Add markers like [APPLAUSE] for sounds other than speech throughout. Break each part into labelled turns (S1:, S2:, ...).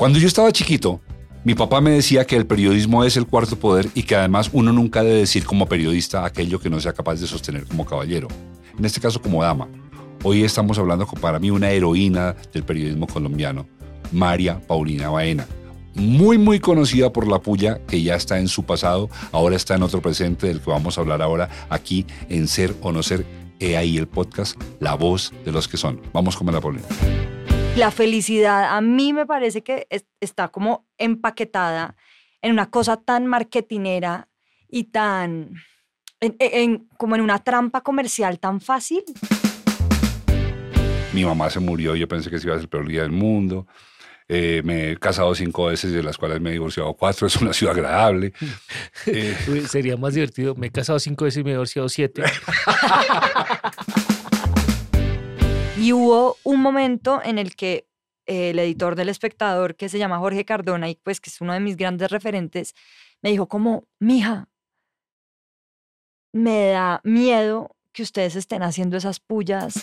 S1: Cuando yo estaba chiquito, mi papá me decía que el periodismo es el cuarto poder y que además uno nunca debe decir como periodista aquello que no sea capaz de sostener como caballero, en este caso como dama. Hoy estamos hablando con para mí una heroína del periodismo colombiano, María Paulina Baena. Muy, muy conocida por la puya que ya está en su pasado, ahora está en otro presente del que vamos a hablar ahora aquí en Ser o No Ser. He ahí el podcast, La Voz de los que son. Vamos con María Paulina.
S2: La felicidad a mí me parece que está como empaquetada en una cosa tan marketinera y tan, como en una trampa comercial tan fácil.
S1: Mi mamá se murió, yo pensé que se iba a ser el peor día del mundo. Eh, me he casado cinco veces, de las cuales me he divorciado cuatro. [LAUGHS] Es una ciudad agradable. [LAUGHS]
S3: Eh, sería más divertido. Me he casado cinco veces y me he divorciado siete. [LAUGHS]
S2: y hubo un momento en el que eh, el editor del espectador, que se llama Jorge Cardona, y pues que es uno de mis grandes referentes, me dijo como, mija, me da miedo que ustedes estén haciendo esas pullas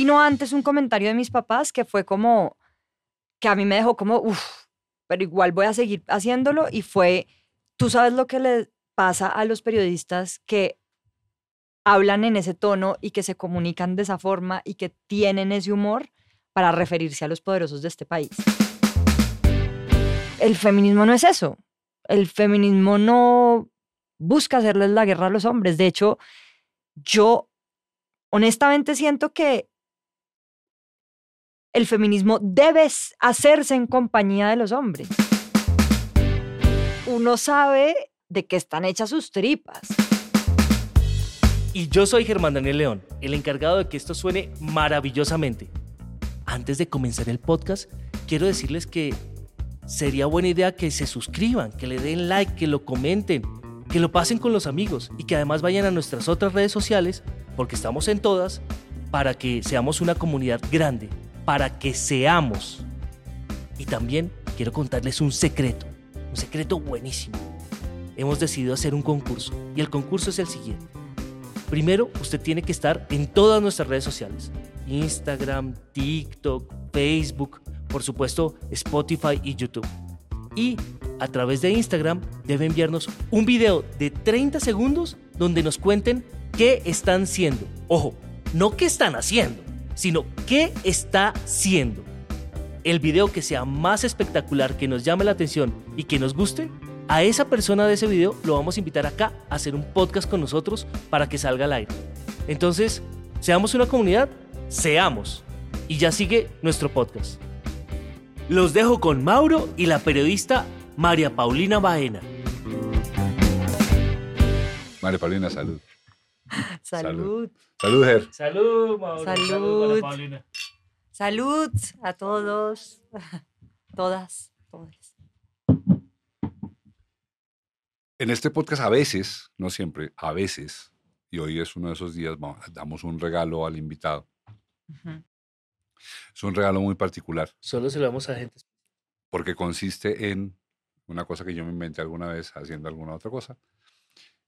S2: vino antes un comentario de mis papás que fue como, que a mí me dejó como, uff, pero igual voy a seguir haciéndolo y fue, tú sabes lo que le pasa a los periodistas que hablan en ese tono y que se comunican de esa forma y que tienen ese humor para referirse a los poderosos de este país. El feminismo no es eso. El feminismo no busca hacerles la guerra a los hombres. De hecho, yo honestamente siento que el feminismo debe hacerse en compañía de los hombres. Uno sabe de qué están hechas sus tripas.
S3: Y yo soy Germán Daniel León, el encargado de que esto suene maravillosamente. Antes de comenzar el podcast, quiero decirles que sería buena idea que se suscriban, que le den like, que lo comenten, que lo pasen con los amigos y que además vayan a nuestras otras redes sociales, porque estamos en todas, para que seamos una comunidad grande para que seamos. Y también quiero contarles un secreto, un secreto buenísimo. Hemos decidido hacer un concurso y el concurso es el siguiente. Primero, usted tiene que estar en todas nuestras redes sociales. Instagram, TikTok, Facebook, por supuesto Spotify y YouTube. Y a través de Instagram debe enviarnos un video de 30 segundos donde nos cuenten qué están haciendo. Ojo, no qué están haciendo, sino qué está siendo. El video que sea más espectacular, que nos llame la atención y que nos guste, a esa persona de ese video lo vamos a invitar acá a hacer un podcast con nosotros para que salga al aire. Entonces, seamos una comunidad, seamos. Y ya sigue nuestro podcast. Los dejo con Mauro y la periodista María Paulina Baena.
S1: María Paulina, salud.
S2: Salud.
S1: Salud, Ger.
S3: Salud, Mauro.
S2: Salud. Paulina. Salud a todos, [LAUGHS] todas, todos.
S1: En este podcast a veces, no siempre, a veces, y hoy es uno de esos días, damos un regalo al invitado. Es un regalo muy particular.
S3: Solo se lo damos a gente.
S1: Porque consiste en una cosa que yo me inventé alguna vez haciendo alguna otra cosa.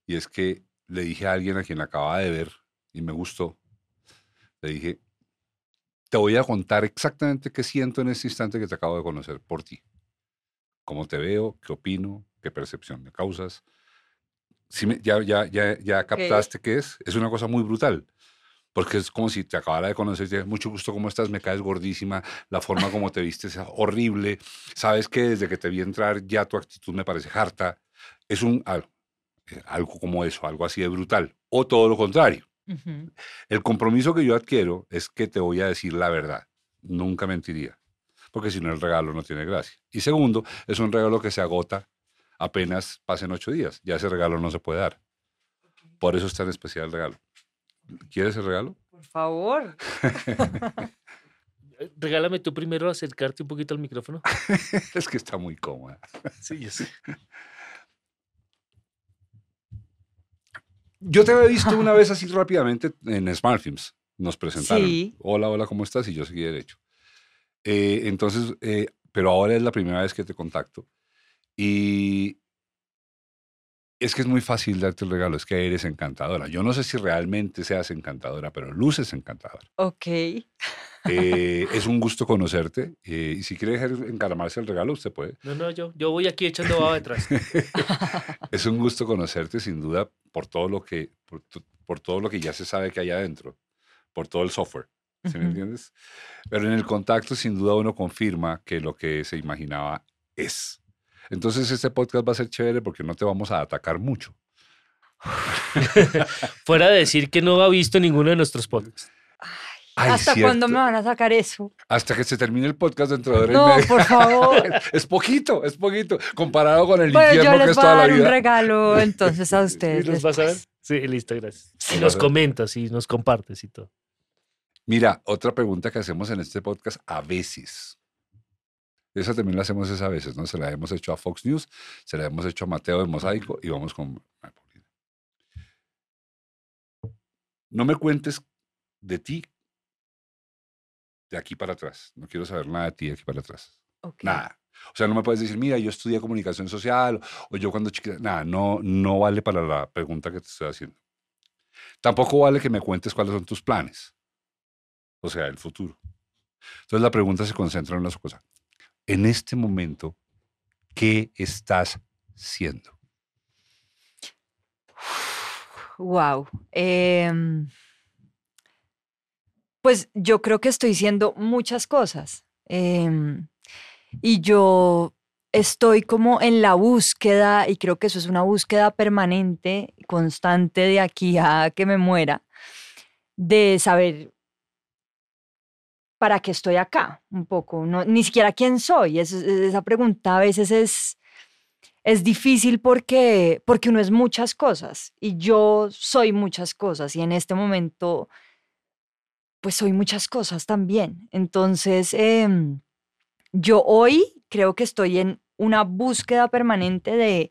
S1: Y es que le dije a alguien a quien acababa de ver y me gustó, le dije, te voy a contar exactamente qué siento en este instante que te acabo de conocer por ti. Cómo te veo, qué opino, qué percepción me causas. Si ya, ya, ya, ya captaste qué es. Es una cosa muy brutal. Porque es como si te acabara de conocer, mucho gusto, ¿cómo estás? Me caes gordísima, la forma como te viste es horrible. Sabes que desde que te vi entrar ya tu actitud me parece harta. Es un, eh, algo como eso, algo así de brutal. O todo lo contrario. El compromiso que yo adquiero es que te voy a decir la verdad. Nunca mentiría. Porque si no, el regalo no tiene gracia. Y segundo, es un regalo que se agota apenas pasen ocho días. Ya ese regalo no se puede dar. Por eso es tan especial el regalo. ¿Quieres el regalo?
S2: Por favor. [LAUGHS]
S3: Regálame tú primero acercarte un poquito al micrófono. [LAUGHS]
S1: es que está muy cómoda.
S3: Sí, yo sé.
S1: Yo te había visto una vez así rápidamente en Smart Films. Nos presentaron.
S2: Sí.
S1: Hola, hola, ¿cómo estás? Y yo seguí derecho. Eh, entonces, eh, pero ahora es la primera vez que te contacto. Y, Es que es muy fácil darte el regalo, es que eres encantadora. Yo no sé si realmente seas encantadora, pero luces encantadora.
S2: Ok.
S1: Eh, es un gusto [LAUGHS] conocerte eh, y si quiere dejar encaramarse el regalo, usted puede.
S3: No, no, yo, yo voy aquí echando baba detrás. [LAUGHS]
S1: es un gusto conocerte, sin duda, por todo lo que, por, por todo lo que ya se sabe que hay adentro, por todo el software. ¿Sí me entiendes? Pero en el contacto, sin duda, uno confirma que lo que se imaginaba es. Entonces, este podcast va a ser chévere porque no te vamos a atacar mucho. [LAUGHS]
S3: Fuera de decir que no ha visto ninguno de nuestros podcasts.
S1: Ay,
S2: ¿Hasta cuándo me van a sacar eso?
S1: Hasta que se termine el podcast dentro de
S2: No,
S1: media.
S2: por favor. [LAUGHS]
S1: Es poquito, es poquito. Comparado con el
S2: Bueno, yo
S1: infierno que
S2: les
S1: es
S2: voy a
S1: toda la
S2: dar un regalo [LAUGHS] entonces a
S3: ¿Sí
S2: ustedes.
S3: ¿Los vas a ver? Sí, listo, gracias. Y nos comentas y nos compartes y todo.
S1: Mira, otra pregunta que hacemos en este podcast a veces. Esa también la hacemos es a veces, ¿no? Se la hemos hecho a Fox News, se la hemos hecho a Mateo de Mosaico y vamos con... No me cuentes de ti de aquí para atrás. No quiero saber nada de ti de aquí para atrás. Nada. O sea, no me puedes decir, mira, yo estudié comunicación social o yo cuando chiquita. Nada, no, no vale para la pregunta que te estoy haciendo. Tampoco vale que me cuentes cuáles son tus planes. O sea, el futuro. Entonces la pregunta se concentra en una cosa. En este momento, ¿qué estás siendo?
S2: Wow. Em, pues yo creo que estoy siendo muchas cosas. Em, y yo estoy como en la búsqueda, y creo que eso es una búsqueda permanente, constante de aquí a que me muera, de saber para qué estoy acá, un poco. No, ni siquiera quién soy. Es- esa pregunta a veces es, es difícil porque, porque uno es muchas cosas y yo soy muchas cosas y en este momento pues soy muchas cosas también. Entonces, em, yo hoy creo que estoy en una búsqueda permanente de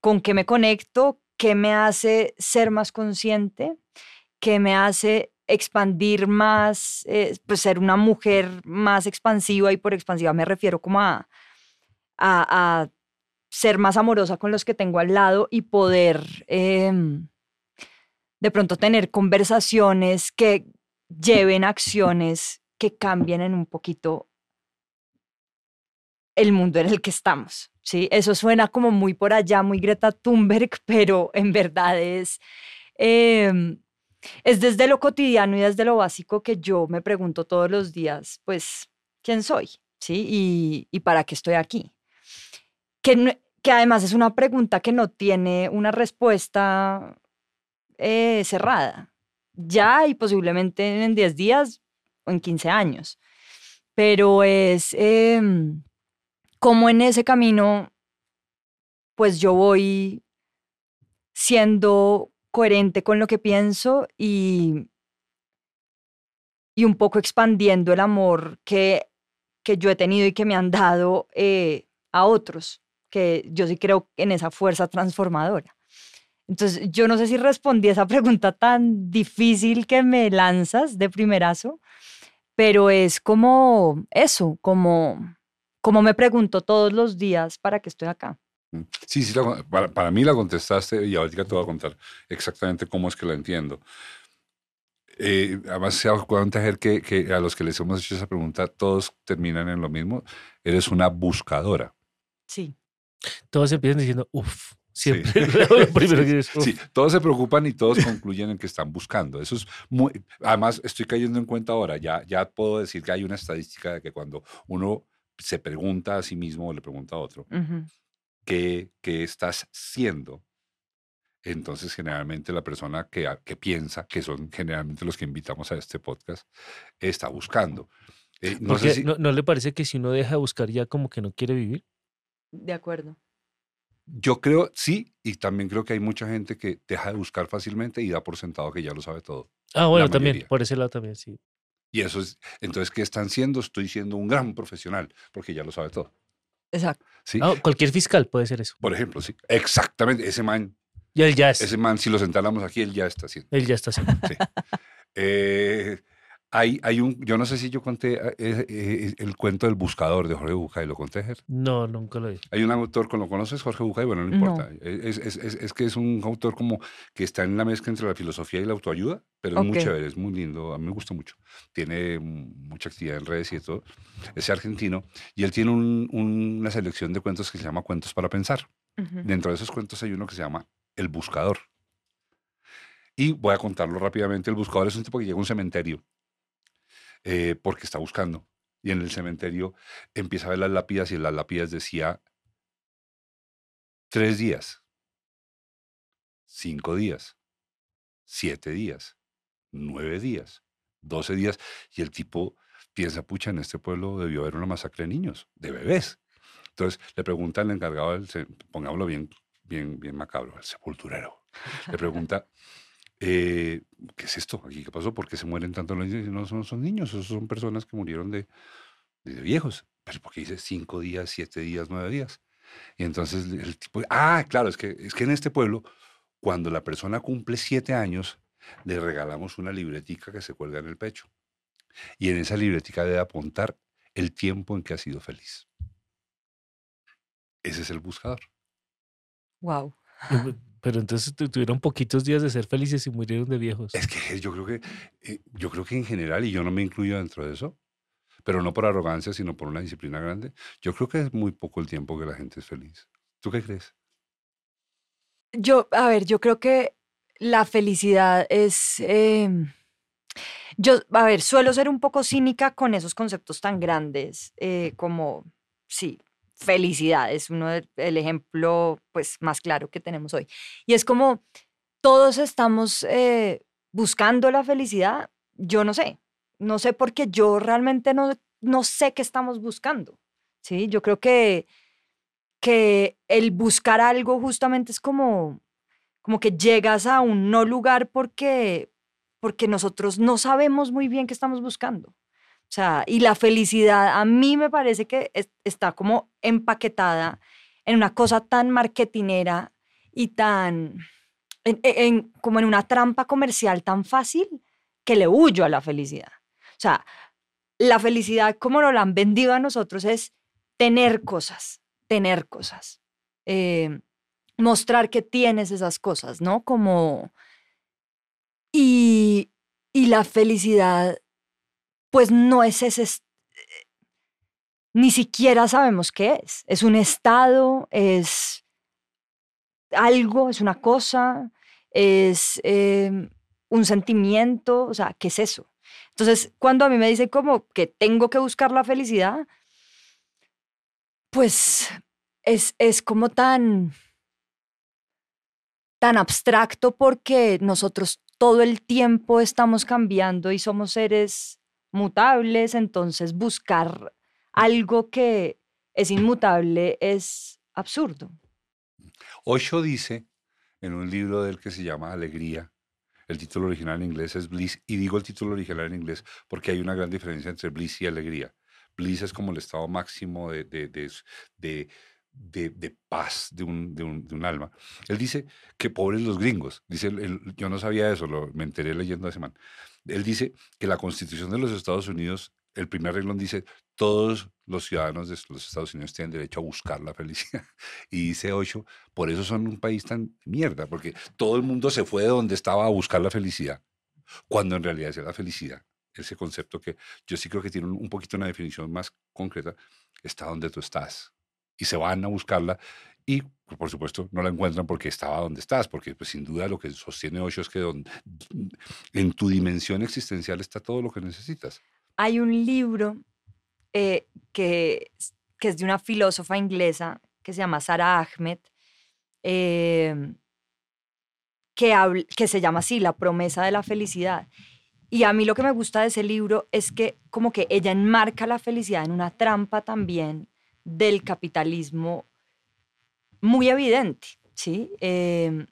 S2: con qué me conecto, qué me hace ser más consciente, qué me hace expandir más, eh, pues ser una mujer más expansiva y por expansiva me refiero como a, a, ser más amorosa con los que tengo al lado y poder em, de pronto tener conversaciones que lleven acciones que cambien en un poquito el mundo en el que estamos. ¿sí? Eso suena como muy por allá, muy Greta Thunberg, [LAUGHS] pero en verdad es, em, es desde lo cotidiano y desde lo básico que yo me pregunto todos los días, pues, ¿quién soy? ¿Sí? Y, y para qué estoy aquí. Que, que además es una pregunta que no tiene una respuesta eh, cerrada. Ya y posiblemente en 10 días o en 15 años. Pero es em, como en ese camino, pues yo voy siendo coherente con lo que pienso y, y un poco expandiendo el amor que, que yo he tenido y que me han dado eh, a otros, que yo sí creo en esa fuerza transformadora. Entonces, yo no sé si respondí a esa [LAUGHS] pregunta tan difícil que me lanzas de primerazo, pero es como eso, como, como me pregunto todos los días para qué estoy acá.
S1: Sí, sí, la para, para mí la contestaste y ahorita te voy a contar exactamente cómo es que la entiendo. Eh, además, se da cuenta Ger, que, que a los que les hemos hecho esa pregunta, todos terminan en lo mismo. Eres una buscadora.
S2: Sí.
S3: Todos empiezan diciendo, uff,
S1: Sí.
S3: siempre. [LAUGHS] lo primero que dices, [LAUGHS] "Uf".
S1: Sí, todos se preocupan y todos [LAUGHS] concluyen en que están buscando. Eso es muy. Además, estoy cayendo en cuenta ahora. Ya, ya puedo decir que hay una estadística de que cuando uno se pregunta a sí mismo o le pregunta a otro,
S2: ujú,
S1: ¿qué, qué estás siendo? Entonces, generalmente la persona que, a- que piensa, que son generalmente los que invitamos a este podcast, está buscando. Eh, no sé
S3: Porque
S1: si,
S3: ¿no, ¿no le parece que si uno deja de buscar ya como que no quiere vivir?
S2: De acuerdo.
S1: yo creo, sí, y también creo que hay mucha gente que deja de buscar fácilmente y da por sentado que ya lo sabe todo.
S3: Ah, bueno, también, por ese lado también, sí.
S1: Y eso es, entonces, ¿qué están siendo? Estoy siendo un gran profesional, porque ya lo sabe todo.
S2: Exacto.
S1: ¿sí?
S3: Ah, cualquier fiscal puede ser eso.
S1: Por ejemplo, sí. Exactamente, ese man,
S3: Y él ya es.
S1: ese man, si lo sentáramos aquí, él ya está haciendo.
S3: Él ya está haciendo.
S1: Sí. [LAUGHS] Eh, Hay, hay un, yo no sé si yo conté eh, eh, el cuento del buscador de Jorge Bucay, ¿lo conté, Ger?
S3: No, nunca lo vi.
S1: Hay un autor, ¿lo conoces, Jorge Bucay? Bueno, no
S2: No.
S1: importa. Es, es- es- es que es un autor como que está en la mezcla entre la filosofía y la autoayuda, pero es muy chévere, es muy lindo, a mí me gusta mucho. Tiene mucha actividad en redes y de todo. Es argentino y él tiene un- un- una selección de cuentos que se llama Cuentos para Pensar.
S2: Ujú.
S1: Dentro de esos cuentos hay uno que se llama El Buscador. Y voy a contarlo rápidamente. El buscador es un tipo que llega a un cementerio eh, porque está buscando. Y en el cementerio empieza a ver las lápidas y las lápidas decía tres días, cinco días, siete días, nueve días, doce días. Y el tipo piensa, pucha, en este pueblo debió haber una masacre de niños, de bebés. Entonces le pregunta al encargado, del, pongámoslo bien, bien, bien macabro, al sepulturero. Le pregunta, eh, ¿qué es esto? ¿Aquí qué pasó? ¿Por qué se mueren tantos los niños? No son, son niños, esos son personas que murieron de, de, de viejos. Pero porque dice cinco días, siete días, nueve días. Y entonces el tipo, ah, claro, es que, es que en este pueblo, cuando la persona cumple siete años, le regalamos una libretica que se cuelga en el pecho. Y en esa libretica debe apuntar el tiempo en que ha sido feliz. Ese es el buscador.
S2: Wow.
S3: Pero entonces tu- tuvieron poquitos días de ser felices y murieron de viejos.
S1: Es que yo creo que, eh, yo creo que en general, y yo no me incluyo dentro de eso, pero no por arrogancia, sino por una disciplina grande, yo creo que es muy poco el tiempo que la gente es feliz. ¿Tú qué crees?
S2: Yo, a ver, yo creo que la felicidad es... em, yo, a ver, suelo ser un poco cínica con esos conceptos tan grandes eh, como, sí, felicidad es uno el ejemplo pues más claro que tenemos hoy. Y es como todos estamos eh, buscando la felicidad, yo no sé, no sé porque yo realmente no, no sé qué estamos buscando. ¿sí? Yo creo que, que el buscar algo justamente es como, como que llegas a un no lugar porque, porque nosotros no sabemos muy bien qué estamos buscando. O sea, y la felicidad a mí me parece que es- está como empaquetada en una cosa tan marketinera y tan, en- en- en- como en una trampa comercial tan fácil que le huyo a la felicidad. O sea, la felicidad como nos la han vendido a nosotros es tener cosas, tener cosas. eh, mostrar que tienes esas cosas, ¿no? Como... Y, y la felicidad, pues no es ese... Ni siquiera sabemos qué es. Es un estado, es algo, es una cosa, es em, un sentimiento, o sea, ¿qué es eso? Entonces, cuando a mí me dicen como que tengo que buscar la felicidad, pues es, es como tan, tan abstracto porque nosotros todo el tiempo estamos cambiando y somos seres mutables, entonces buscar algo que es inmutable es absurdo.
S1: Osho dice en un libro del que se llama Alegría, el título original en inglés es Bliss, y digo el título original en inglés porque hay una gran diferencia entre Bliss y alegría. Bliss es como el estado máximo de, de, de, de, paz de un, un, un alma. Él dice que pobres los gringos. Dice, yo no sabía eso, lo, me enteré leyendo hace semana. Él dice que la constitución de los Estados Unidos, el primer renglón dice, todos los ciudadanos de los Estados Unidos tienen derecho a buscar la felicidad. [LAUGHS] Y dice Osho, por eso son un país tan mierda, porque todo el mundo se fue de donde estaba a buscar la felicidad, cuando en realidad es la felicidad. Ese concepto que yo sí creo que tiene un poquito una definición más concreta, está donde tú estás. Y se van a buscarla y, pues, por supuesto, no la encuentran porque estaba donde estás, porque pues, sin duda lo que sostiene Osho es que en tu dimensión existencial está todo lo que necesitas.
S2: Hay un libro eh, que, que es de una filósofa inglesa que se llama Sarah Ahmed, eh, que, habl- que se llama así, La promesa de la felicidad. Y a mí lo que me gusta de ese libro es que como que ella enmarca la felicidad en una trampa también del capitalismo muy evidente, ¿sí? Eh,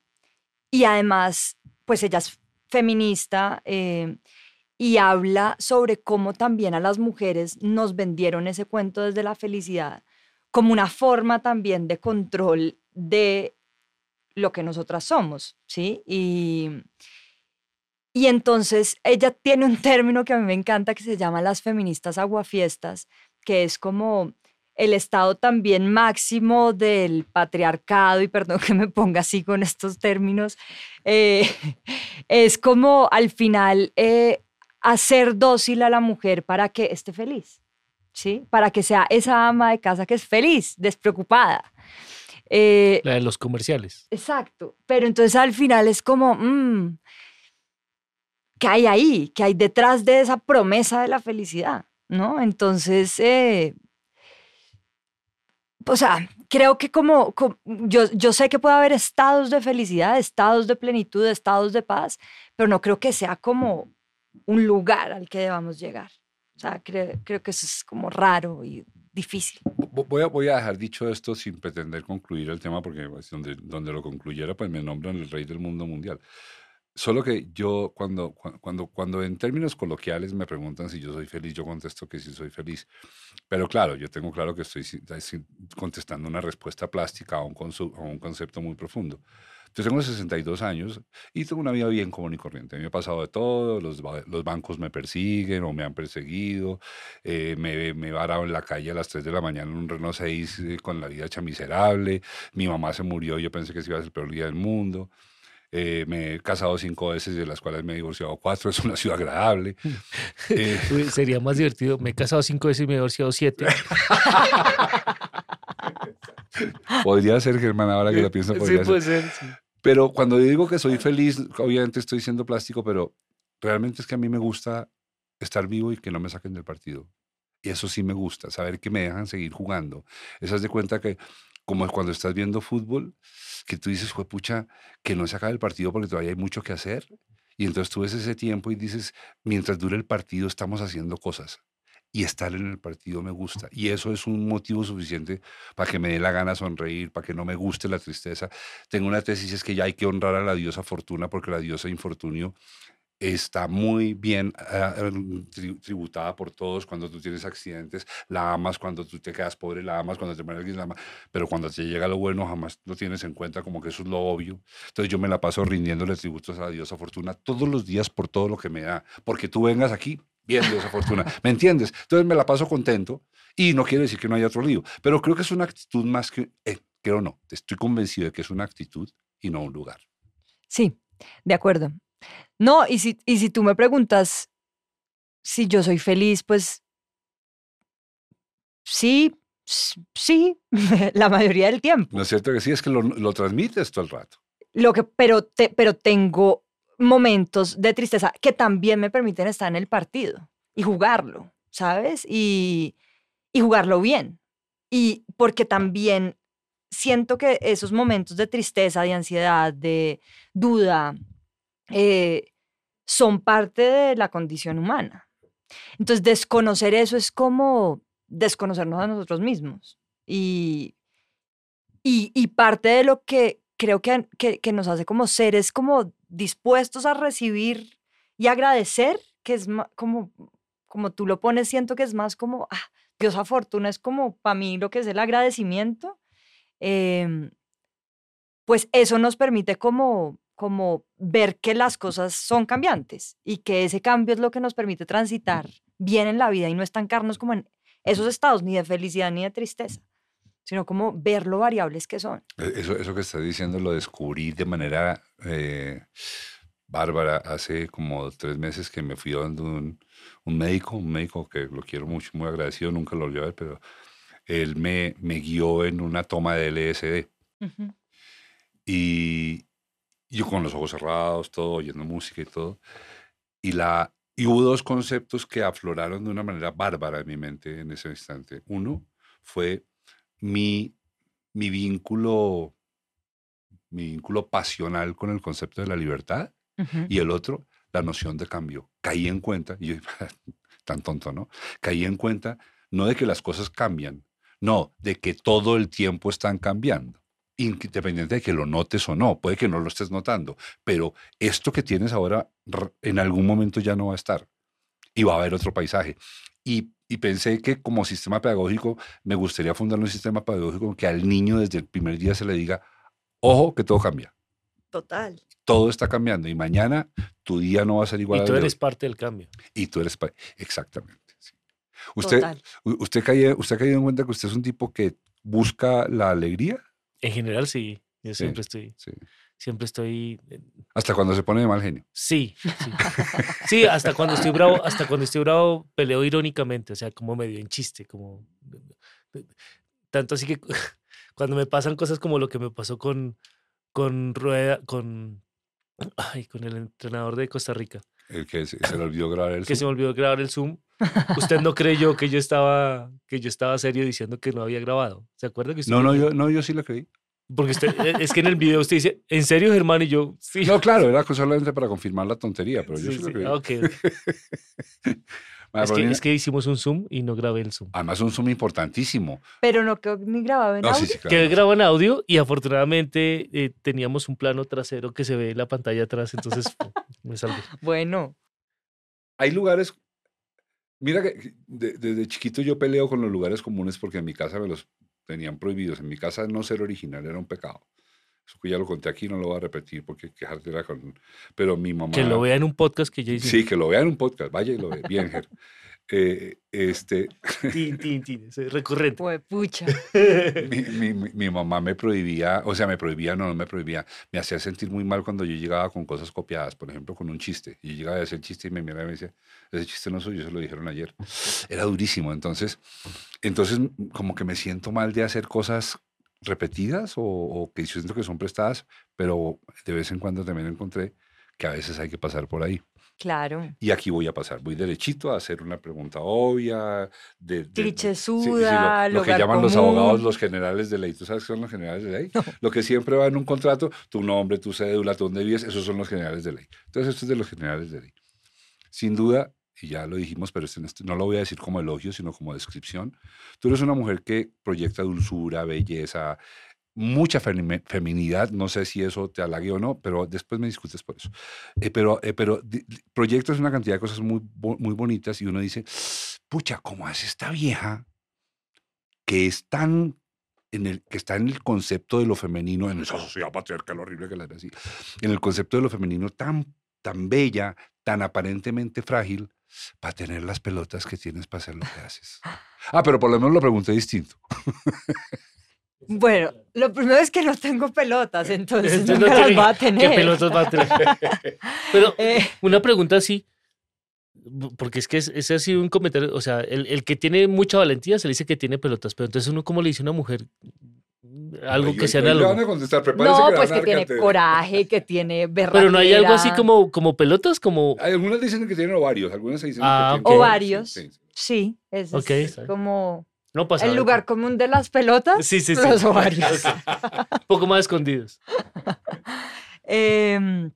S2: y además, pues ella es feminista eh, y habla sobre cómo también a las mujeres nos vendieron ese cuento desde la felicidad como una forma también de control de lo que nosotras somos, ¿sí? Y, Y entonces ella tiene un término que a mí me encanta que se llama las feministas aguafiestas, que es como el estado también máximo del patriarcado, y perdón que me ponga así con estos términos, eh, [LAUGHS] es como al final eh, hacer dócil a la mujer para que esté feliz, ¿sí? Para que sea esa ama de casa que es feliz, despreocupada.
S3: Eh, la de los comerciales.
S2: Exacto, pero entonces al final es como, mm, ¿qué hay ahí? ¿Qué hay detrás de esa promesa de la felicidad? ¿No? Entonces, o sea, creo que como, yo, yo sé que puede haber estados de felicidad, estados de plenitud, estados de paz, pero no creo que sea como un lugar al que debamos llegar. O sea, creo, creo que eso es como raro y difícil.
S1: Voy a, voy a dejar dicho esto sin pretender concluir el tema, porque donde, donde lo concluyera, pues me nombran el rey del mundo mundial. Solo que yo, cuando, cuando, cuando en términos coloquiales me preguntan si yo soy feliz, yo contesto que sí soy feliz. Pero claro, yo tengo claro que estoy contestando una respuesta plástica a un, a un concepto muy profundo. Yo tengo 62 años y tengo una vida bien común y corriente. A mí me ha pasado de todo, los, bancos me persiguen o me han perseguido, eh, me, me he varado en la calle a las 3 de la mañana en un Renault 6 eh, con la vida hecha miserable, mi mamá se murió, yo pensé que se iba a ser el peor día del mundo. Eh, me he casado cinco veces, de las cuales me he divorciado cuatro. [LAUGHS] Es una ciudad agradable. [LAUGHS]
S3: Eh, sería más divertido. Me he casado cinco veces y me he divorciado siete. [LAUGHS]
S1: podría ser, Germán, ahora que lo pienso.
S3: Podría sí, puede ser.
S1: Pero cuando digo que soy feliz, obviamente estoy siendo plástico, pero realmente es que a mí me gusta estar vivo y que no me saquen del partido. Y eso sí me gusta, saber que me dejan seguir jugando. Esas de cuenta que, como cuando estás viendo fútbol, que tú dices, pucha, que no se acabe el partido porque todavía hay mucho que hacer. Y entonces tú ves ese tiempo y dices, mientras dure el partido estamos haciendo cosas. Y estar en el partido me gusta. Y eso es un motivo suficiente para que me dé la gana sonreír, para que no me guste la tristeza. Tengo una tesis, es que ya hay que honrar a la diosa Fortuna porque la diosa Infortunio está muy bien ah, tributada por todos. Cuando tú tienes accidentes, la amas. Cuando tú te quedas pobre, la amas. Cuando te muere alguien, la amas. Pero cuando te llega lo bueno, jamás lo tienes en cuenta, como que eso es lo obvio. Entonces yo me la paso rindiéndole tributos a la diosa Fortuna todos los días por todo lo que me da. Porque tú vengas aquí, bien, diosa Fortuna. [LAUGHS] ¿Me entiendes? Entonces me la paso contento y no quiere decir que no haya otro lío. Pero creo que es una actitud más que... Eh, creo no. Estoy convencido de que es una actitud y no un lugar.
S2: Sí, de acuerdo. No, y si, y si tú me preguntas si yo soy feliz, pues sí, sí, [LAUGHS] la mayoría del tiempo.
S1: No es cierto que sí, es que lo, lo transmites todo el rato.
S2: Lo que, pero, te, pero tengo momentos de tristeza que también me permiten estar en el partido y jugarlo, ¿sabes? Y, y jugarlo bien. Y porque también siento que esos momentos de tristeza, de ansiedad, de duda, eh, son parte de la condición humana. Entonces, desconocer eso es como desconocernos a nosotros mismos. Y, y, parte de lo que creo que, que, nos hace como seres como dispuestos a recibir y agradecer, que es como, como tú lo pones, siento que es más como, ah, Dios fortuna, es como para mí lo que es el agradecimiento. Em, pues eso nos permite como como ver que las cosas son cambiantes y que ese cambio es lo que nos permite transitar bien en la vida y no estancarnos como en esos estados ni de felicidad ni de tristeza, sino como ver lo variables que son.
S1: E, eso, eso que estás diciendo lo descubrí de manera eh, bárbara hace como tres meses que me fui dando un, un, médico, un médico que lo quiero mucho, muy agradecido, nunca lo volví a ver, pero él me, me guió en una toma de LSD. Y, yo con los ojos cerrados, todo, oyendo música y todo. Y, la, y hubo dos conceptos que afloraron de una manera bárbara en mi mente en ese instante. Uno fue mi, mi vínculo mi vínculo pasional con el concepto de la libertad y el otro, la noción de cambio. Caí en cuenta, y [LAUGHS] tan tonto, ¿no? Caí en cuenta no de que las cosas cambian, no, de que todo el tiempo están cambiando independiente de que lo notes o no, puede que no lo estés notando, pero esto que tienes ahora en algún momento ya no va a estar y va a haber otro paisaje. Y, pensé que como sistema pedagógico me gustaría fundar un sistema pedagógico que al niño desde el primer día se le diga, ojo, que todo cambia.
S2: Total.
S1: Todo está cambiando y mañana tu día no va a ser igual
S3: Y tú eres
S1: hoy.
S3: parte del cambio.
S1: Y tú eres... pa- Exactamente. sí. Usted,
S2: Total.
S1: usted, cae- ¿Usted ha caído en cuenta que usted es un tipo que busca la alegría?
S3: En general, sí. Yo siempre estoy,
S1: Sí.
S3: siempre estoy, eh,
S1: Hasta cuando se pone de mal genio.
S3: sí, sí. [LAUGHS] Sí, hasta cuando estoy bravo, hasta cuando estoy bravo peleo irónicamente, o sea, como medio en chiste, como tanto así que [LAUGHS] cuando me pasan cosas como lo que me pasó con con Rueda, con ay, con el entrenador de Costa Rica,
S1: El que se, se le olvidó grabar el
S3: que se
S1: Zoom.
S3: me olvidó grabar el Zoom. Usted no creyó que yo estaba que yo estaba serio diciendo que no había grabado. ¿Se acuerda que usted
S1: No, no yo, no, yo sí lo creí.
S3: Porque usted, eh, es que en el video usted dice, ¿en serio, Germán? Y yo, sí.
S1: No, claro, era solamente para confirmar la tontería, pero yo sí,
S3: Sí,
S1: lo creí.
S3: ah, ok, ok.
S1: María [LAUGHS]
S3: Es que,
S1: Paulina,
S3: es que hicimos un Zoom y no grabé el Zoom.
S1: Además, un Zoom importantísimo.
S2: Pero no quedó ni grabado en
S1: No,
S2: audio.
S1: sí, claro.
S3: Que grabo en audio y afortunadamente eh, teníamos un plano trasero que se ve en la pantalla atrás, entonces [LAUGHS] me salvé.
S2: Bueno,
S1: Hay lugares. Mira que de- desde chiquito yo peleo con los lugares comunes porque en mi casa me los tenían prohibidos. En mi casa no ser original era un pecado. Ya lo conté aquí, no lo voy a repetir porque quejarte era con. Pero mi mamá.
S3: Que lo vea en un podcast que yo hice.
S1: Sí, que lo vea en un podcast. Vaya y lo ve. Bien, Ger. Eh, este, [LAUGHS]
S3: Tin, tin, tin, recurrente.
S2: pues pucha.
S1: mi, mi- mi- mamá me prohibía, o sea, me prohibía, no, no me prohibía, me hacía sentir muy mal cuando yo llegaba con cosas copiadas, por ejemplo, con un chiste. Yo llegaba a hacer chiste y me miraba y me decía, ese chiste no es suyo, se lo dijeron ayer. Era durísimo. Entonces, entonces como que me siento mal de hacer cosas repetidas o, o que yo siento que son prestadas, pero de vez en cuando también encontré que a veces hay que pasar por ahí.
S2: Claro.
S1: Y aquí voy a pasar, voy derechito a hacer una pregunta obvia, de, de-
S2: Clichésuda,
S1: lo, lo que llaman los abogados los generales de ley. ¿Tú sabes qué son los generales de ley? Lo que siempre va en un contrato, tu nombre, tu cédula, tu dónde vives, esos son los generales de ley. Entonces, esto es de los generales de ley. Sin duda, y ya lo dijimos, pero este- no lo voy a decir como elogio, sino como descripción, tú eres una mujer que proyecta dulzura, belleza, mucha femi- feminidad, no sé si eso te halague o no, pero después me discutes por eso. Eh, pero eh, pero proyectas una cantidad de cosas muy, muy bonitas y uno dice, pucha, ¿cómo hace esta vieja que es tan en el, que está en el concepto de lo femenino, en esa sociedad patriarcal horrible que la ve así, en el concepto de lo femenino tan, tan bella, tan aparentemente frágil, para tener las pelotas que tienes para hacer lo que haces. Ah, pero por lo menos lo pregunté distinto. [LAUGHS]
S2: Bueno, lo primero es que no tengo pelotas, entonces
S3: Entonces
S2: nunca
S3: no
S2: las va a tener.
S3: ¿Qué pelotas va a tener? [LAUGHS] Pero
S2: Eh,
S3: una pregunta así, porque es que es- ese ha sido un comentario, o sea, el, el que tiene mucha valentía se le dice que tiene pelotas, pero entonces uno cómo le dice a una mujer algo que sea
S1: Le van a
S3: análogo.
S1: contestar, prepárese
S2: no, pues que tiene
S1: cátedra.
S2: coraje, que tiene berraquera. [LAUGHS]
S3: Pero no hay algo así como, como pelotas, como...
S1: Algunas dicen que tienen ovarios, algunas dicen
S3: Ah,
S1: que tienen
S2: Ovarios.
S1: Sí, sí.
S2: Sí, es como
S3: No pasa
S2: el
S3: nada.
S2: lugar común de las pelotas.
S3: Sí, sí, sí.
S2: Los ovarios.
S3: Un poco más escondidos. [LAUGHS]
S2: Em,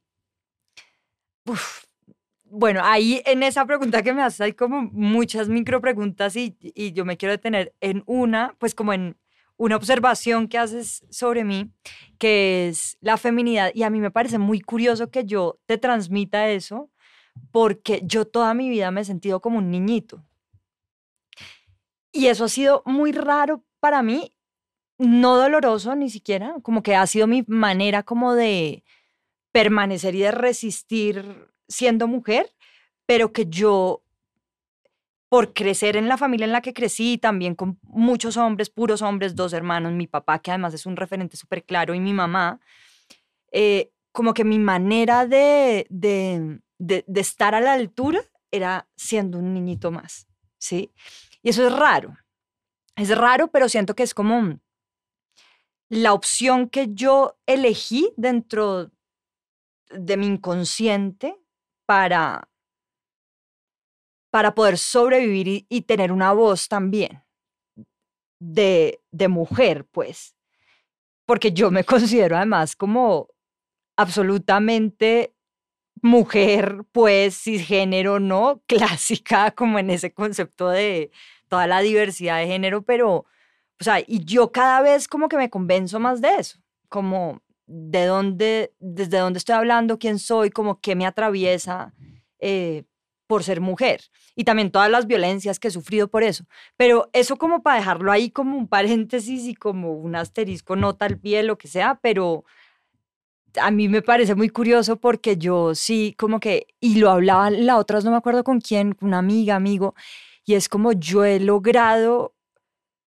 S2: uf, bueno, ahí en esa pregunta que me haces hay como muchas micro preguntas y, y yo me quiero detener en una, pues como en una observación que haces sobre mí, que es la feminidad. Y a mí me parece muy curioso que yo te transmita eso, porque yo toda mi vida me he sentido como un niñito. Y eso ha sido muy raro para mí, no doloroso ni siquiera, como que ha sido mi manera como de permanecer y de resistir siendo mujer, pero que yo, por crecer en la familia en la que crecí, también con muchos hombres, puros hombres, dos hermanos, mi papá, que además es un referente súper claro, y mi mamá, eh, como que mi manera de, de, de, de estar a la altura era siendo un niñito más, ¿sí? Y eso es raro. Es raro, pero siento que es como la opción que yo elegí dentro de mi inconsciente para, para poder sobrevivir y, tener una voz también de, de mujer, pues. Porque yo me [LAUGHS] considero además como absolutamente mujer, pues, cisgénero, ¿no? [LAUGHS] Clásica, como en ese concepto de toda la diversidad de género, pero, o sea, y yo cada vez como que me convenzo más de eso, como de dónde, desde dónde estoy hablando, quién soy, como qué me atraviesa eh, por ser mujer. Y también todas las violencias que he sufrido por eso. Pero eso como para dejarlo ahí como un paréntesis y como un asterisco, nota al pie, lo que sea, pero a mí me parece muy curioso porque yo sí, como que, y lo hablaba la otra no me acuerdo con quién, una amiga, amigo, y es como yo he logrado,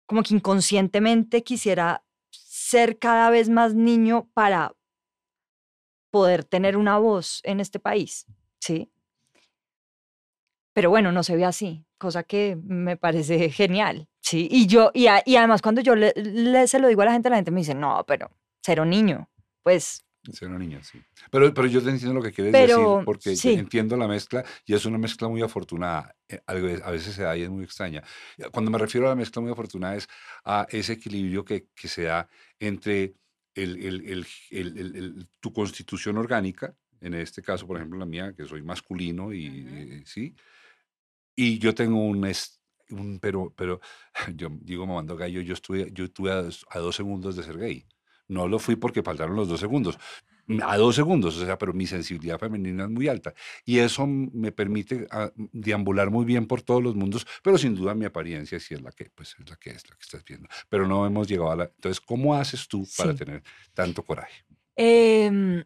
S2: como que inconscientemente quisiera ser cada vez más niño para poder tener una voz en este país, ¿sí? Pero bueno, no se ve así, cosa que me parece genial, ¿sí? Y yo, y, y además cuando yo le, se lo digo a la gente, la gente me dice, no, pero un niño, pues
S1: ser una niña, sí. Pero, pero yo te entiendo lo que quieres decir, porque entiendo la mezcla y es una mezcla muy afortunada. Eh, a veces se da y es muy extraña. Cuando me refiero a la mezcla muy afortunada es a ese equilibrio que, que se da entre el, el, tu constitución orgánica, en este caso, por ejemplo, la mía, que soy masculino y, eh, sí, y yo tengo un, un, pero, pero [LAUGHS] yo digo mamando gallo, yo estuve, yo estuve a dos segundos de ser gay. No lo fui porque faltaron los dos segundos. A dos segundos, o sea, pero mi sensibilidad femenina es muy alta. Y eso me permite ah, deambular muy bien por todos los mundos, pero sin duda mi apariencia sí es la que, pues, es la que es, la que estás viendo. Pero no hemos llegado a la... Entonces, ¿cómo haces tú para tener tanto coraje?
S2: Em,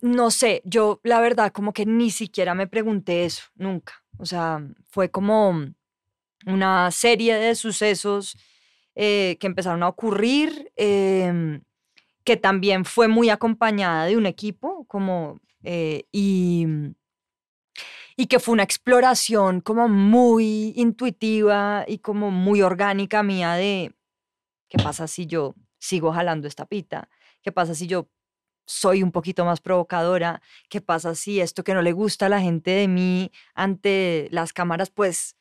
S2: no sé, yo la verdad como que ni siquiera me pregunté eso, nunca. O sea, fue como una serie de sucesos eh, que empezaron a ocurrir, em, que también fue muy acompañada de un equipo, como, eh, y, y que fue una exploración como muy intuitiva y como muy orgánica mía de qué pasa si yo sigo jalando esta pita, qué pasa si yo soy un poquito más provocadora, qué pasa si esto que no le gusta a la gente de mí ante las cámaras, pues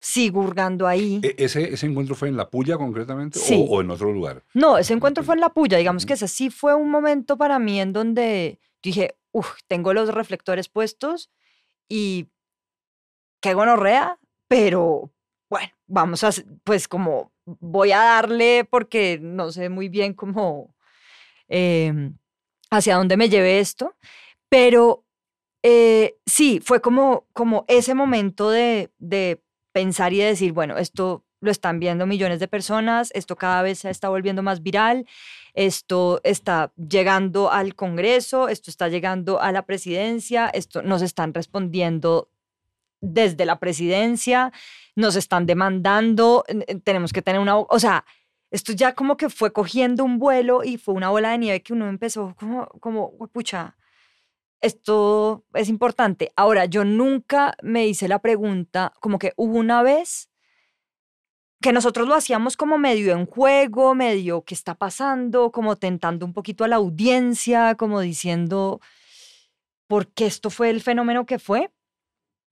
S2: sigo hurgando ahí.
S1: ¿E-, ¿Ese, ¿Ese encuentro fue en La Puya concretamente o, en otro lugar?
S2: No, ese encuentro fue en La Puya. Digamos que ese sí fue un momento para mí en donde dije, uff, tengo los reflectores puestos y qué gonorrea, pero bueno, vamos a, pues como voy a darle porque no sé muy bien cómo, em, hacia dónde me lleve esto, pero eh, sí, fue como, como ese momento de, de pensar y decir, bueno, esto lo están viendo millones de personas, esto cada vez se está volviendo más viral, esto está llegando al Congreso, esto está llegando a la presidencia, esto nos están respondiendo desde la presidencia, nos están demandando, tenemos que tener una, o sea, esto ya como que fue cogiendo un vuelo y fue una bola de nieve que uno empezó como, como, pucha, esto es importante. Ahora, yo nunca me hice la pregunta, como que hubo una vez que nosotros lo hacíamos como medio en juego, medio qué está pasando, como tentando un poquito a la audiencia, como diciendo por qué esto fue el fenómeno que fue.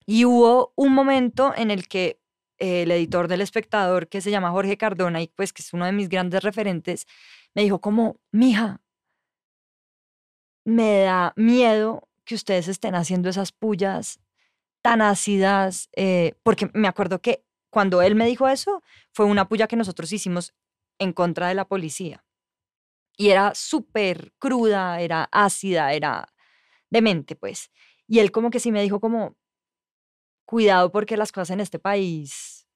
S2: Y hubo un momento en el que el editor del espectador, que se llama Jorge Cardona, y pues que es uno de mis grandes referentes, me dijo como, mija, me da miedo que ustedes estén haciendo esas pullas tan ácidas, eh, porque me acuerdo que cuando él me dijo eso, fue una puya que nosotros hicimos en contra de la policía. Y era súper cruda, era ácida, era demente, pues. Y él como que sí me dijo como, cuidado porque las cosas en este país,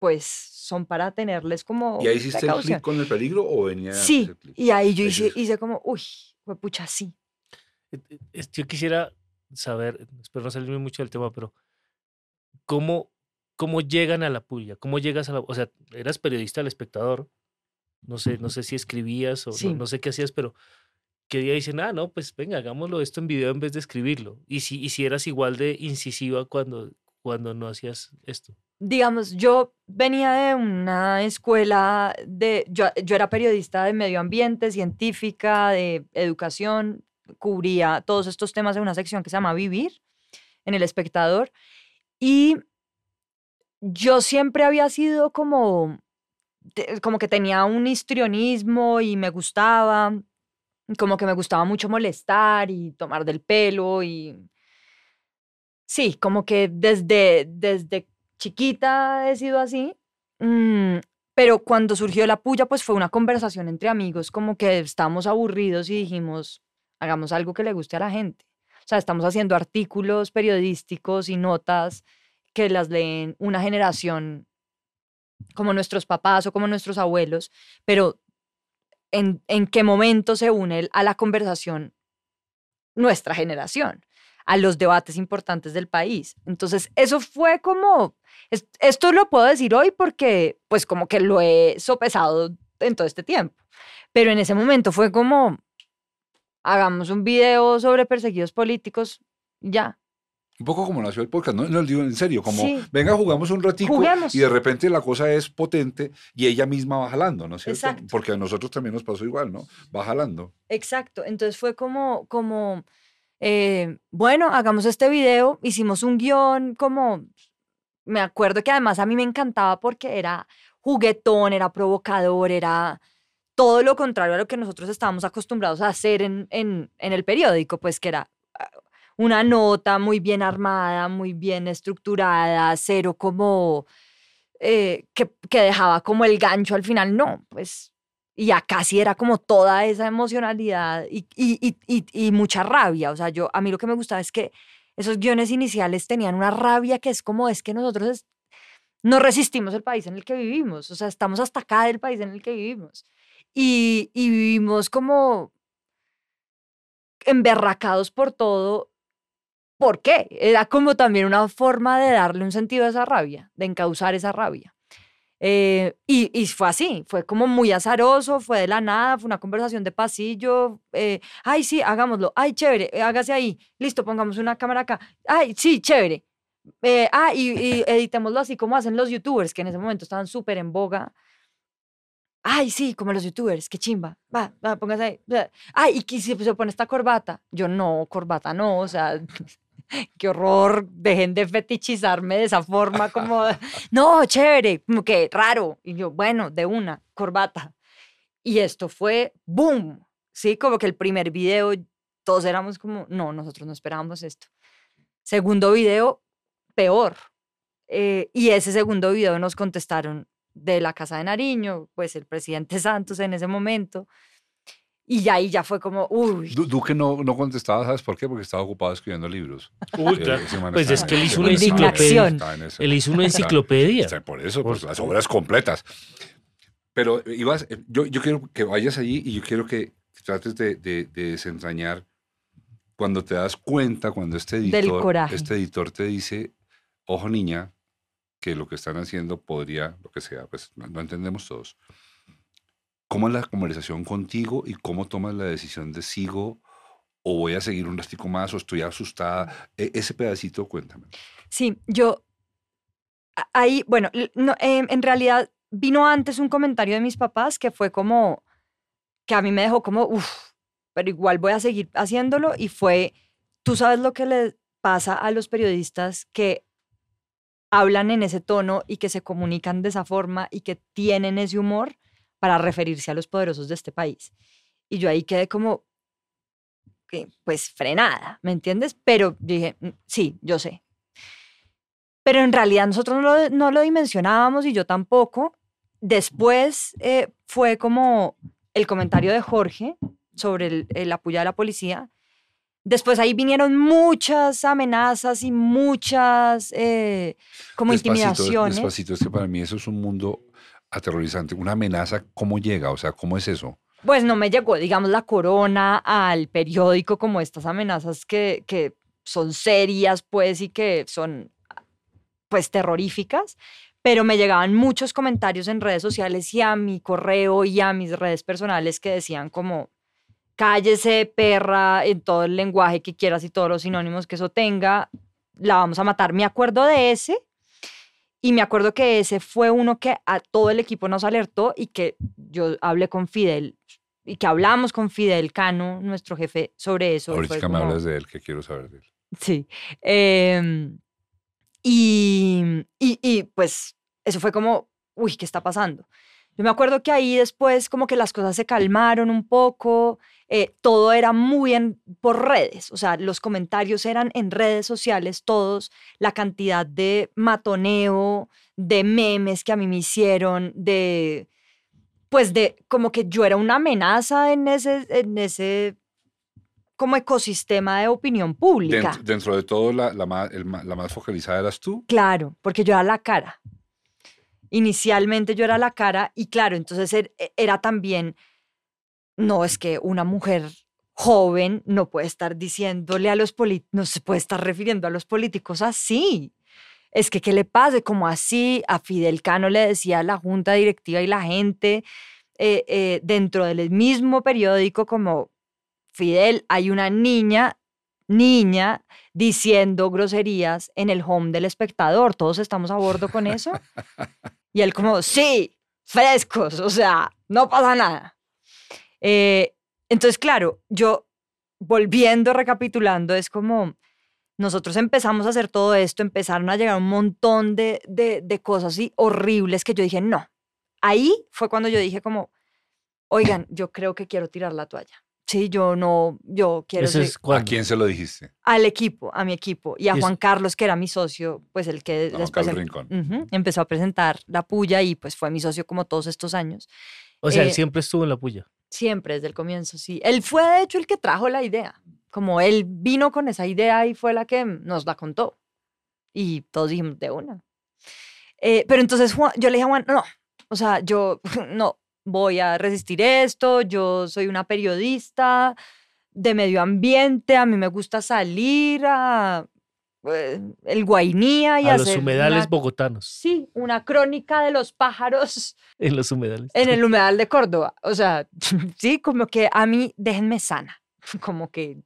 S2: pues, son para tenerles como...
S1: ¿Y ahí hiciste el clic con el peligro o venía...
S2: Sí, y ahí yo hice, hice como, uy, fue pucha, sí.
S3: Yo quisiera saber, espero no salirme mucho del tema, pero ¿cómo, cómo llegan a la puya? ¿Cómo llegas a la... O sea, eras periodista al espectador, no sé, no sé si escribías o no, sé qué hacías, pero ¿qué día dicen, ah, no, pues venga, hagámoslo esto en video en vez de escribirlo? Y si, y si eras igual de incisiva cuando, cuando no hacías esto.
S2: Digamos, yo venía de una escuela de, yo, yo era periodista de medio ambiente, científica, de educación, cubría todos estos temas en una sección que se llama Vivir, en El Espectador. Y yo siempre había sido como, como que tenía un histrionismo y me gustaba, como que me gustaba mucho molestar y tomar del pelo y... Sí, como que desde, desde chiquita he sido así. Mm, pero cuando surgió la puya, pues fue una conversación entre amigos, como que estábamos aburridos y dijimos, hagamos algo que le guste a la gente. O sea, estamos haciendo artículos periodísticos y notas que las leen una generación como nuestros papás o como nuestros abuelos, pero en, en qué momento se une a la conversación nuestra generación, a los debates importantes del país. Entonces, eso fue como, esto lo puedo decir hoy porque pues como que lo he sopesado en todo este tiempo, pero en ese momento fue como, hagamos un video sobre perseguidos políticos, ya,
S1: un poco como nació el podcast, no, no digo en serio, como venga, jugamos un ratico y de repente la cosa es potente y ella misma va jalando, ¿no es cierto? Exacto. Porque a nosotros también nos pasó igual, ¿no? Va jalando.
S2: Exacto, entonces fue como, como eh, bueno, hagamos este video, hicimos un guion como, me acuerdo que además a mí me encantaba porque era juguetón, era provocador, era todo lo contrario a lo que nosotros estábamos acostumbrados a hacer en, el periódico, pues que era una nota muy bien armada, muy bien estructurada, cero como eh, que, dejaba como el gancho al final, no, pues, y acá sí era como toda esa emocionalidad y, y, y, y, mucha rabia, o sea, yo, a mí lo que me gustaba es que esos guiones iniciales tenían una rabia que es como, es que nosotros no resistimos el país en el que vivimos, o sea, estamos hasta acá del país en el que vivimos. Y, y vivimos como emberracados por todo ¿Por qué? Era como también una forma de darle un sentido a esa rabia, de encauzar esa rabia. Eh, y, fue así, fue como muy azaroso, fue de la nada, fue una conversación de pasillo. Eh, ay, sí, hagámoslo. Ay, chévere, eh, hágase ahí. Listo, pongamos una cámara acá. Ay, sí, chévere. ah, y, y editémoslo así como hacen los youtubers, que en ese momento estaban súper en boga. Ay, sí, como los youtubers, qué chimba. Va, va, póngase ahí. Ay, y si se pone esta corbata. Yo no, corbata no, o sea, qué horror, dejen de fetichizarme de esa forma, como, no, chévere, como que raro. Y yo, bueno, de una, corbata. Y esto fue boom, ¿sí? Como que el primer video, todos éramos como, no, nosotros no esperábamos esto. Segundo video, peor. Eh, y ese segundo video nos contestaron de la Casa de Nariño, pues el presidente [LAUGHS] Santos en ese momento, y ya ahí ya fue como, uy.
S1: Duque no, no contestaba, ¿sabes por qué? Porque estaba ocupado escribiendo libros.
S3: Uy, eh, Pues es que él hizo una enciclopedia. Él hizo una enciclopedia.
S1: por eso, pues, las obras completas. Pero ibas, eh, yo, yo quiero que vayas allí y yo quiero que trates de, de, desentrañar cuando te das cuenta, cuando este editor, este editor te dice, ojo niña, que lo que están haciendo podría, lo que sea, pues no entendemos todos ¿Cómo es la conversación contigo y cómo tomas la decisión de sigo o voy a seguir un ratico más o estoy asustada? E, ese pedacito, cuéntame.
S2: Sí, yo ahí, bueno, no, em, en realidad vino antes un comentario de mis papás que fue como, que a mí me dejó como, uff, pero igual voy a seguir haciéndolo y fue, tú sabes lo que le pasa a los periodistas que hablan en ese tono y que se comunican de esa forma y que tienen ese humor para referirse a los poderosos de este país. Y yo ahí quedé como, pues frenada, ¿me entiendes? Pero dije, mm, sí, yo sé. Pero en realidad nosotros no lo, no lo dimensionábamos y yo tampoco. Después eh, fue como el comentario de Jorge sobre el, el apoyo de la policía. Después ahí vinieron muchas amenazas y muchas eh, como intimidaciones.
S1: Despacito, es que para mí eso es un mundo aterrorizante. Una amenaza, ¿cómo llega? O sea, ¿cómo es eso?
S2: Pues no me llegó, digamos, la corona al periódico como estas amenazas que, que son serias, pues, y que son, pues, terroríficas, pero me llegaban muchos comentarios en redes sociales y a mi correo y a mis redes personales que decían como, cállese, perra, en todo el lenguaje que quieras y todos los sinónimos que eso tenga, la vamos a matar. Me acuerdo de ese y me acuerdo que ese fue uno que a todo el equipo nos alertó y que yo hablé con Fidel y que hablamos con Fidel Cano, nuestro jefe, sobre eso.
S1: Ahorita me hablas de él, que quiero saber de él.
S2: Sí. Em, y, y, y pues eso fue como, uy, ¿qué está pasando? Yo me acuerdo que ahí después como que las cosas se calmaron un poco, eh, todo era muy en, por redes, o sea, los comentarios eran en redes sociales todos, la cantidad de matoneo, de memes que a mí me hicieron, de, pues de como que yo era una amenaza en ese, en ese como ecosistema de opinión pública.
S1: Dentro, de todo, la, la, más, la más focalizada eras tú.
S2: Claro, porque yo era la cara. Inicialmente yo era la cara y claro, entonces er, e, era también no es que una mujer joven no puede estar diciéndole a los políticos, no se puede estar refiriendo a los políticos así. Es que, ¿qué le pasa? Como así a Fidel Cano le decía a la junta directiva y la gente eh, eh, dentro del mismo periódico como Fidel, hay una niña, niña diciendo groserías en el home del espectador. Todos estamos a bordo con eso. [LAUGHS] Y él como, sí, frescos, o sea, no pasa nada. Eh, entonces, claro, yo volviendo, recapitulando, es como nosotros empezamos a hacer todo esto, empezaron a llegar un montón de, de, cosas así horribles que yo dije, no. Ahí fue cuando yo dije como, oigan, yo creo que quiero tirar la toalla. Sí, yo no, yo quiero...
S1: ¿A quién se lo dijiste?
S2: Al equipo, a mi equipo. Y a Juan Carlos, que era mi socio, pues el que
S1: después
S2: em empezó a presentar la puya y pues fue mi socio como todos estos años.
S3: O sea, él eh, siempre estuvo en la puya.
S2: Siempre, desde el comienzo, sí. Él fue, de hecho, el que trajo la idea. Como él vino con esa idea y fue la que nos la contó. Y todos dijimos, de una. Eh, pero entonces yo le dije a Juan, no, o sea, yo [LAUGHS] no voy a resistir esto, yo soy una periodista de medio ambiente, a mí me gusta salir a el Guainía y
S3: a los humedales bogotanos.
S2: Sí, una crónica de los pájaros. [LAUGHS]
S3: En los humedales.
S2: En el [LAUGHS] humedal de Córdoba. O sea, [LAUGHS] sí, como que a mí déjenme sana. Como que...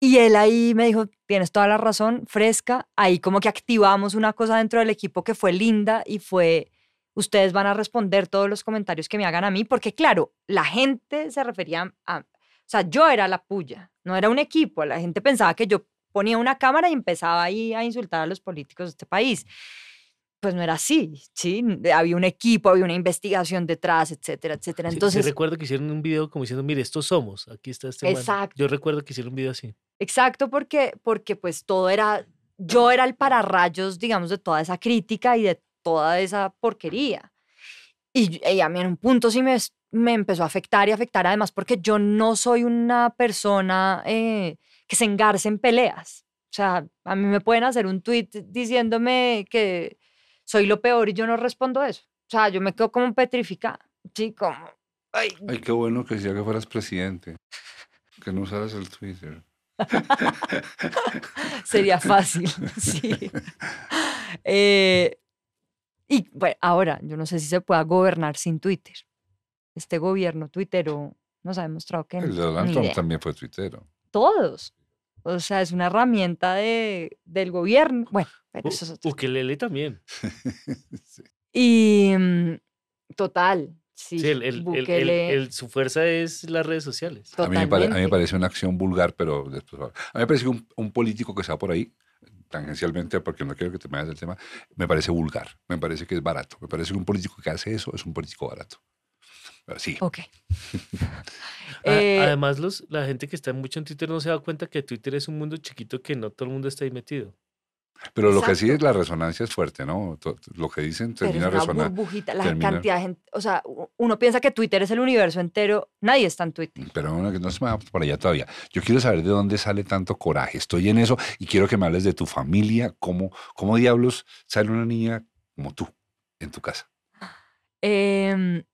S2: Y él ahí me dijo, tienes toda la razón, fresca. Ahí como que activamos una cosa dentro del equipo que fue linda y fue, ustedes van a responder todos los comentarios que me hagan a mí, porque claro, la gente se refería a, o sea, yo era la puya, no era un equipo, la gente pensaba que yo ponía una cámara y empezaba ahí a insultar a los políticos de este país. Pues no era así, ¿sí? Había un equipo, había una investigación detrás, etcétera, etcétera. Entonces,
S3: sí, recuerdo que hicieron un video como diciendo, mire, estos somos, aquí está este Exacto. Yo recuerdo que hicieron un video así.
S2: Exacto, porque, porque pues todo era, yo era el pararrayos, digamos, de toda esa crítica y de toda esa porquería. Y, y a mí en un punto sí me, me empezó a afectar y afectar además porque yo no soy una persona... Eh, que se engarcen peleas. O sea, a mí me pueden hacer un tweet diciéndome que soy lo peor y yo no respondo eso. O sea, yo me quedo como petrificada. Sí, como... Ay.
S1: ay, qué bueno que decía que fueras presidente. Que no usaras el Twitter. [LAUGHS]
S2: Sería fácil, [LAUGHS] sí. Eh, y bueno, ahora, yo no sé si se pueda gobernar sin Twitter. Este gobierno tuitero nos ha demostrado que...
S1: El de Donald Trump también fue tuitero
S2: todos. O sea, es una herramienta de, del gobierno. Bueno, pero eso es otro.
S3: Ukelele también. [LAUGHS]
S2: Y mm, total, sí.
S3: sí el, el, su fuerza es las redes sociales.
S1: A mí, me a mí, me parece una acción vulgar, pero después... A mí me parece un, un político que está por ahí, tangencialmente, porque no quiero que te me del tema, me parece vulgar, me parece que es barato. Me parece que un político que hace eso es un político barato. Sí.
S2: Ok. [LAUGHS]
S3: Eh, además, los, la gente que está mucho en Twitter no se da cuenta que Twitter es un mundo chiquito que no todo el mundo está ahí metido.
S1: Pero lo que sí es la resonancia es fuerte, ¿no? Lo que dicen termina resonando.
S2: la cantidad de gente, o sea, uno piensa que Twitter es el universo entero, nadie está en Twitter.
S1: Pero no, no se me va por allá todavía. Yo quiero saber de dónde sale tanto coraje. Estoy en eso y quiero que me hables de tu familia, cómo, cómo diablos sale una niña como tú en tu casa.
S2: Eh,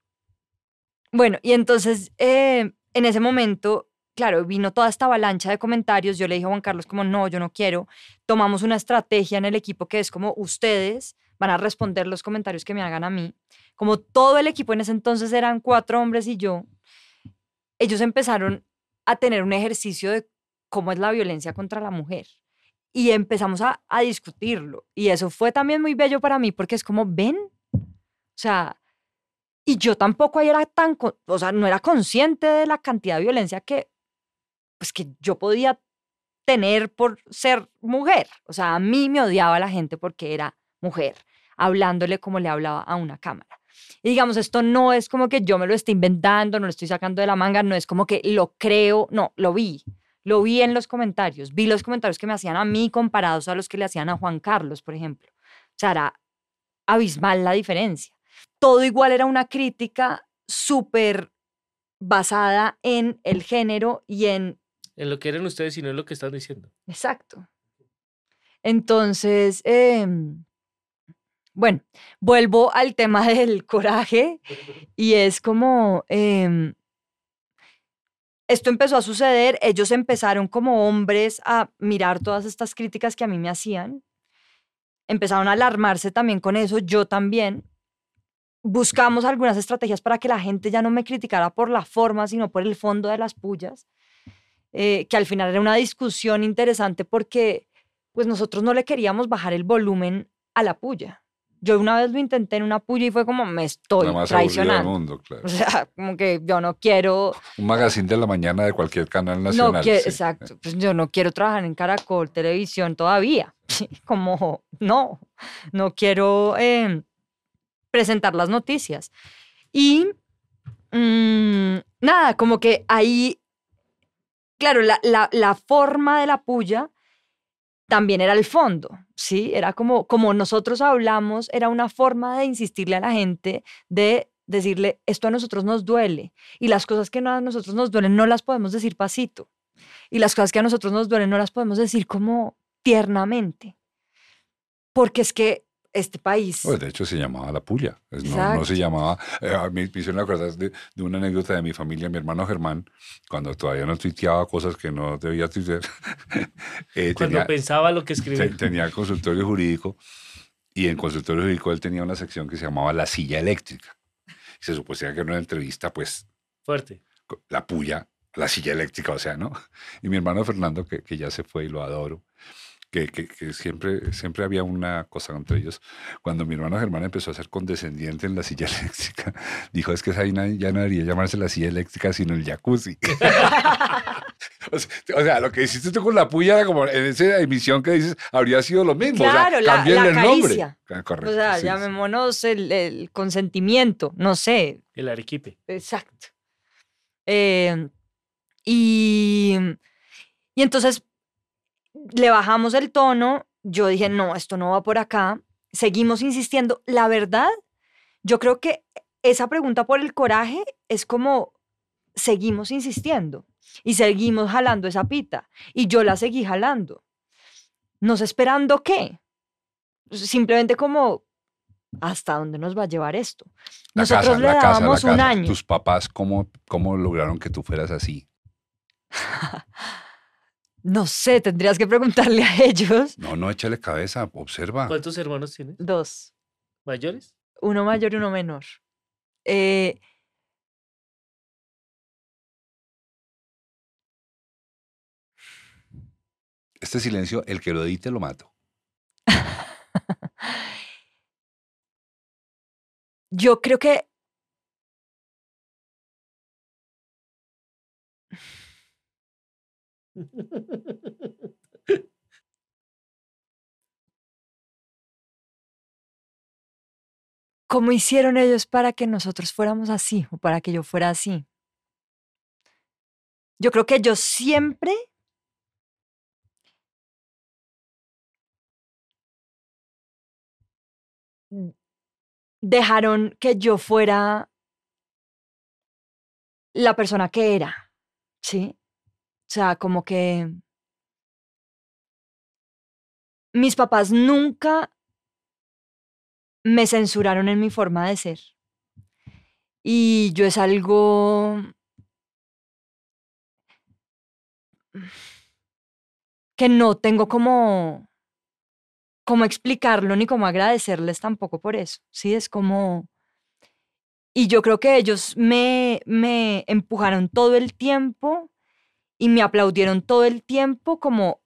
S2: bueno, y entonces eh, en ese momento, claro, vino toda esta avalancha de comentarios. Yo le dije a Juan Carlos como, no, yo no quiero. Tomamos una estrategia en el equipo que es como ustedes van a responder los comentarios que me hagan a mí. Como todo el equipo en ese entonces eran cuatro hombres y yo, ellos empezaron a tener un ejercicio de cómo es la violencia contra la mujer. Y empezamos a, a discutirlo. Y eso fue también muy bello para mí porque es como, ven, o sea, y yo tampoco ahí era tan, o sea, no era consciente de la cantidad de violencia que, pues, que yo podía tener por ser mujer. O sea, a mí me odiaba la gente porque era mujer, hablándole como le hablaba a una cámara. Y digamos, esto no es como que yo me lo esté inventando, no lo estoy sacando de la manga, no es como que lo creo, no, lo vi. Lo vi en los comentarios, vi los comentarios que me hacían a mí comparados a los que le hacían a Juan Carlos, por ejemplo. O sea, era abismal la diferencia todo igual era una crítica súper basada en el género y en...
S3: En lo que eran ustedes y no en lo que están diciendo.
S2: Exacto. Entonces, em, bueno, vuelvo al tema [LAUGHS] del coraje [LAUGHS] y es como, em, esto empezó a suceder, ellos empezaron como hombres a mirar todas estas críticas que a mí me hacían, empezaron a alarmarse también con eso, yo también. Buscamos algunas estrategias para que la gente ya no me criticara por la forma, sino por el fondo de las pullas, eh, que al final era una discusión interesante porque pues nosotros no le queríamos bajar el volumen a la puya. Yo una vez lo intenté en una puya y fue como, me estoy
S1: La más aburrida del
S2: traicionando.
S1: mundo, claro.
S2: O sea, como que yo no quiero,
S1: Un magazine de la mañana de cualquier canal
S2: no
S1: nacional.
S2: quiero,
S1: sí.
S2: exacto, pues yo no quiero trabajar en Caracol Televisión todavía. [LAUGHS] Como, no, no quiero eh, presentar las noticias. Y mm, nada, como que ahí, claro, la, la, la forma de la puya también era el fondo, ¿sí? Era como, como nosotros hablamos, era una forma de insistirle a la gente, de decirle, esto a nosotros nos duele, y las cosas que no a nosotros nos duelen no las podemos decir pasito, y las cosas que a nosotros nos duelen no las podemos decir como tiernamente, porque es que este país...
S1: Pues, de hecho, se llamaba La Puya. No, no se llamaba. eh, a mí me hicieron acordar de, de una anécdota de mi familia, mi hermano Germán, cuando todavía no tuiteaba cosas que no debía tuitear. [LAUGHS] eh,
S3: Cuando
S1: tenía,
S3: pensaba lo que escribía.
S1: tenía consultorio jurídico y en consultorio jurídico él tenía una sección que se llamaba La Silla Eléctrica. Y se suponía que era una entrevista, pues,
S3: Fuerte.
S1: la puya, la silla eléctrica, o sea, ¿no? Y mi hermano Fernando, que, que ya se fue y lo adoro, que, que- que siempre, siempre había una cosa entre ellos. Cuando mi hermano Germán empezó a ser condescendiente en la silla [LAUGHS] eléctrica, dijo, es que esa vaina ya no debería llamarse la silla eléctrica, sino el jacuzzi. [LAUGHS] o, sea, o sea, lo que hiciste tú con la puya era como en esa emisión que dices, habría sido lo mismo. o sea,
S2: Claro, la- la
S1: el nombre.
S2: caricia.
S1: Ah, Correcto.
S2: o sea,
S1: sí, sí.
S2: llamémonos el, el consentimiento, no sé,
S3: El arequipe.
S2: Exacto. Eh, y, y entonces le bajamos el tono. Yo dije, no, esto no va por acá. Seguimos insistiendo. La verdad, yo creo que esa pregunta por el coraje es como seguimos insistiendo y seguimos jalando esa pita. Y yo la seguí jalando. No sé esperando qué. Simplemente como, ¿hasta dónde nos va a llevar esto?
S1: La
S2: Nosotros
S1: casa,
S2: le
S1: casa,
S2: dábamos un año.
S1: Tus papás, ¿cómo, ¿cómo lograron que tú fueras así? [LAUGHS]
S2: No sé, tendrías que preguntarle a [LAUGHS] ellos.
S1: No, no, échale cabeza, observa.
S3: ¿Cuántos hermanos tienes?
S2: Dos,
S3: ¿Mayores?
S2: uno mayor y uno menor. Eh,
S1: Este silencio, el que lo edite lo mato. [LAUGHS]
S2: yo creo que ¿cómo hicieron ellos para que nosotros fuéramos así o para que yo fuera así? Yo creo que ellos siempre dejaron que yo fuera la persona que era, ¿sí? Sea, como que mis papás nunca me censuraron en mi forma de ser. Y yo es algo que no tengo como como explicarlo ni como agradecerles tampoco por eso. Sí, es como y yo creo que ellos me me empujaron todo el tiempo y me aplaudieron todo el tiempo como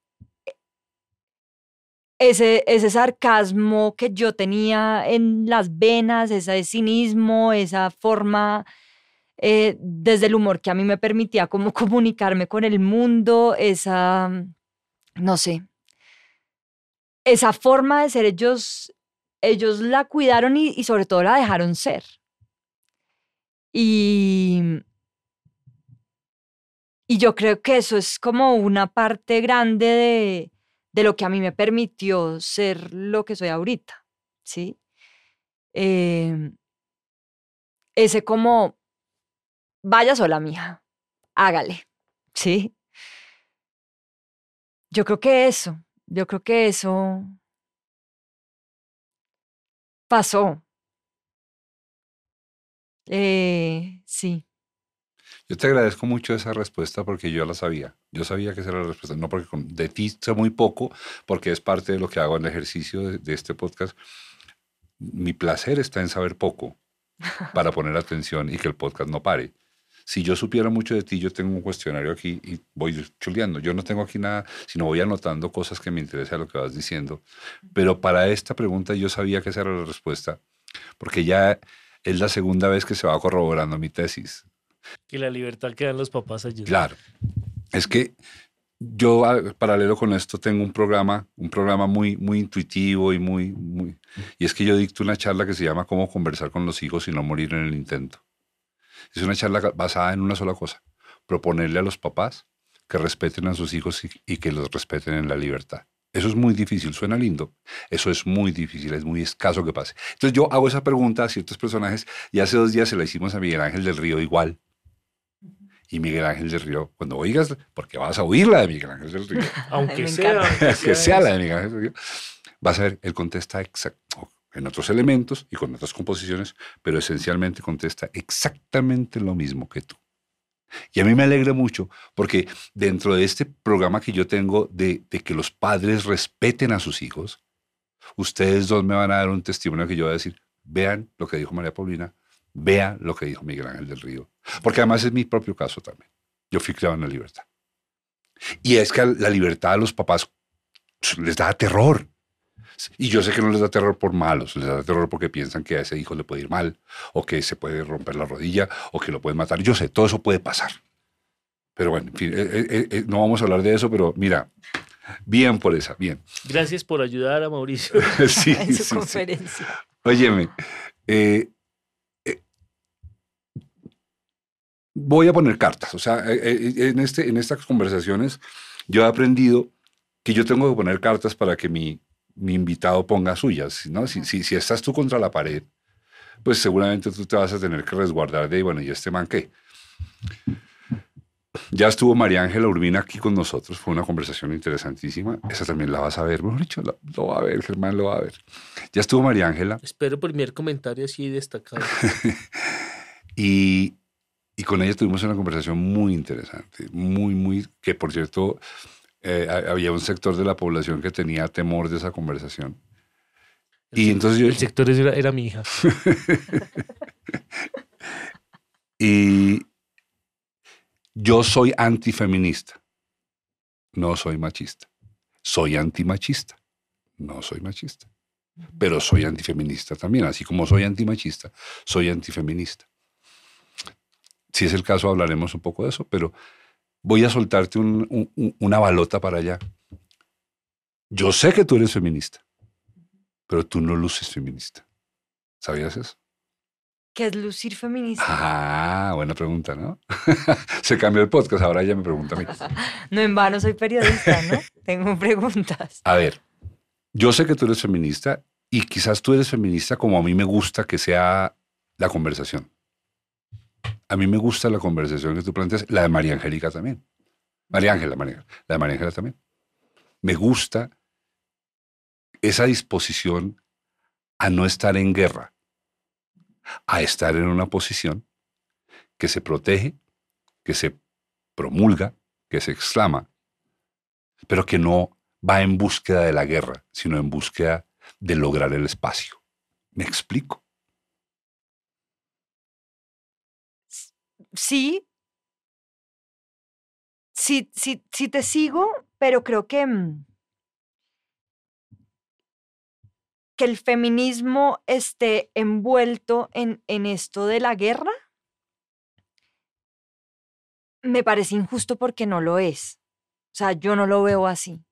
S2: ese, ese sarcasmo que yo tenía en las venas, ese cinismo, esa forma eh, desde el humor que a mí me permitía como [LAUGHS] comunicarme con el mundo, esa, no sé, esa forma de ser, ellos, ellos la cuidaron y sobre todo la dejaron ser. Y, y yo creo que eso es como una parte grande de, de lo que a mí me permitió ser lo que soy ahorita, ¿sí? Em, ese como, vaya sola, mija, hágale, ¿sí? Yo creo que eso, yo creo que eso pasó. Eh, sí.
S1: Yo te agradezco mucho esa respuesta porque yo la sabía. Yo sabía que esa era la respuesta. No porque con- de ti sé muy poco, porque es parte de lo que hago en el ejercicio de, de este podcast. Mi placer está en saber poco [LAUGHS] para poner atención y que el podcast no pare. Si yo supiera mucho de ti, yo tengo un cuestionario aquí y voy chuleando. Yo no tengo aquí nada, sino voy anotando cosas que me interesan lo que vas diciendo. Pero para esta pregunta yo sabía que esa era la respuesta, porque ya es la segunda vez que se va corroborando mi tesis.
S3: Que la libertad que dan los papás ayuda.
S1: Claro. Es que yo, paralelo con esto, tengo un programa, un programa muy, muy intuitivo y muy, muy... Y es que yo dicto una charla que se llama Cómo conversar con los hijos y no morir en el intento. Es una charla basada en una sola cosa, proponerle a los papás que respeten a sus hijos y, y que los respeten en la libertad. Eso es muy difícil, suena lindo. Eso es muy difícil, es muy escaso que pase. Entonces yo hago esa pregunta a ciertos personajes y hace dos días se la hicimos a Miguel Ángel del Río igual. Y Miguel Ángel del Río, cuando oigas, porque vas a oír la de Miguel Ángel del Río, [LAUGHS]
S3: Aunque sea. aunque
S1: sea la de. Miguel Ángel del Río, vas a ver, él contesta exacto, en otros elementos y con otras composiciones, pero esencialmente contesta exactamente lo mismo que tú. Y a mí me alegra mucho porque dentro de este programa que yo tengo de, de que los padres respeten a sus hijos, ustedes dos me van a dar un testimonio que yo voy a decir, vean lo que dijo María Paulina, vean lo que dijo Miguel Ángel del Río. Porque además es mi propio caso también. Yo fui criado en la libertad. Y es que la libertad a los papás les da terror. Y yo sé que no les da terror por malos, les da terror porque piensan que a ese hijo le puede ir mal, o que se puede romper la rodilla, o que lo pueden matar. Yo sé, todo eso puede pasar. Pero bueno, en fin, eh, eh, eh, no vamos a hablar de eso, pero mira, bien por esa, bien.
S3: Gracias por ayudar a Mauricio. [LAUGHS]
S1: Sí, [LAUGHS]
S2: en su
S1: sí, sí.
S2: conferencia.
S1: Óyeme, eh, voy a poner cartas. O sea, eh, eh, en, este, en estas conversaciones yo he aprendido que yo tengo que poner cartas para que mi, mi invitado ponga suyas. ¿no? Si, si, si estás tú contra la pared, pues seguramente tú te vas a tener que resguardar de, bueno, ¿y este man qué? Ya estuvo María Ángela Urbina aquí con nosotros, fue una conversación interesantísima. Esa también la vas a ver, mejor dicho, la- lo va a ver, Germán lo va a ver. Ya estuvo María Ángela.
S3: Espero primer comentario así destacado. [LAUGHS]
S1: Y, y con ella tuvimos una conversación muy interesante, muy, muy, que por cierto, eh, ha- había un sector de la población que tenía temor de esa conversación. Y entonces yo
S3: El sector era, era mi hija. [LAUGHS]
S1: y yo soy antifeminista, no soy machista. Soy antimachista, no soy machista. Pero soy antifeminista también, así como soy antimachista, soy antifeminista. Si es el caso, hablaremos un poco de eso, pero voy a soltarte un- un- un- una balota para allá. Yo sé que tú eres feminista, pero tú no luces feminista. ¿Sabías eso?
S2: ¿Qué es lucir feminista?
S1: Ah, buena pregunta, ¿no? [LAUGHS] Se cambió el podcast, ahora ella me pregunta a mí. [LAUGHS]
S2: No en vano soy periodista, ¿no? [LAUGHS] Tengo preguntas.
S1: A ver, yo sé que tú eres feminista y quizás tú eres feminista como a mí me gusta que sea la conversación. A mí me gusta la conversación que tú planteas, la de María Angélica también. María Ángela, María, la de María Ángela también. Me gusta esa disposición a no estar en guerra, a estar en una posición que se protege, que se promulga, que se exclama, pero que no va en búsqueda de la guerra, sino en búsqueda de lograr el espacio. ¿Me explico?
S2: Sí. Sí, sí, sí te sigo, pero creo que, mm, que el feminismo esté envuelto en, en esto de la guerra me parece injusto porque no lo es. O sea, yo no lo veo así.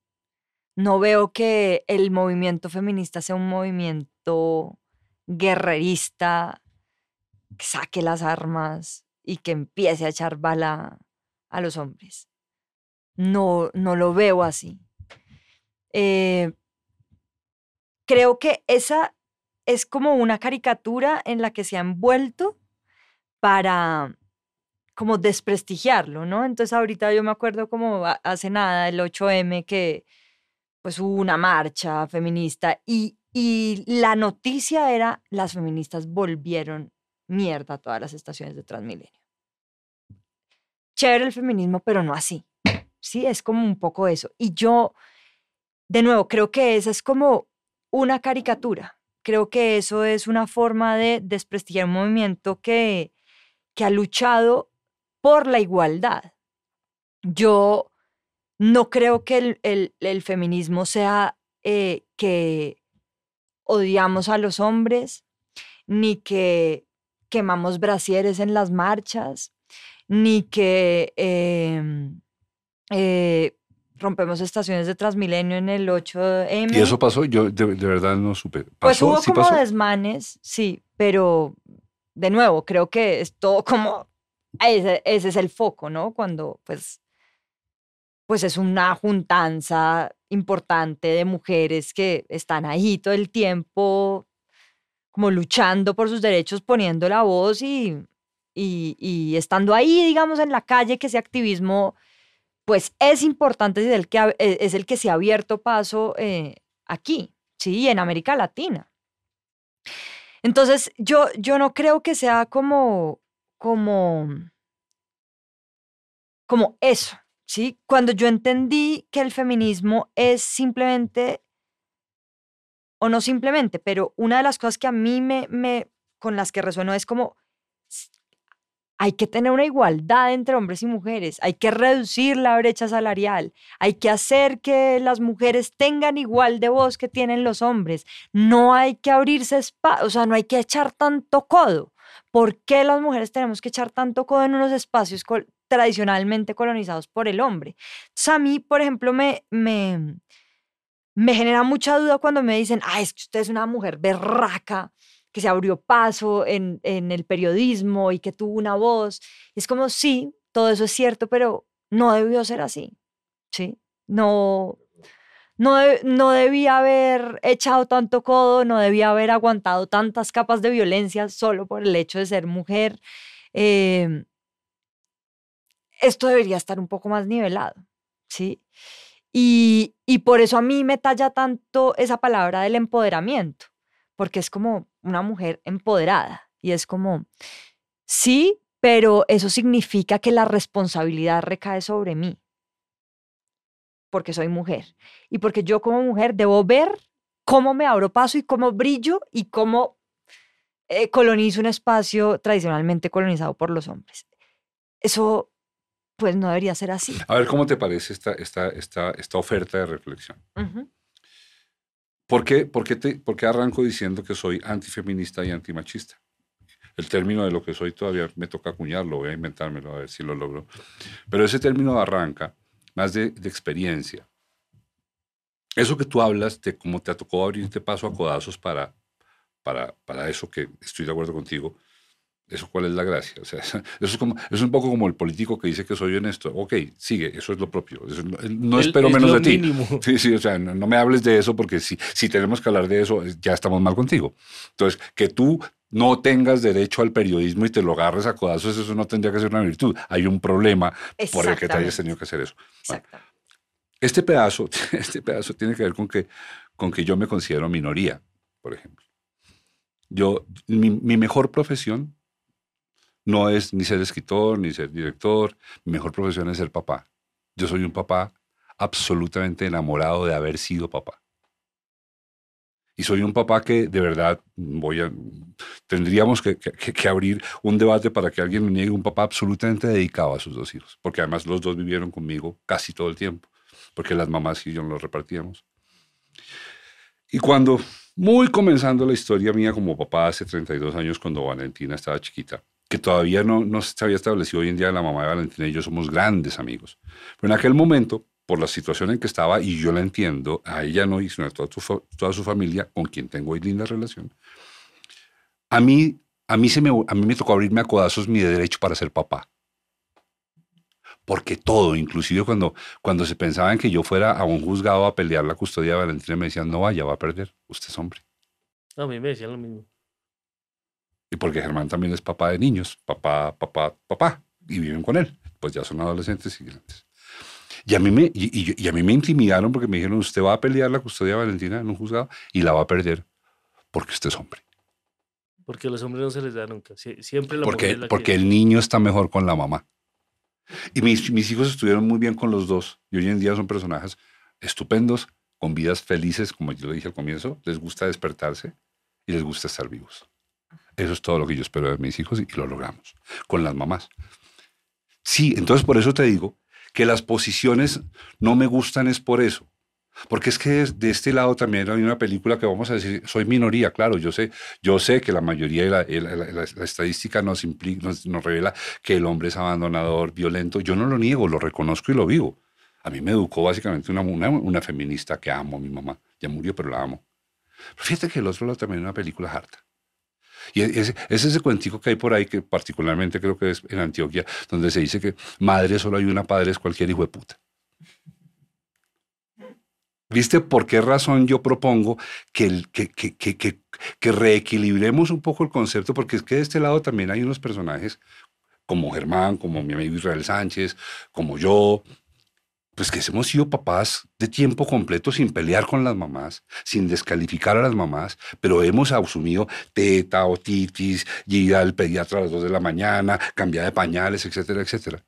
S2: No veo que el movimiento feminista sea un movimiento guerrerista, que saque las armas y que empiece a echar bala a los hombres. No, no lo veo así. Eh, creo que esa es como una caricatura en la que se ha envuelto para como desprestigiarlo, ¿no? Entonces ahorita yo me acuerdo como hace nada, el 8M, que pues hubo una marcha feminista y, y la noticia era las feministas volvieron mierda todas las estaciones de Transmilenio. chévere el feminismo, pero no así. Sí, es como un poco eso. Y yo, de nuevo, creo que esa es como una caricatura. Creo que eso es una forma de desprestigiar un movimiento que, que ha luchado por la igualdad. Yo no creo que el, feminismo sea eh, que odiamos a los hombres, ni que quemamos brasieres en las marchas, ni que em, eh, rompemos estaciones de Transmilenio en el 8M.
S1: ¿Y eso pasó? Yo de, verdad no supe.
S2: pues hubo como desmanes, sí, pero de nuevo, creo que es todo como, ese, ese, es el foco, ¿no? Cuando pues, pues es una juntanza importante de mujeres que están ahí todo el tiempo como luchando por sus derechos, poniendo la voz y, y, estando ahí, digamos, en la calle, que ese activismo, pues es importante, es el que, e, es el que se ha abierto paso eh, aquí, ¿sí? En América Latina. Entonces, yo, yo no creo que sea como, como, como eso, ¿sí? Cuando yo entendí que el feminismo es simplemente o no simplemente, pero una de las cosas que a mí me, me con las que resueno es como hay que tener una igualdad entre hombres y mujeres, hay que reducir la brecha salarial, hay que hacer que las mujeres tengan igual de voz que tienen los hombres, no hay que abrirse espacio, o sea, no hay que echar tanto codo. ¿Por qué las mujeres tenemos que echar tanto codo en unos espacios tradicionalmente colonizados por el hombre? Entonces, a mí, por ejemplo, me, me, me genera mucha duda cuando me dicen, ah, es que usted es una mujer berraca, que se abrió paso en, el periodismo y que tuvo una voz. es como, sí, todo eso es cierto, pero no debió ser así, ¿sí? No, no, no debía haber echado tanto codo, no debía haber aguantado tantas capas de violencia solo por el hecho de ser mujer. Em, esto debería estar un poco más nivelado, ¿sí? Y, por eso a mí me talla tanto esa palabra del empoderamiento, porque es como una mujer empoderada y es como, sí, pero eso significa que la responsabilidad recae sobre mí, porque soy mujer y porque yo como mujer debo ver cómo me abro paso y cómo brillo y cómo eh, colonizo un espacio tradicionalmente colonizado por los hombres. Eso pues no debería ser así.
S1: A ver, ¿cómo te parece esta, esta, esta, esta oferta de reflexión? ¿Por, qué, por, qué te, ¿Por qué arranco diciendo que soy antifeminista y antimachista? El término de lo que soy todavía me toca acuñarlo, voy a inventármelo a ver si lo logro. Pero ese término arranca más de, de experiencia. Eso que tú hablas de cómo te tocado abrirte paso a codazos para, para, para eso que estoy de acuerdo contigo, ¿Eso cuál es la gracia? O sea, [LAUGHS] eso es, como, es un poco como el político que dice que soy honesto. Ok, sigue, eso es lo propio. no espero menos de ti. [LAUGHS] Sí, sí, o sea, no, me hables de eso porque si, si tenemos que hablar de eso, ya estamos mal contigo. Entonces, que tú no tengas derecho al periodismo y te lo agarres a codazos, eso no tendría que ser una virtud. Hay un problema por el que te hayas tenido que hacer eso. este pedazo, [LAUGHS] este pedazo tiene que ver con que, con que yo me considero minoría, por ejemplo. Yo, mi mejor profesión no es ni ser escritor, ni ser director. Mi mejor profesión es ser papá. Yo soy un papá absolutamente enamorado de haber sido papá. Y soy un papá que de verdad voy a, tendríamos que, abrir un debate para que alguien me niegue un papá absolutamente dedicado a sus dos hijos, porque además los dos vivieron conmigo casi todo el tiempo, porque las mamás y yo nos repartíamos. Y cuando, muy comenzando la historia mía como papá hace 32 años, cuando Valentina estaba chiquita, que todavía no, se había establecido hoy en día, la mamá de Valentina y yo somos grandes amigos. Pero en aquel momento, por la situación en que estaba, y yo la entiendo, a ella no, y sino a toda, su familia, con quien tengo hoy linda relación, a mí, a, mí se me, a mí me tocó abrirme a codazos mi derecho para ser papá. Porque todo, inclusive cuando, cuando se pensaban que yo fuera a un juzgado a pelear la custodia de Valentina, me decían, no vaya, va a perder, usted es hombre.
S3: A mí me decían lo mismo.
S1: Y porque Germán también es papá de niños, papá, papá, papá, y viven con él. Pues ya son adolescentes y grandes. Y a, mí me, y, a mí me intimidaron porque me dijeron, usted va a pelear la custodia de Valentina en un juzgado y la va a perder porque usted es hombre.
S3: Porque a los hombres no se les da nunca. Siempre la
S1: porque, Porque el niño está mejor con la mamá. Y mis, mis hijos estuvieron muy bien con los dos. Y hoy en día son personajes estupendos, con vidas felices, como yo lo dije al comienzo. Les gusta despertarse y les gusta estar vivos. Eso es todo lo que yo espero de mis hijos y lo logramos. Con las mamás. Sí, entonces por eso te digo que las posiciones no me gustan es por eso. Porque es que de este lado también hay una película que vamos a decir, soy minoría, claro, yo sé, yo sé que la mayoría de la, estadística nos, implica, nos, revela que el hombre es abandonador, violento. Yo no lo niego, lo reconozco y lo vivo. A mí me educó básicamente una, una, feminista que amo, mi mamá. Ya murió, pero la amo. Pero fíjate que el otro lado también es una película harta. Y es, es, ese cuentico que hay por ahí, que particularmente creo que es en Antioquia, donde se dice que madre solo hay una, padre es cualquier hijo de puta. ¿Viste por qué razón yo propongo que, que, que, que, que reequilibremos un poco el concepto? Porque es que de este lado también hay unos personajes como Germán, como mi amigo Israel Sánchez, como yo, pues que hemos sido papás de tiempo completo sin pelear con las mamás, sin descalificar a las mamás, pero hemos asumido teta, otitis, ir al pediatra a las dos de la mañana, cambiar de pañales, etcétera, etcétera.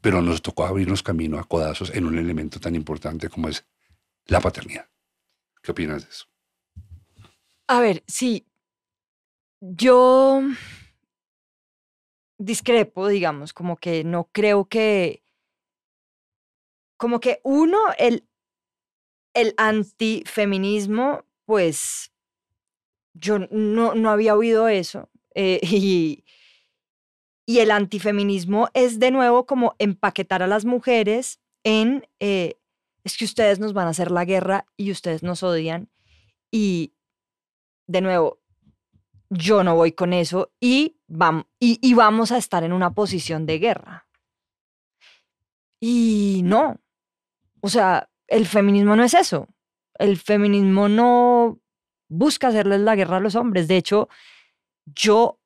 S1: Pero nos tocó abrirnos camino a codazos en un elemento tan importante como es la paternidad. ¿Qué opinas de eso?
S2: A ver, sí, yo discrepo, digamos, como que no creo que como que uno, el, el antifeminismo, pues yo no, no había oído eso. Eh, [LAUGHS] y, y el antifeminismo es de nuevo como empaquetar a las mujeres en, eh, es que ustedes nos van a hacer la guerra y ustedes nos odian. Y de nuevo, yo no voy con eso y, vamos, y vamos a estar en una posición de guerra. Y no, o sea, el feminismo no es eso. El feminismo no busca hacerles la guerra a los hombres. De hecho, yo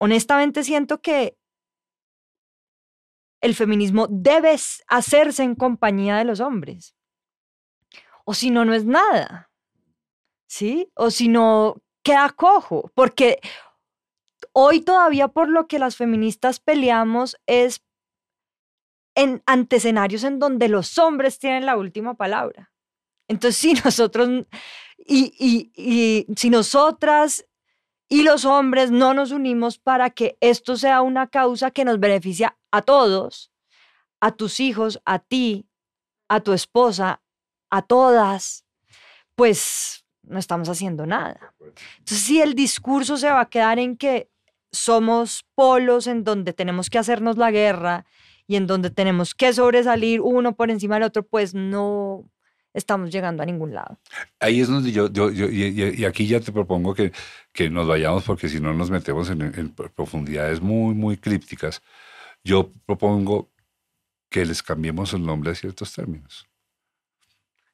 S2: honestamente siento que el feminismo debe hacerse en compañía de los hombres. O si no, no es nada. ¿Sí? O si no, queda cojo. Porque hoy todavía por lo que las feministas peleamos es en ante escenarios en donde los hombres tienen la última palabra. Entonces, [LAUGHS] si nosotros y, y, y si nosotras y los hombres no nos unimos para que esto sea una causa que nos beneficia a todos, a tus hijos, a ti, a tu esposa, a todas, pues no estamos haciendo nada. Entonces, si el discurso se va a quedar en que somos polos en donde tenemos que hacernos la guerra y en donde tenemos que sobresalir uno por encima del otro, pues no estamos llegando a ningún lado.
S1: Ahí es donde yo, yo, y, aquí ya te propongo que, que nos vayamos porque si no nos metemos en, profundidades muy, muy crípticas. Yo propongo que les cambiemos el nombre a ciertos términos.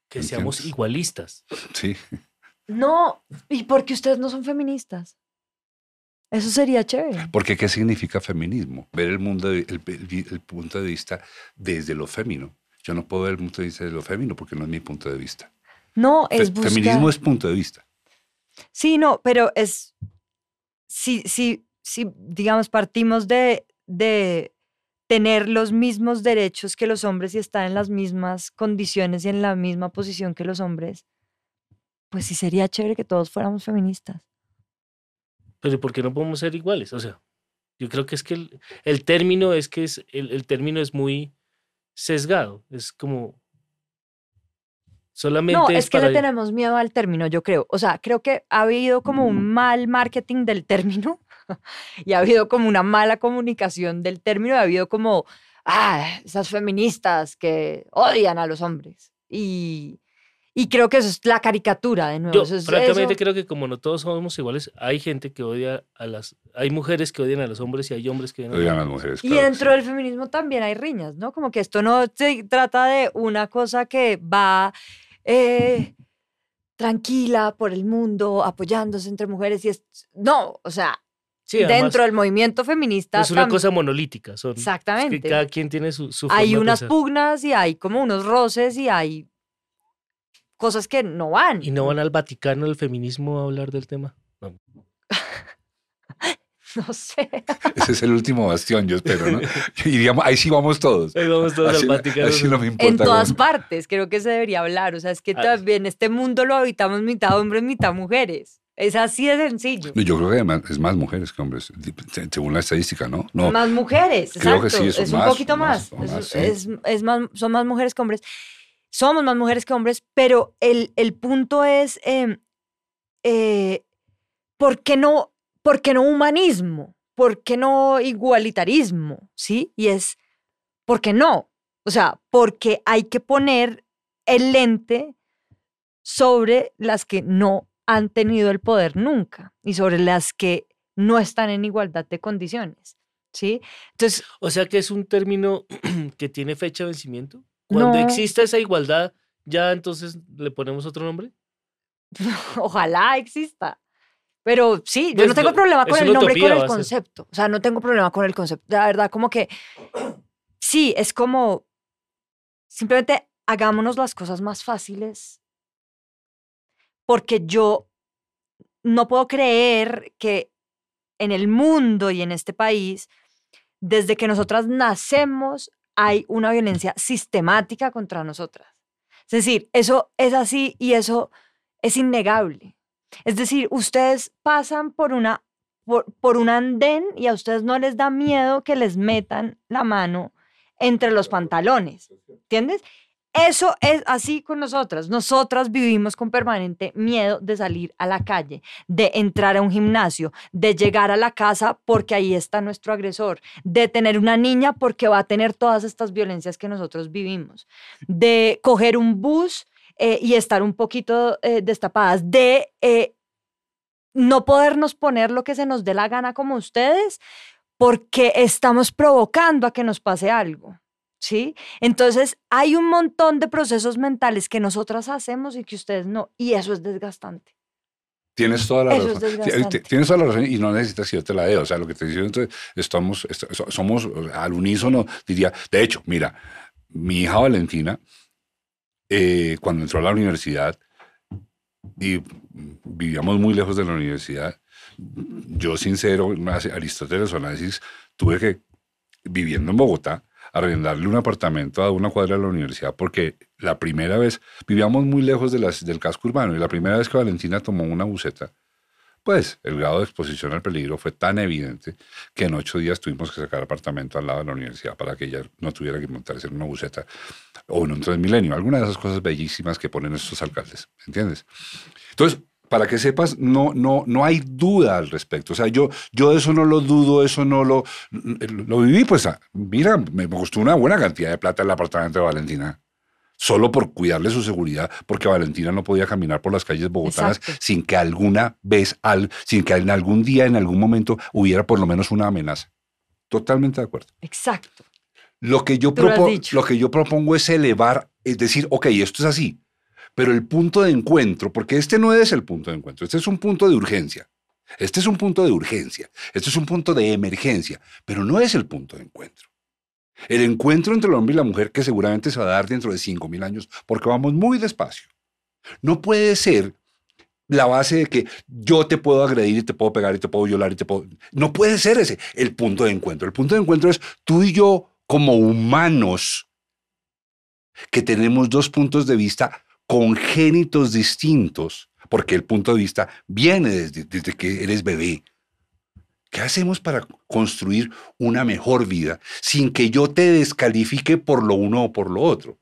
S3: Que seamos igualistas.
S1: Sí.
S2: No, ¿y por qué ustedes no son feministas? Eso sería chévere.
S1: Porque ¿qué significa feminismo? Ver el mundo, el, punto de vista desde lo fémino. Yo no puedo ver el punto de vista de lo fémino porque no es mi punto de vista.
S2: No, es
S1: Feminismo es punto de vista.
S2: Sí, no, pero es... Si, si, si digamos, partimos de, de tener los mismos derechos que los hombres y estar en las mismas condiciones y en la misma posición que los hombres, pues sí sería chévere que todos fuéramos feministas.
S3: Pero ¿por qué no podemos ser iguales? O sea, yo creo que es que el, término es que es, el, término es muy sesgado. Es como solamente.
S2: No, es, que le tenemos miedo al término, yo creo. O sea, creo que ha habido como un mal marketing del término [LAUGHS] y ha habido como una mala comunicación del término. Y ha habido como, ah, esas feministas que odian a los hombres. Y, y creo que eso es la caricatura de nuevo.
S3: Yo francamente creo que como no todos somos iguales, hay gente que odia a las... Hay mujeres que odian a los hombres y hay hombres que
S1: odian, a las mujeres.
S2: y dentro del feminismo también hay riñas, ¿no? Como que esto no se trata de una cosa que va eh, tranquila por el mundo, apoyándose entre mujeres y es... No, o sea... dentro del movimiento feminista.
S3: Es una cosa monolítica. Son,
S2: exactamente.
S3: que cada quien tiene su, su
S2: Hay unas pugnas y hay como unos roces y hay cosas que no van.
S3: ¿Y no van al Vaticano el feminismo a hablar del tema? [LAUGHS]
S2: No sé.
S1: Ese es el último bastión, yo espero, ¿no? [LAUGHS] Y digamos, ahí sí vamos todos.
S3: Ahí vamos todos
S1: Así,
S3: al Vaticano.
S1: así no me importa.
S2: En todas partes, creo que se debería hablar. O sea, es que
S3: Ah.
S2: también este mundo lo habitamos mitad hombres, mitad mujeres. Es así de sencillo.
S1: No, Yo creo que además es más mujeres que hombres, se- según la estadística, ¿no? No,
S2: Más mujeres,
S1: creo que
S2: exacto.
S1: sí, son
S2: es un
S1: más,
S2: poquito
S1: son más,
S2: más.
S1: son
S2: Es-
S1: más, sí.
S2: es, es más, son más mujeres que hombres. Somos más mujeres que hombres, pero el, el punto es, em, eh, ¿por, qué no, ¿por qué no humanismo? ¿Por qué no igualitarismo? ¿Sí? Y es, ¿por qué no? O sea, porque hay que poner el lente sobre las que no han tenido el poder nunca y sobre las que no están en igualdad de condiciones. ¿Sí? Entonces,
S3: O sea que es un término [CLEARS THROAT] que tiene fecha de vencimiento. Cuando
S2: No.
S3: exista esa igualdad, ya entonces le ponemos otro nombre. [LAUGHS]
S2: ojalá exista. Pero sí, yo
S3: Pues
S2: no tengo
S3: yo-
S2: problema con el nombre y con el concepto. O sea, no tengo problema con el concepto. La verdad, como que sí, es como simplemente hagámonos las cosas más fáciles. Porque yo no puedo creer que en el mundo y en este país, desde que nosotras nacemos, hay una violencia sistemática contra nosotras. Es decir, eso es así y eso es innegable. Es decir, ustedes pasan por una por, un andén y a ustedes no les da miedo que les metan la mano entre los pantalones. ¿Entiendes? Eso es así con nosotras. Nosotras vivimos con permanente miedo de salir a la calle, de entrar a un gimnasio, de llegar a la casa porque ahí está nuestro agresor, de tener una niña porque va a tener todas estas violencias que nosotros vivimos, de coger un bus eh, y estar un poquito eh, destapadas, de eh, no podernos poner lo que se nos dé la gana como ustedes porque estamos provocando a que nos pase algo. ¿Sí? Entonces hay un montón de procesos mentales que nosotras hacemos y que ustedes no, y eso es desgastante.
S1: Tienes toda la
S2: Eso es
S1: razón. Tienes toda la razón y no necesitas que yo te la dé. O sea, lo que te diciendo, entonces, estamos, est- so- somos al unísono, diría. De hecho, mira, mi hija Valentina, eh, cuando entró a la universidad y vivíamos muy lejos de la universidad, yo sincero, Aristóteles Onassis, tuve que, viviendo en Bogotá, arrendarle un apartamento a una cuadra de la universidad porque la primera vez vivíamos muy lejos de las, del casco urbano y la primera vez que Valentina tomó una buceta, pues el grado de exposición al peligro fue tan evidente que en ocho días tuvimos que sacar apartamento al lado de la universidad para que ella no tuviera que montarse en una buceta o en un Transmilenio. Alguna de esas cosas bellísimas que ponen estos alcaldes, ¿entiendes? Entonces, para que sepas, no, no, no hay duda al respecto. O sea, yo, yo eso no lo dudo, eso no lo, lo viví, pues ah, mira, me costó una buena cantidad de plata el apartamento de Valentina. Solo por cuidarle su seguridad, porque Valentina no podía caminar por las calles bogotanas
S2: Exacto.
S1: sin que alguna vez, al, sin que en algún día, en algún momento, hubiera por lo menos una amenaza. Totalmente de acuerdo.
S2: Exacto.
S1: Lo que yo,
S2: lo
S1: lo que yo propongo es elevar, es decir, ok, esto es así, pero el punto de encuentro, porque este no es el punto de encuentro, este es un punto de urgencia. Este es un punto de urgencia, este es un punto de emergencia, pero no es el punto de encuentro. El encuentro entre el hombre y la mujer que seguramente se va a dar dentro de 5.000 años, porque vamos muy despacio. No puede ser la base de que yo te puedo agredir y te puedo pegar y te puedo violar y te puedo... No puede ser ese el punto de encuentro. El punto de encuentro es tú y yo como humanos que tenemos dos puntos de vista congénitos distintos, porque el punto de vista viene desde, que eres bebé. ¿Qué hacemos para construir una mejor vida sin que yo te descalifique por lo uno o por lo otro?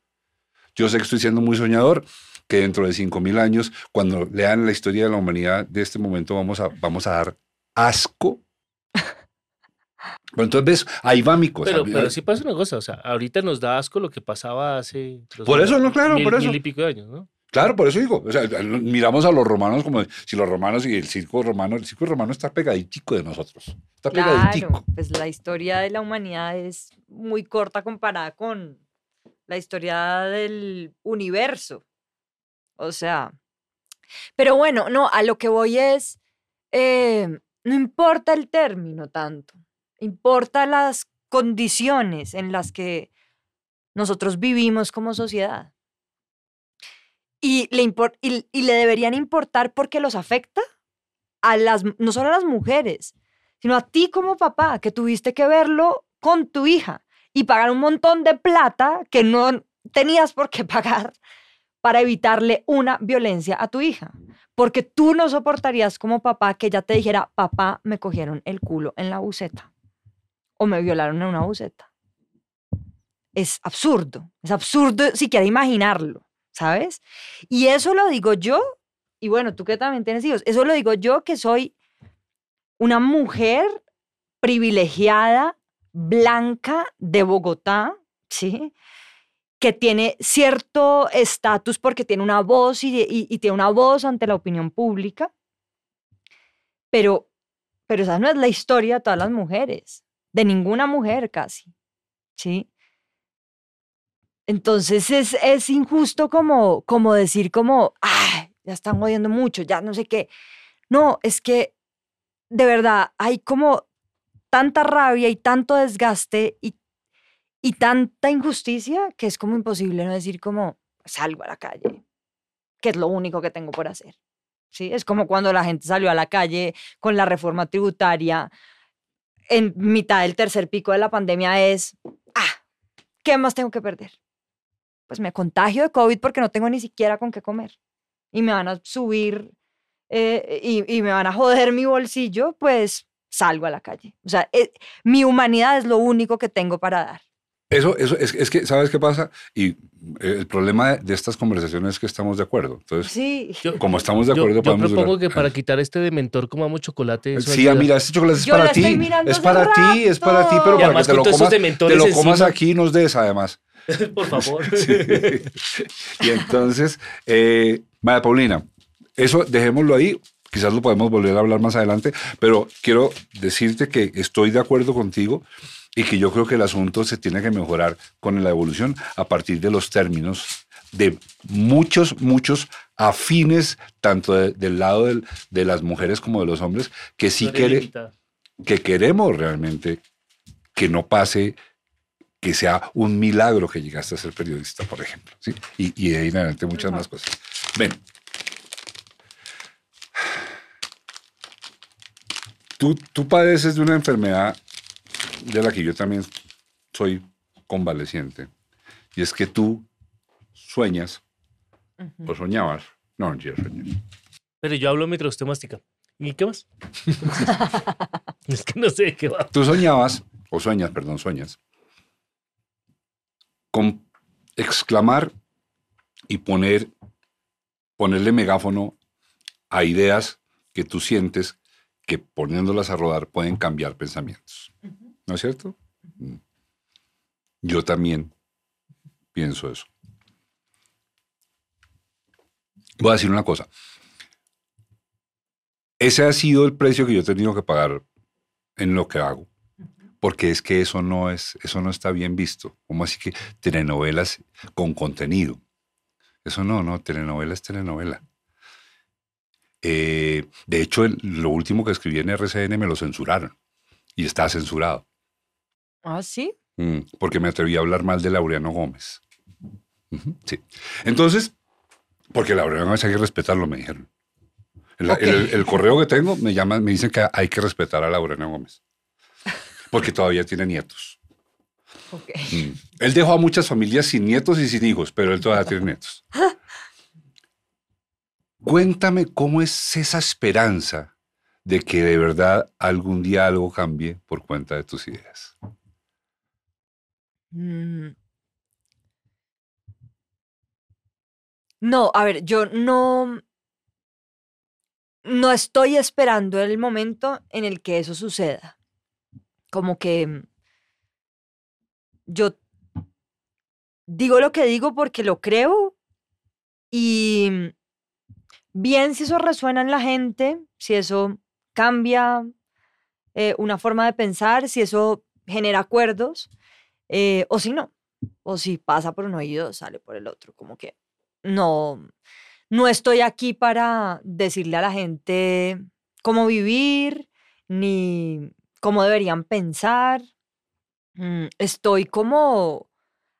S1: Yo sé que estoy siendo muy soñador, que dentro de 5.000 años, cuando lean la historia de la humanidad de este momento, vamos a, vamos a dar asco. Pero entonces, ves, ahí va mi cosa.
S3: Pero, pero sí pasa una cosa, o sea, ahorita nos da asco lo que pasaba hace...
S1: Por eso, no, claro,
S3: mil-
S1: por eso.
S3: Mil y pico de años, ¿no?
S1: Claro, por eso digo, o sea, miramos a los romanos como si los romanos y el circo romano, el circo romano está pegaditico de nosotros. Está pegaditico.
S2: Claro, pues la historia de la humanidad es muy corta comparada con la historia del universo. O sea, pero bueno, no, a lo que voy es, eh, no importa el término tanto, importa las condiciones en las que nosotros vivimos como sociedad. Y le, y, y le deberían importar porque los afecta a las, no solo a las mujeres, sino a ti como papá, que tuviste que verlo con tu hija y pagar un montón de plata que no tenías por qué [LAUGHS] pagar para evitarle una violencia a tu hija. Porque tú no soportarías como papá que ella te dijera, papá, me cogieron el culo en la buceta o me violaron en una buceta. Es absurdo, es absurdo siquiera imaginarlo, ¿sabes? Y eso lo digo yo, y bueno, tú que también tienes hijos, eso lo digo yo que soy una mujer privilegiada, blanca de Bogotá, ¿sí? que tiene cierto estatus porque tiene una voz y, tiene una voz ante la opinión pública, pero, pero esa no es la historia de todas las mujeres, de ninguna mujer casi, ¿sí? Entonces es, es injusto como, como decir como, ay, ya están jodiendo mucho, ya no sé qué. No, es que de verdad hay como tanta rabia y tanto desgaste y y tanta injusticia que es como imposible no decir como salgo a la calle, que es lo único que tengo por hacer. ¿Sí? Es como cuando la gente salió a la calle con la reforma tributaria en mitad del tercer pico de la pandemia es, ah, ¿qué más tengo que perder? Pues me contagio de COVID porque no tengo ni siquiera con qué comer y me van a subir eh, y, me van a joder mi bolsillo, pues salgo a la calle. O sea, eh, mi humanidad es lo único que tengo para dar.
S1: Eso, eso es, es, que, ¿sabes qué pasa? Y el problema de, estas conversaciones es que estamos de acuerdo. Entonces,
S2: sí.
S1: como estamos de acuerdo,
S3: yo, yo propongo que para quitar este dementor comamos chocolate.
S1: sí, mira, este chocolate es para ti. Es para ti, es para ti, pero para que te lo comas, te lo comas aquí y nos des además. [LAUGHS]
S3: Por favor. [LAUGHS]
S1: Y entonces, eh, María Paulina, eso dejémoslo ahí. Quizás lo podemos volver a hablar más adelante, pero quiero decirte que estoy de acuerdo contigo y que yo creo que el asunto se tiene que mejorar con la evolución a partir de los términos de muchos, muchos afines, tanto del lado de las mujeres como de los hombres, que sí quiere, que queremos realmente que no pase, que sea un milagro que llegaste a ser periodista, por ejemplo. ¿sí? Y, y de ahí en adelante muchas más cosas. Ven. Tú, tú padeces de una enfermedad de la que yo también soy convaleciente, y es que tú sueñas o soñabas. No, no
S3: Pero yo hablo mientras usted mastica. ¿Y qué más? [LAUGHS] es que no sé qué va.
S1: Tú soñabas, o sueñas, perdón, sueñas, con exclamar y poner, ponerle megáfono a ideas que tú sientes que poniéndolas a rodar pueden cambiar pensamientos. ¿No es cierto? Yo también pienso eso. Voy a decir una cosa. Ese ha sido el precio que yo he tenido que pagar en lo que hago. Porque es que eso no, es, eso no está bien visto. ¿Cómo así que telenovelas con contenido? Eso no, no, telenovela es telenovela. Eh, de hecho, lo último que escribí en RCN me lo censuraron y está censurado.
S2: Ah, sí.
S1: Mm, porque me atreví a hablar mal de Laureano Gómez. sí. Entonces, porque Laureano Gómez hay que respetarlo, me dijeron. El, correo que tengo me llaman, me dicen que hay que respetar a Laureano Gómez. Porque todavía tiene nietos. Mm. Él dejó a muchas familias sin nietos y sin hijos, pero él todavía tiene nietos. Cuéntame cómo es esa esperanza de que de verdad algún día algo cambie por cuenta de tus ideas.
S2: Mm. No, a ver, yo no, no estoy esperando el momento en el que eso suceda. Como que mm, yo digo lo que digo porque lo creo y mm, bien si eso resuena en la gente, si eso cambia eh, una forma de pensar, si eso genera acuerdos, eh, o si no, o si pasa por un oído, sale por el otro, como que no, no estoy aquí para decirle a la gente cómo vivir, ni cómo deberían pensar. Mm, estoy como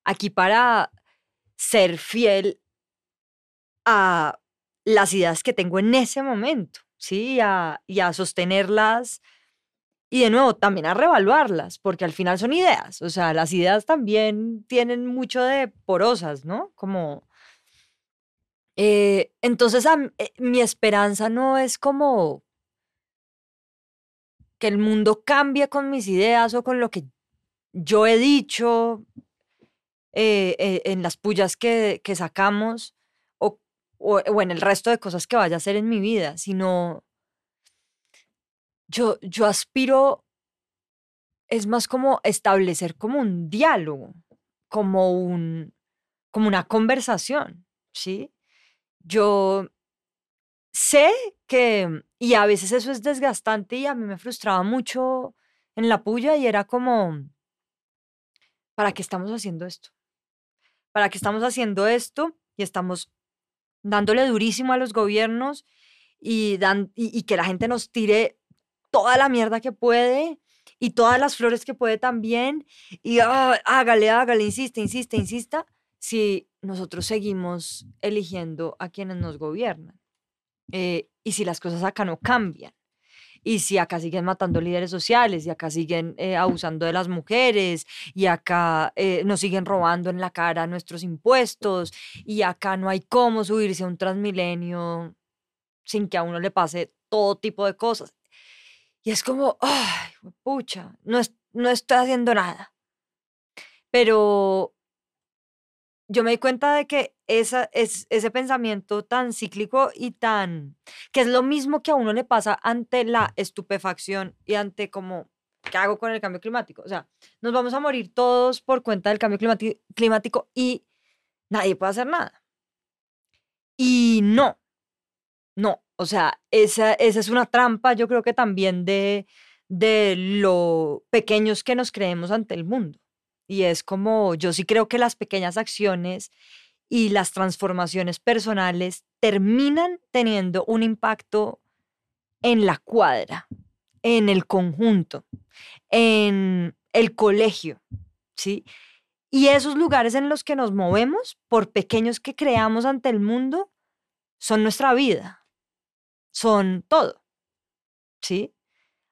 S2: aquí para ser fiel a las ideas que tengo en ese momento, ¿sí? y a sostenerlas y de nuevo también a revaluarlas, porque al final son ideas, o sea, las ideas también tienen mucho de porosas, ¿no? Como... eh, entonces, eh, mi esperanza no es como que el mundo cambie con mis ideas o con lo que yo he dicho eh, en las pullas que, que sacamos o, o- o en el resto de cosas que vaya a hacer en mi vida, sino yo, yo aspiro, es más como establecer como un diálogo, como, un, como una conversación, ¿sí? Yo sé que, y a veces eso es desgastante y a mí me frustraba mucho en la puya y era como, ¿para qué estamos haciendo esto? ¿Para qué estamos haciendo esto? Y estamos dándole durísimo a los gobiernos y, dan, y, y que la gente nos tire toda la mierda que puede y todas las flores que puede también. Y ah, hágale, hágale, insiste, insiste, insista, si nosotros seguimos eligiendo a quienes nos gobiernan. Eh, y si las cosas acá no cambian. Y si acá siguen matando líderes sociales, y acá siguen eh, abusando de las mujeres, y acá eh, nos siguen robando en la cara nuestros impuestos, y acá no hay cómo subirse a un transmilenio sin que a uno le pase todo tipo de cosas. Y es como, ay, pucha, no, es- no estoy haciendo nada. Pero yo me di cuenta de que esa, es, ese pensamiento tan cíclico y tan, que es lo mismo que a uno le pasa ante la estupefacción y ante como, ¿qué hago con el cambio climático? O sea, nos vamos a morir todos por cuenta del cambio climático y nadie puede hacer nada. Y no, no, o sea, esa, esa es una trampa, yo creo que también de, de lo pequeños que nos creemos ante el mundo. Y es como, yo sí creo que las pequeñas acciones y las transformaciones personales terminan teniendo un impacto en la cuadra, en el conjunto, en el colegio, ¿sí? Y esos lugares en los que nos movemos, por pequeños que creamos ante el mundo, son nuestra vida, son todo, ¿sí?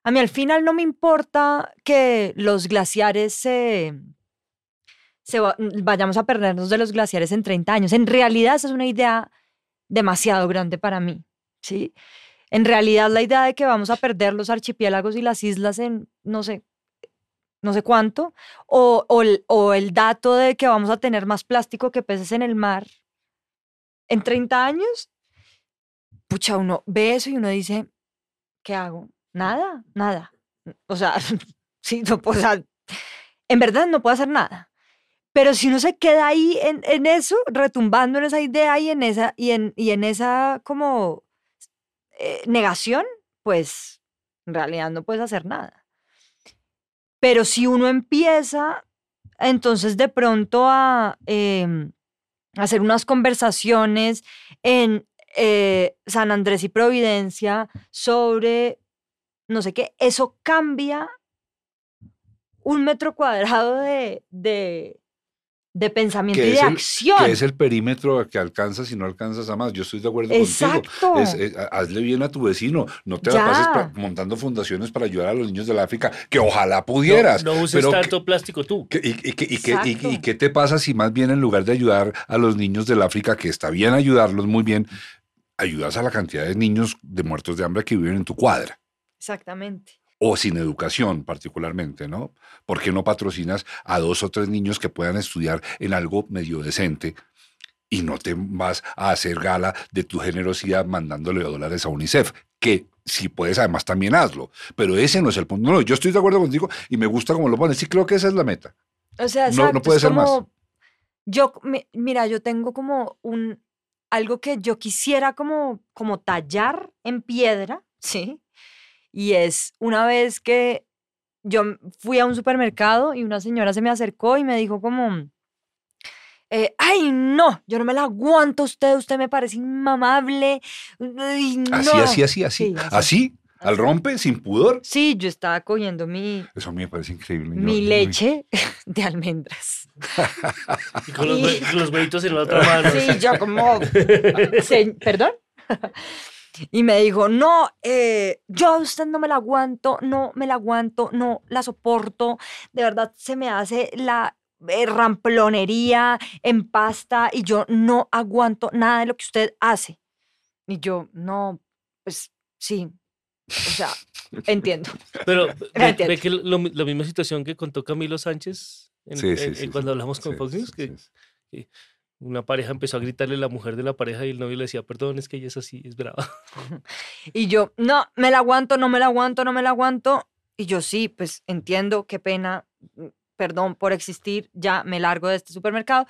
S2: A mí al final no me importa que los glaciares se, va- vayamos a perdernos de los glaciares en 30 años. En realidad esa es una idea demasiado grande para mí, ¿sí? En realidad la idea de que vamos a perder los archipiélagos y las islas en, no sé, no sé cuánto, o, o o el dato de que vamos a tener más plástico que peces en el mar en 30 años, pucha, uno ve eso y uno dice, ¿qué hago? Nada, nada. O sea, [LAUGHS] sí, no o sea, en verdad no puedo hacer nada. Pero si uno se queda ahí en, en eso, retumbando en esa idea y en esa, y en, y en esa como eh, negación, pues en realidad no puedes hacer nada. Pero si uno empieza, entonces de pronto a em, hacer unas conversaciones en eh, San Andrés y Providencia sobre no sé qué, eso cambia un metro cuadrado de, de, de pensamiento y de
S1: el-
S2: acción.
S1: Que es el perímetro que alcanzas y no alcanzas a más. Yo estoy de acuerdo contigo.
S2: Exacto.
S1: Es- es- hazle bien a tu vecino. No te la pases
S2: Ya.
S1: pa- montando fundaciones para ayudar a los niños del África, que ojalá pudieras.
S3: No, no uses
S1: pero que-
S3: tanto plástico tú.
S1: ¿Qué- ¿Y, y qué te pasa si más bien en lugar de ayudar a los niños del África, que está bien ayudarlos muy bien, ayudas a la cantidad de niños de muertos de hambre que viven en tu cuadra?
S2: Exactamente.
S1: O sin educación particularmente, ¿no? ¿Por qué no patrocinas a dos o tres niños que puedan estudiar en algo medio decente y no te vas a hacer gala de tu generosidad mandándole dólares a UNICEF? Que si puedes, además también hazlo. Pero ese no es el punto. No, yo estoy de acuerdo contigo y me gusta como lo pones. Sí, creo que esa es la meta.
S2: O sea,
S1: No- no puede ser más.
S2: Yo, mi- mira, yo tengo como un, algo que yo quisiera como, como tallar en piedra, ¿sí? Y es una vez que yo fui a un supermercado y una señora se me acercó y me dijo como, eh, ay, no, yo no me la aguanto a usted, usted me parece inmamable. ay,
S1: Así,
S2: no".
S1: así, así, así.
S2: Sí,
S1: así, al rompe, sin pudor.
S2: Sí, yo estaba cogiendo mi,
S1: Eso a mí me parece increíble.
S2: Mi leche [LAUGHS] de almendras.
S3: Y con los,
S2: Y-
S3: los huevitos en la otra mano.
S2: Sí, yo como... [LAUGHS] se- ¿Perdón? Y me dijo, no, eh, yo a usted no me la aguanto, no me la aguanto, no la soporto. De verdad se me hace la eh, ramplonería en pasta y yo no aguanto nada de lo que usted hace. Y yo, no, pues sí, o sea, entiendo.
S3: Pero [LAUGHS] ve,
S2: Entiendo.
S3: ve que lo, la misma situación que contó Camilo Sánchez en-
S1: Sí, sí,
S3: en-
S1: sí,
S3: en cuando
S1: sí.
S3: hablamos con
S1: Sí,
S3: Fox News,
S1: sí,
S3: que
S1: sí.
S3: una pareja empezó a gritarle a la mujer de la pareja y el novio le decía, perdón, es que ella es así, es brava. [LAUGHS]
S2: Y yo, no, me la aguanto, no me la aguanto, no me la aguanto. Y yo, sí, pues entiendo, qué pena, perdón por existir, ya me largo de este supermercado.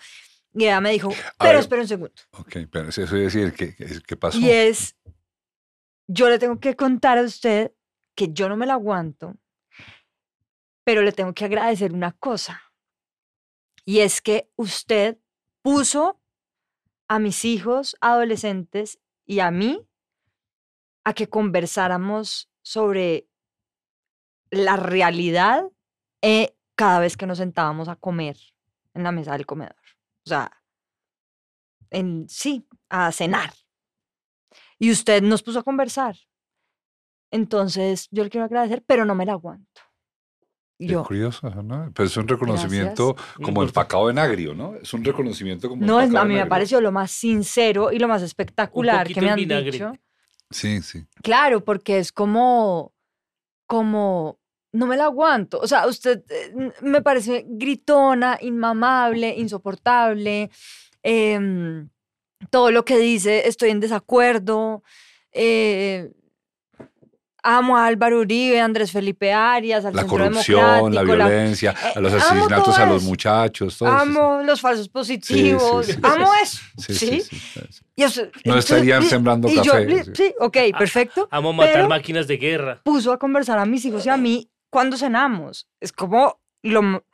S2: Y ella me dijo, pero
S1: ver.
S2: espera un segundo.
S1: Ok, pero eso es decir, ¿qué, qué, qué pasó?
S2: Y es, yo le tengo que contar a usted que yo no me la aguanto, pero le tengo que agradecer una cosa. Y es que usted puso a mis hijos adolescentes y a mí a que conversáramos sobre la realidad eh, cada vez que nos sentábamos a comer en la mesa del comedor. O sea, en sí, a cenar. Y usted nos puso a conversar. Entonces, yo le quiero agradecer, pero no me la aguanto. Yo,
S1: curioso, ¿no? Pero es un reconocimiento como
S3: Importante.
S1: empacado en agrio, ¿no? Es un reconocimiento como
S2: no, es, a mí me pareció lo más sincero y lo más espectacular que me
S3: en
S2: han
S3: vinagre.
S2: dicho.
S1: Sí, sí.
S2: Claro, porque es como, como, no me la aguanto. O sea, usted eh, me parece gritona, inmamable, insoportable. em, todo lo que dice, estoy en desacuerdo. eh, amo a Álvaro Uribe, a Andrés Felipe Arias, al
S1: La
S2: Centro
S1: corrupción, la violencia, a los
S2: Eh,
S1: asesinatos a los muchachos, todo eso.
S2: Amo los falsos positivos,
S1: sí, sí,
S2: amo
S1: sí.
S2: eso.
S1: Sí,
S2: ¿sí?
S1: sí, sí, sí.
S2: Y eso-
S1: No
S2: entonces,
S1: estarían
S2: y-
S1: sembrando
S2: y yo,
S1: café,
S2: li-
S1: sí.
S2: sí, ok, perfecto.
S3: Amo matar
S2: Pero-
S3: máquinas de guerra.
S2: puso a conversar a mis hijos y a mí cuando cenamos. Es como lo,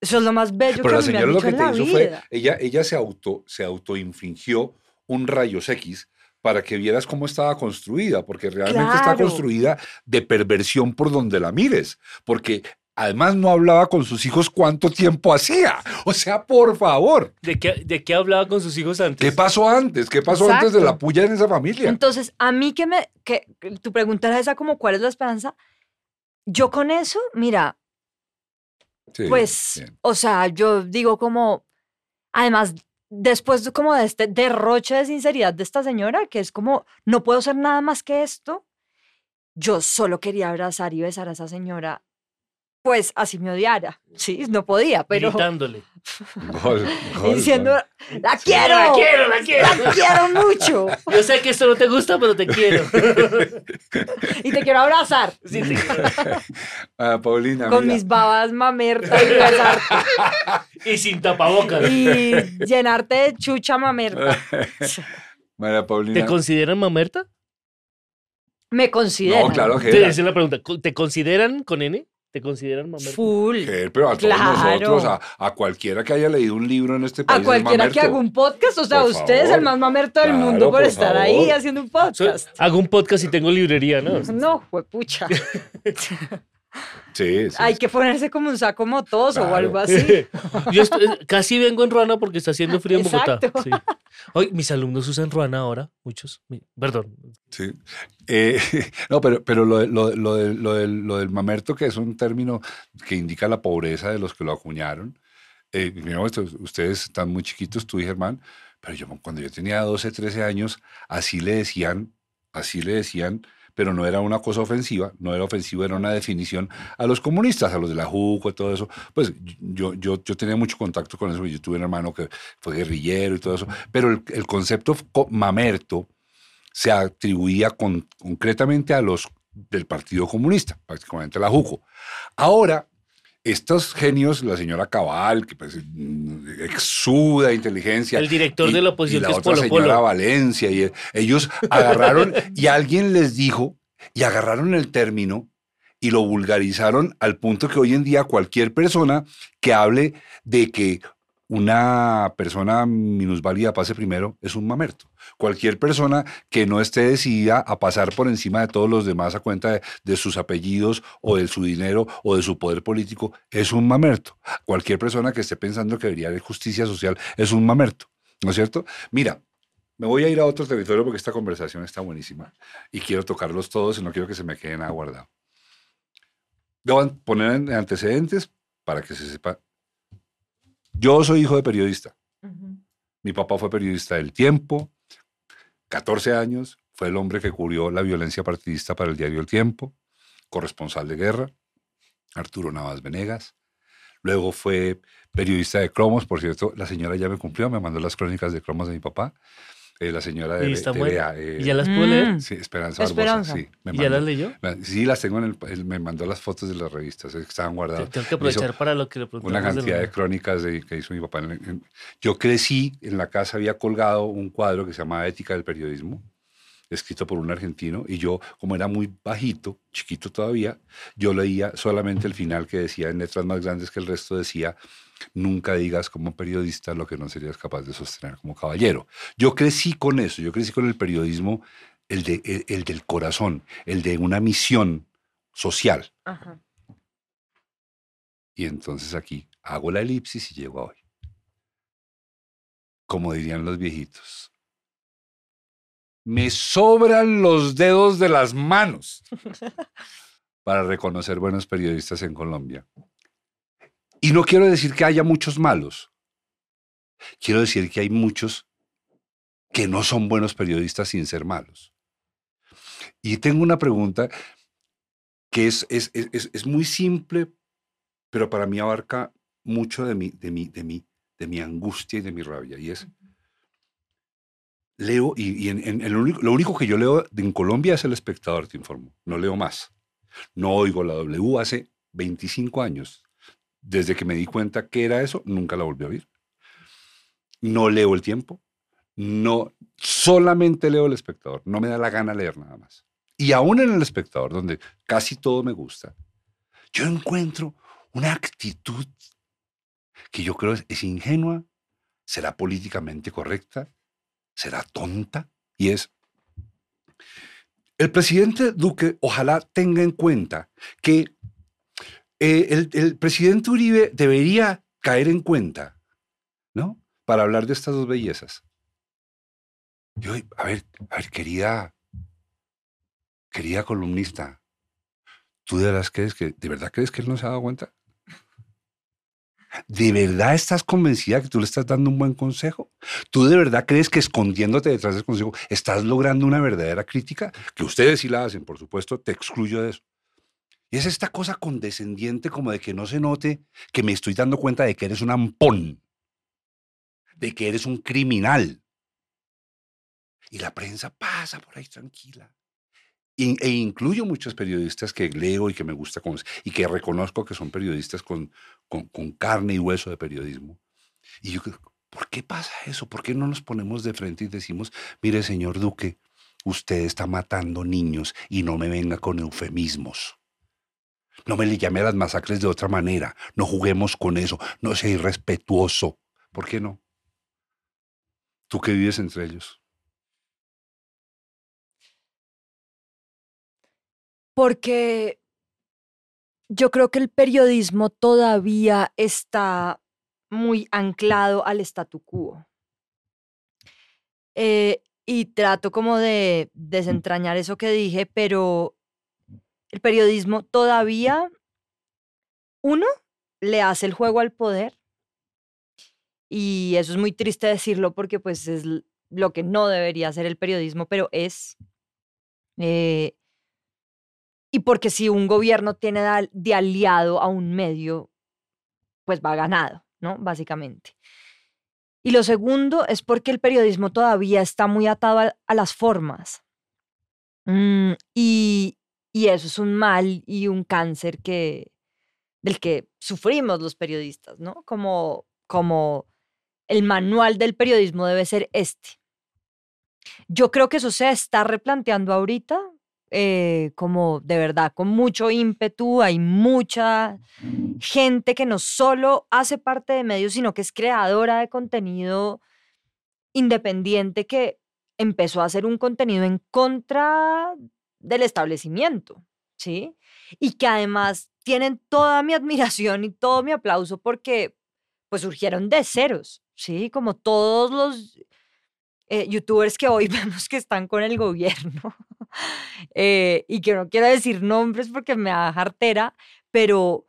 S2: eso es lo más bello
S1: Pero
S2: que
S1: la
S2: mí me han
S1: señora lo
S2: dicho
S1: que
S2: en
S1: te
S2: la
S1: hizo fue,
S2: vida.
S1: ella, ella se auto, se autoinfligió un rayos X para que vieras cómo estaba construida, porque realmente está
S2: Claro.
S1: construida de perversión por donde la mires, porque además no hablaba con sus hijos cuánto tiempo hacía. O sea, por favor,
S3: ¿De qué, ¿De qué hablaba con sus hijos antes?
S1: ¿qué pasó antes? ¿Qué pasó antes de la
S2: Exacto.
S1: puya en esa familia?
S2: Entonces, a mí que me, que tu pregunta era esa como cuál es la esperanza, yo con eso, mira,
S1: Sí,
S2: pues,
S1: bien.
S2: o sea, yo digo como, además, después de como de este derroche de sinceridad de esta señora, que es como, no puedo ser nada más que esto, yo solo quería abrazar y besar a esa señora, pues así me odiara, sí, no podía, pero
S3: Gritándole.
S1: Gol, gol,
S2: diciendo,
S1: gol.
S2: la quiero,
S3: La quiero, la quiero.
S2: la quiero mucho [LAUGHS]
S3: Yo sé que esto no te gusta, pero te quiero. [LAUGHS]
S2: y te quiero abrazar
S3: Sí, te- [LAUGHS]
S1: Ah, Paulina,
S2: con
S1: mira.
S2: mis babas mamertas y besarte
S3: y sin tapabocas.
S2: y llenarte de chucha mamerta.
S1: María Paulina.
S3: ¿Te consideran mamerta?
S2: Me considero.
S1: No, claro que
S3: Te la pregunta. ¿Te consideran con N? ¿Te consideran mamerta?
S2: Full.
S1: Pero a todos
S2: Claro.
S1: nosotros, a, a cualquiera que haya leído un libro en este país.
S2: A
S1: es
S2: cualquiera que
S1: mamerto.
S2: haga un podcast, o sea,
S1: Por
S2: usted es el más mamerto del
S1: Claro,
S2: mundo por
S1: por
S2: estar ahí haciendo un
S3: So-
S2: podcast.
S3: hago un podcast y tengo librería, ¿no?
S2: No, fue pucha. [LAUGHS]
S1: Sí, sí.
S2: Hay que ponerse como un saco motoso o algo así. [LAUGHS]
S3: Yo estoy- casi vengo en ruana porque está haciendo frío en Bogotá. Sí. Hoy, mis alumnos usan ruana ahora, muchos. Perdón.
S1: Sí. Eh, [LAUGHS] no, pero, pero lo, de- lo, de- lo, de- lo del, lo del mamerto, que es un término que indica la pobreza de los que lo acuñaron. Eh, mira, esto- ustedes están muy chiquitos, tú y Germán, pero yo cuando yo tenía 12, 13 años, así le decían, así le decían, pero no era una cosa ofensiva, no era ofensivo, era una definición a los comunistas, a los de la JUCO todo eso. Pues yo, yo, yo tenía mucho contacto con eso, yo tuve un hermano que fue guerrillero y todo eso, pero el, el concepto co- mamerto se atribuía con- concretamente a los del Partido Comunista, prácticamente la JUCO. Ahora, estos genios, la señora Cabal, que pues, exuda inteligencia.
S3: El director de la oposición,
S1: y la
S3: que es
S1: otra
S3: Polo
S1: señora
S3: Polo.
S1: Valencia. Y ellos agarraron, y alguien les dijo, y agarraron el término y lo vulgarizaron al punto que hoy en día cualquier persona que hable de que una persona minusválida pase primero es un mamerto. Cualquier persona que no esté decidida a pasar por encima de todos los demás a cuenta de, de sus apellidos o de su dinero o de su poder político es un mamerto. Cualquier persona que esté pensando que debería haber justicia social es un mamerto. ¿No es cierto? Mira, me voy a ir a otro territorio porque esta conversación está buenísima y quiero tocarlos todos y no quiero que se me quede nada guardado. Voy a poner en antecedentes para que se sepa. Yo soy hijo de periodista. Mi papá fue periodista del Tiempo, 14 años, fue el hombre que cubrió la violencia partidista para el diario El Tiempo, corresponsal de guerra, Arturo Navas Venegas. Luego fue periodista de Cromos, por cierto, la señora ya me cumplió, me mandó las crónicas de Cromos de mi papá. Eh, la señora de
S3: ¿Y está
S1: TVA, eh,
S3: ¿Y ya las puedo leer?
S2: Mm.
S1: Sí, Esperanza Barbosa,
S2: Esperanza.
S1: sí. me
S3: ¿Y ya
S1: mandó.
S3: las leyó?
S1: Sí, las tengo en el, él me mandó las fotos de las revistas, que estaban guardadas.
S3: Tengo que aprovechar para lo que le
S1: Una
S3: preguntamos. del
S1: cantidad de
S3: honor.
S1: crónicas de- que hizo mi papá. en- en- yo crecí, en la casa había colgado un cuadro que se llama Ética del Periodismo, escrito por un argentino, y yo, como era muy bajito, chiquito todavía, yo leía solamente el final que decía en letras más grandes que el resto, decía, nunca digas como periodista lo que no serías capaz de sostener como caballero. Yo crecí con eso, yo crecí con el periodismo, el, de, el, el del corazón, el de una misión social.
S2: Ajá.
S1: Y entonces aquí hago la elipsis y llego a hoy. Como dirían los viejitos. Me sobran los dedos de las manos [LAUGHS] para reconocer buenos periodistas en Colombia. Y no quiero decir que haya muchos malos. Quiero decir que hay muchos que no son buenos periodistas sin ser malos. Y tengo una pregunta que es, es, es- es- muy simple, pero para mí abarca mucho de mi, de mi, de mi, de mi angustia y de mi rabia. Y es, leo, y, y en, en- en lo, único, lo único que yo leo en Colombia es El Espectador, te informo. No leo más. No oigo la W hace 25 años. Desde que me di cuenta que era eso, nunca la volví a oír. No leo El Tiempo. No, solamente leo El Espectador. No me da la gana leer nada más. Y aún en El Espectador, donde casi todo me gusta, yo encuentro una actitud que yo creo es, es ingenua, será políticamente correcta, será tonta, y es, el presidente Duque ojalá tenga en cuenta que eh, el, presidente Uribe debería caer en cuenta, ¿no? Para hablar de estas dos bellezas. Yo, a ver, a ver, querida, querida columnista, ¿Tú de verdad crees que, de verdad crees que él no se ha dado cuenta? ¿De verdad estás convencida que tú le estás dando un buen consejo? ¿Tú de verdad crees que escondiéndote detrás del consejo estás logrando una verdadera crítica? Que ustedes sí la hacen, por supuesto, te excluyo de eso. Y es esta cosa condescendiente como de que no se note que me estoy dando cuenta de que eres un ampón, de que eres un criminal. Y la prensa pasa por ahí tranquila. E incluyo muchos periodistas que leo y que me gusta con- y que reconozco que son periodistas con, con, con carne y hueso de periodismo. Y yo, creo, ¿por qué pasa eso? ¿Por qué no nos ponemos de frente y decimos, mire, señor Duque, usted está matando niños y no me venga con eufemismos? No me le llame a las masacres de otra manera. No juguemos con eso. No sea irrespetuoso. ¿Por qué no? Tú que vives entre ellos.
S2: Porque yo creo que el periodismo todavía está muy anclado al statu quo. Eh, y trato como de desentrañar eso que dije, pero el periodismo todavía, uno, le hace el juego al poder. Y eso es muy triste decirlo porque pues es lo que no debería hacer el periodismo, pero es... eh, y porque si un gobierno tiene de al- de aliado a un medio, pues va ganado, ¿no? Básicamente. Y lo segundo es porque el periodismo todavía está muy atado a, a las formas. Mm, y, y eso es un mal y un cáncer que, del que sufrimos los periodistas, ¿no? Como, como el manual del periodismo debe ser este. Yo creo que eso se está replanteando ahorita, eh, como de verdad, con mucho ímpetu, hay mucha gente que no solo hace parte de medios, sino que es creadora de contenido independiente que empezó a hacer un contenido en contra del establecimiento, ¿sí? Y que además tienen toda mi admiración y todo mi aplauso porque pues surgieron de ceros, ¿sí? Como todos los eh, youtubers que hoy [LAUGHS] vemos que están con el gobierno eh, y que no quiero decir nombres porque me da jartera, pero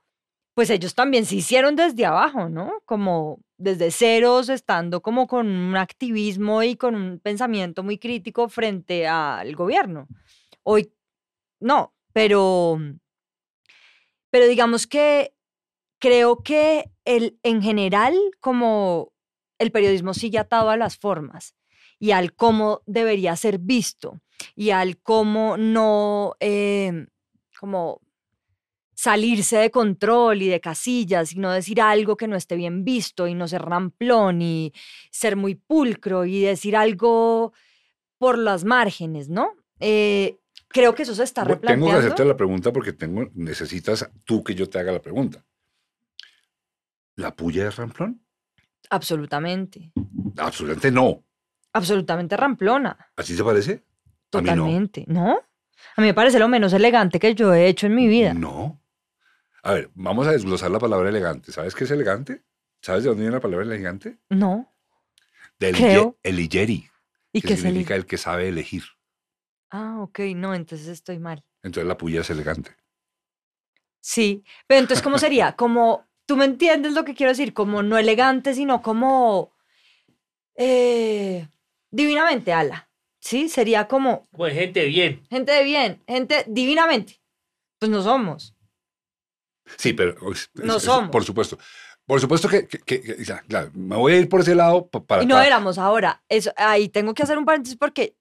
S2: pues ellos también se hicieron desde abajo, ¿no? Como desde ceros, estando como con un activismo y con un pensamiento muy crítico frente al gobierno. Hoy no, pero, pero digamos que creo que el, en general, como el periodismo sigue atado a las formas y al cómo debería ser visto y al cómo no, eh, como salirse de control y de casillas y no decir algo que no esté bien visto y no ser ramplón y ser muy pulcro y decir algo por las márgenes, ¿no? Eh, creo que eso se está replanteando.
S1: Tengo que hacerte la pregunta porque tengo, necesitas tú que yo te haga la pregunta. ¿La puya es ramplón?
S2: Absolutamente.
S1: Absolutamente no.
S2: Absolutamente ramplona.
S1: ¿Así te parece?
S2: Totalmente. no. A mí me parece lo menos elegante que yo he hecho en mi vida.
S1: No. A ver, vamos a desglosar la palabra elegante. ¿Sabes qué es elegante? ¿Sabes de dónde viene la palabra elegante?
S2: No.
S1: Del
S2: Creo.
S1: eligeri.
S2: ¿Y
S1: que
S2: qué
S1: significa
S2: el...
S1: el que sabe elegir.
S2: Ah, ok, no, entonces estoy mal.
S1: Entonces la puya es elegante.
S2: Sí, pero entonces, ¿cómo sería? Como, tú me entiendes lo que quiero decir, como no elegante, sino como eh, divinamente ala. ¿Sí? Sería como
S3: Pues gente bien.
S2: gente de bien, gente divinamente. Pues no somos.
S1: Sí, pero es-
S2: No
S1: es-
S2: somos.
S1: por supuesto. Por supuesto que, que- que- ya, claro, me voy a ir por ese lado pa- para
S2: Y no éramos ahora. Eso, ahí tengo que hacer un paréntesis porque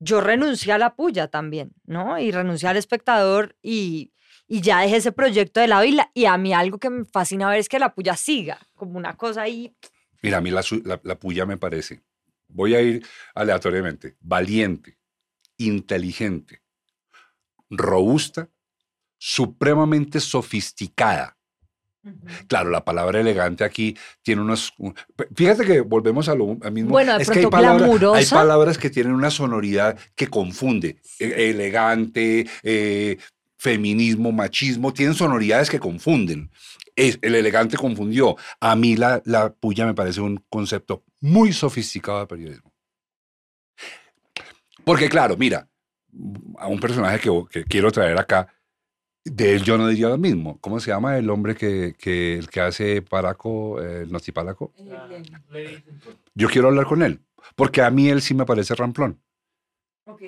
S2: yo renuncié a la puya también, ¿no? Y renuncié al espectador y, y ya dejé ese proyecto de lado. Y, y a mí algo que me fascina ver es que la puya siga, como una cosa ahí.
S1: Mira, a mí la, la, la puya me parece, voy a ir aleatoriamente, valiente, inteligente, robusta, supremamente sofisticada. Claro, la palabra elegante aquí tiene unos... un- Fíjate que volvemos a lo mismo.
S2: Bueno, de
S1: es que hay palabras, hay
S2: glamurosa.
S1: palabras que tienen una sonoridad que confunde. E- Elegante, eh, feminismo, machismo, tienen sonoridades que confunden. Es, el elegante confundió. A mí la, la puya me parece un concepto muy sofisticado de periodismo. Porque claro, mira, a un personaje que, que quiero traer acá, de él yo no diría lo mismo. ¿Cómo se llama el hombre que, que, el que hace Paraco, eh, el Nocipálaco? Yo quiero hablar con él, porque a mí él sí me parece ramplón.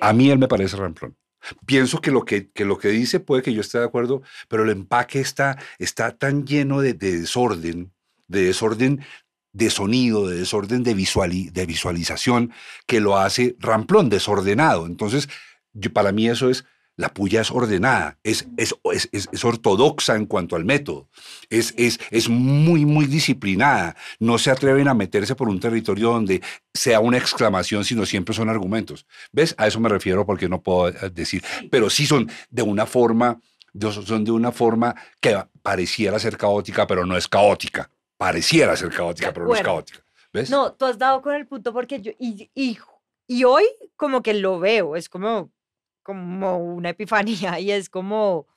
S1: A mí él me parece ramplón. Pienso que lo que, que lo que dice puede que yo esté de acuerdo, pero el empaque está, está tan lleno de, de desorden, de desorden de sonido, de desorden de, visuali- de visualización, que lo hace ramplón, desordenado. Entonces, yo- para mí eso es, la puya es ordenada, es, es, es, es- es ortodoxa en cuanto al método, es, es, es muy, muy disciplinada. No se atreven a meterse por un territorio donde sea una exclamación, sino siempre son argumentos. ¿Ves? A eso me refiero porque no puedo eh, decir, pero sí son de una forma, son de una forma que pareciera ser caótica, pero no es caótica. Pareciera ser caótica, pero no es caótica. ¿Ves?
S2: No, tú has dado con el punto porque yo, y, y, y hoy como que lo veo, es como, como una epifanía y es como,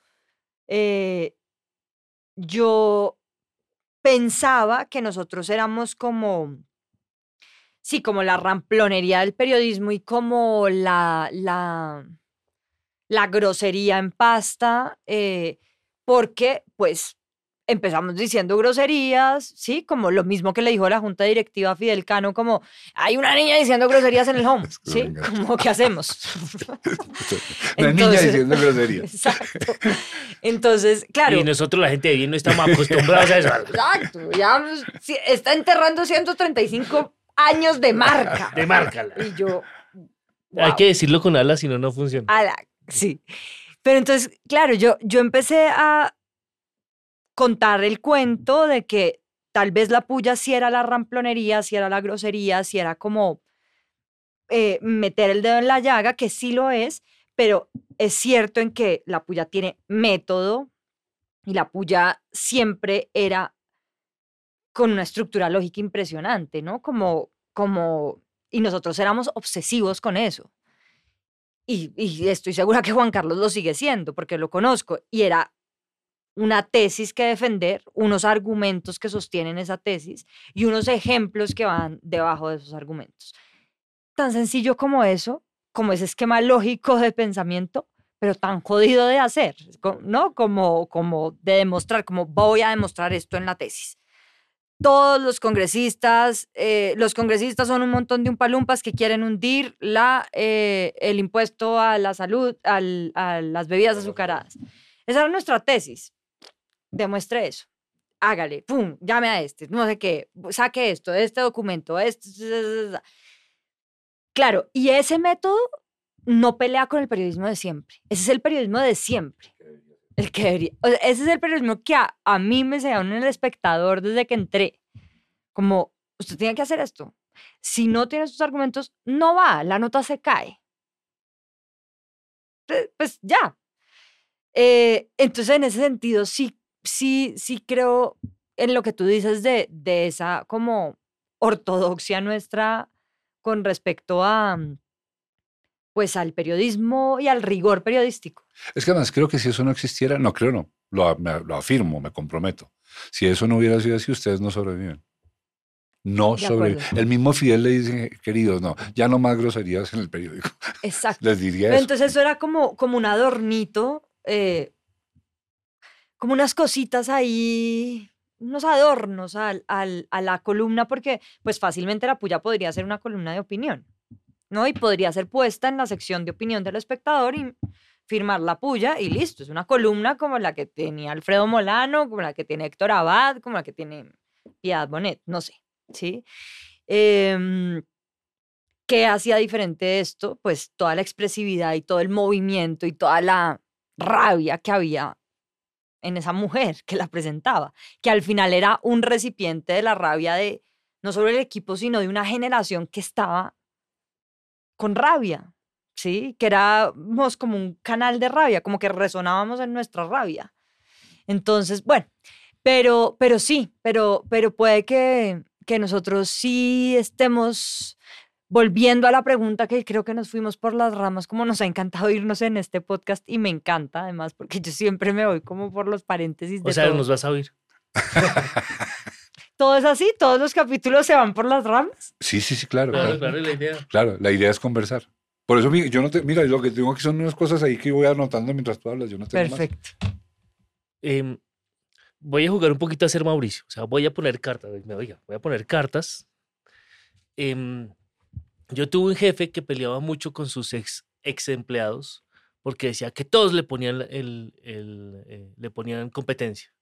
S2: eh, yo pensaba que nosotros éramos como, sí, como la ramplonería del periodismo y como la, la, la grosería en pasta, eh, porque pues empezamos diciendo groserías, ¿sí? Como lo mismo que le dijo la junta directiva a Fidel Cano, como hay una niña diciendo groserías en el home, ¿sí? Como, ¿qué hacemos? [LAUGHS]
S1: Una niña
S2: Entonces-
S1: diciendo groserías. [LAUGHS]
S2: Exacto. Entonces, claro.
S3: Y nosotros, la gente de bien, no estamos acostumbrados a eso. [LAUGHS]
S2: Exacto. Ya está enterrando 135 años de marca.
S3: De márcala.
S2: Y yo.
S3: Hay que decirlo con alas, si no, no funciona.
S2: A la- sí. Pero entonces, claro, yo, yo empecé a contar el cuento de que tal vez la puya sí era la ramplonería, sí era la grosería, sí era como eh, meter el dedo en la llaga, que sí lo es, pero es cierto en que la puya tiene método y la puya siempre era con una estructura lógica impresionante, ¿no? Como, como, y nosotros éramos obsesivos con eso. Y, y estoy segura que Juan Carlos lo sigue siendo, porque lo conozco, y era una tesis que defender, unos argumentos que sostienen esa tesis y unos ejemplos que van debajo de esos argumentos. tan sencillo como eso, como ese esquema lógico de pensamiento, pero tan jodido de hacer, ¿no? Como, como de demostrar, como voy a demostrar esto en la tesis. Todos los congresistas, eh, los congresistas son un montón de umpalumpas que quieren hundir la, eh, el impuesto a la salud, al- a las bebidas azucaradas. Esa era nuestra tesis. Demuestre eso. Hágale, pum, llame a este, no sé qué, saque esto, este documento, este. Claro, y ese método no pelea con el periodismo de siempre. Ese es el periodismo de siempre. El que debería. o sea, ese es el periodismo que a, a mí me enseñaron en el espectador desde que entré. Como, usted tiene que hacer esto. Si no tiene sus argumentos, no va, la nota se cae. Pues ya. Eh, entonces, en ese sentido, sí, sí, sí creo en lo que tú dices de, de esa como ortodoxia nuestra con respecto a mm, pues al periodismo y al rigor periodístico.
S1: Es que además creo que si eso no existiera, no creo, no, lo, me- lo afirmo, me comprometo. Si eso no hubiera sido así, ustedes no sobreviven. No sobreviven. El mismo Fidel le dice, queridos, no, ya no más groserías en el periódico. [LAUGHS]
S2: Exacto.
S1: Les diría eso.
S2: entonces eso era como, como un adornito, eh, como unas cositas ahí, unos adornos al, al- a la columna, porque pues fácilmente la puya podría ser una columna de opinión, ¿no? Y podría ser puesta en la sección de opinión del espectador y firmar la puya y listo, es una columna como la que tenía Alfredo Molano, como la que tiene Héctor Abad, como la que tiene Piedad Bonet, no sé, ¿sí? Em, ¿Qué hacía diferente esto? Pues toda la expresividad y todo el movimiento y toda la rabia que había en esa mujer que la presentaba, que al final era un recipiente de la rabia de no solo el equipo, sino de una generación que estaba con rabia, ¿sí? Que éramos como un canal de rabia, como que resonábamos en nuestra rabia. Entonces, bueno, pero, pero sí, pero, pero puede que, que nosotros sí estemos volviendo a la pregunta que creo que nos fuimos por las ramas, como nos ha encantado irnos en este podcast y me encanta además porque yo siempre me voy como por los paréntesis de
S3: O sea,
S2: todo.
S3: nos vas a oír. [LAUGHS]
S2: Todo es así, todos los capítulos se van por las ramas.
S1: Sí, sí, sí, claro.
S3: Claro,
S1: Claro,
S3: claro, la idea.
S1: Claro, la idea es conversar. Por eso yo no te, mira, lo que tengo aquí son unas cosas ahí que voy anotando mientras tú hablas. Yo no tengo más.
S2: Perfecto.
S3: Em, voy a jugar un poquito a ser Mauricio. O sea, voy a poner cartas. me- Oiga, voy a poner cartas. Em, yo tuve un jefe que peleaba mucho con sus ex, ex empleados porque decía que todos le ponían, el, el, eh, le ponían competencia.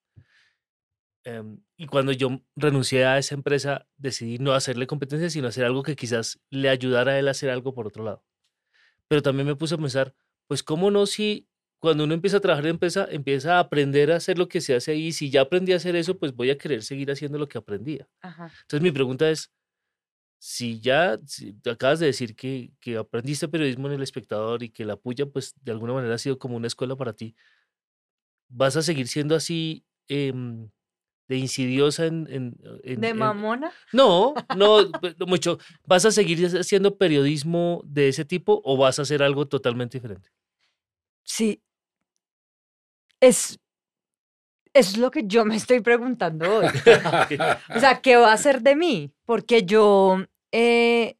S3: Em, y cuando yo renuncié a esa empresa, decidí no hacerle competencia, sino hacer algo que quizás le ayudara a él a hacer algo por otro lado. Pero también me puse a pensar, pues, ¿cómo no si cuando uno empieza a trabajar en empresa, empieza a aprender a hacer lo que se hace ahí? y Si ya aprendí a hacer eso, pues voy a querer seguir haciendo lo que aprendía.
S2: Ajá.
S3: Entonces, mi pregunta es, si ya si acabas de decir que, que aprendiste periodismo en El Espectador y que la puya, pues, de alguna manera ha sido como una escuela para ti, ¿vas a seguir siendo así em, de insidiosa en... en- en-
S2: ¿De
S3: en-
S2: mamona?
S3: no, no, [LAUGHS] no mucho. ¿Vas a seguir haciendo periodismo de ese tipo o vas a hacer algo totalmente diferente?
S2: Sí. Es, es lo que yo me estoy preguntando hoy. [LAUGHS] O sea, ¿qué va a hacer de mí? Porque yo, eh,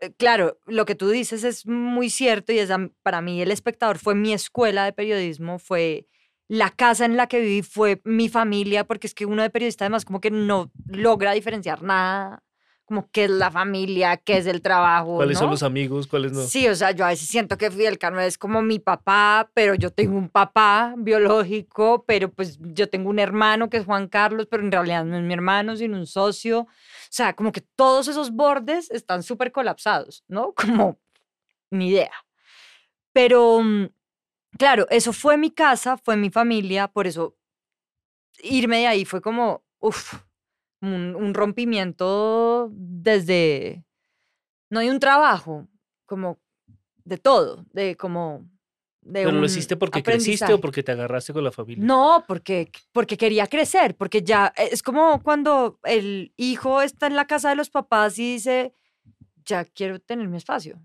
S2: eh, claro, lo que tú dices es muy cierto y es, para mí el espectador fue mi escuela de periodismo, fue la casa en la que viví, fue mi familia, porque es que uno de periodista además como que no logra diferenciar nada, como qué es la familia, qué es el trabajo.
S3: ¿Cuáles son los amigos? ¿Cuáles no?
S2: Sí, o sea, yo a veces siento que Fidel Cano es como mi papá, pero yo tengo un papá biológico, pero pues yo tengo un hermano que es Juan Carlos, pero en realidad no es mi hermano, sino un socio. O sea, como que todos esos bordes están súper colapsados, ¿no? [LAUGHS] Como ni idea. Pero, mm, claro, eso fue mi casa, fue mi familia, por eso irme de ahí fue como, uff, un, un rompimiento desde, no de un trabajo, como de todo, de como... De
S3: ¿Pero lo hiciste porque creciste o porque te agarraste con la familia?
S2: No, porque, porque quería crecer, porque ya e, es como cuando el hijo está en la casa de los papás y dice, ya quiero tener mi espacio,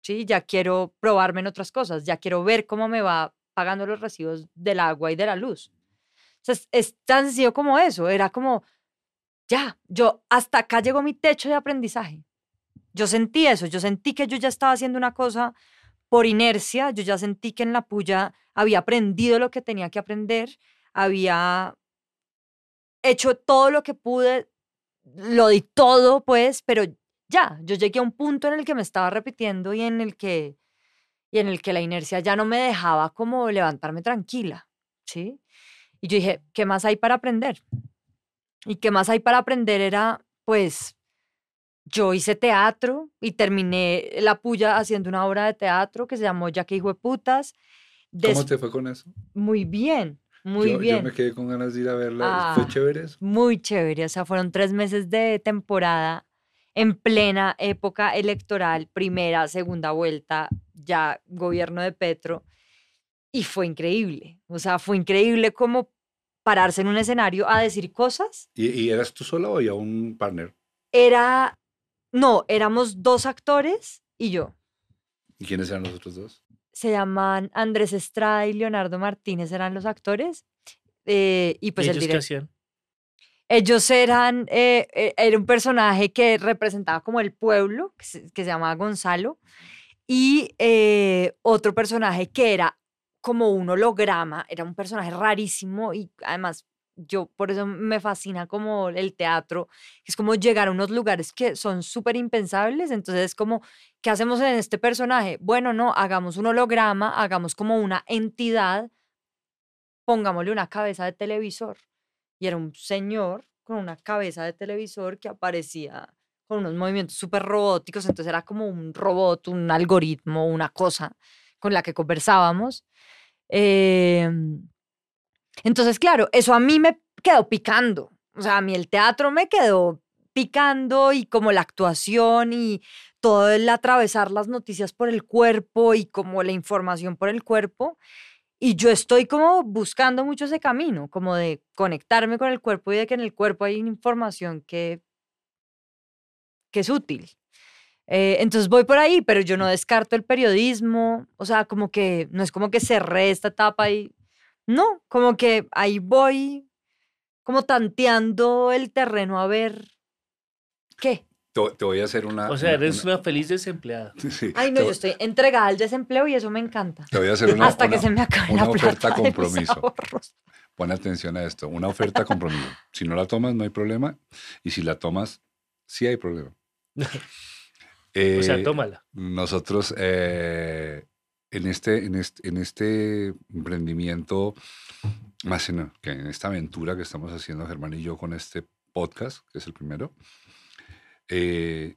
S2: ¿sí? Ya quiero probarme en otras cosas, ya quiero ver cómo me va pagando los recibos del agua y de la luz. O sea, es, es tan sencillo como eso, era como, ya, yo hasta acá llegó mi techo de aprendizaje. Yo sentí eso, yo sentí que yo ya estaba haciendo una cosa por inercia, yo ya sentí que en la puya había aprendido lo que tenía que aprender, había hecho todo lo que pude, lo di todo, pues, pero ya, yo llegué a un punto en el que me estaba repitiendo y en el que, y en el que la inercia ya no me dejaba como levantarme tranquila, ¿sí? Y yo dije, ¿qué más hay para aprender? Y qué más hay para aprender era, pues, yo hice teatro y terminé la puya haciendo una obra de teatro que se llamó Ya que hijo de putas.
S1: ¿Cómo te fue con eso?
S2: Muy bien, muy
S1: yo,
S2: bien.
S1: Yo me quedé con ganas de ir a verla.
S2: Ah,
S1: ¿Fue chévere eso?
S2: Muy chévere. O sea, fueron tres meses de temporada en plena época electoral, primera, segunda vuelta, ya gobierno de Petro. Y fue increíble. O sea, fue increíble como pararse en un escenario a decir cosas.
S1: ¿Y, y eras tú sola o había un partner?
S2: Era, no, éramos dos actores y yo.
S1: ¿Y quiénes eran los otros dos?
S2: Se llaman Andrés Estrada y Leonardo Martínez, eran los actores. eh, y pues
S3: ¿Y
S2: el
S3: ellos qué
S2: director.
S3: hacían?
S2: Ellos eran, eh, eh, era un personaje que representaba como el pueblo, que se, que se llamaba Gonzalo, y eh, otro personaje que era como un holograma, era un personaje rarísimo y además yo por eso me fascina como el teatro, es como llegar a unos lugares que son súper impensables, entonces es como, ¿qué hacemos en este personaje? Bueno, no, hagamos un holograma, hagamos como una entidad, pongámosle una cabeza de televisor y era un señor con una cabeza de televisor que aparecía con unos movimientos súper robóticos, entonces era como un robot, un algoritmo, una cosa con la que conversábamos. Em, entonces, claro, eso a mí me quedó picando, o sea, a mí el teatro me quedó picando y como la actuación y todo el atravesar las noticias por el cuerpo y como la información por el cuerpo. Y yo estoy como buscando mucho ese camino, como de conectarme con el cuerpo y de que en el cuerpo hay información que, que es útil. Eh, entonces voy por ahí, pero yo no descarto el periodismo, o sea, como que no es como que cerré esta etapa y no, como que ahí voy como tanteando el terreno a ver qué.
S1: Te, voy a hacer una...
S3: O sea, eres
S1: una-
S3: una feliz desempleada. [LAUGHS]
S1: sí,
S2: Ay, no, yo estoy entregada al desempleo y eso me encanta.
S1: te voy a hacer una...
S2: Hasta que
S1: una-
S2: se me acabe
S1: una
S2: la
S1: oferta
S2: plata de mis
S1: compromiso. Pon atención a esto. Una oferta compromiso. Si no la tomas, no hay problema. Y si la tomas, sí hay problema. [LAUGHS]
S3: o sea,
S1: Eh,
S3: tómala.
S1: Nosotros eh, en, este, en, este, en este emprendimiento, más en, que en esta aventura que estamos haciendo Germán y yo con este podcast, que es el primero, eh,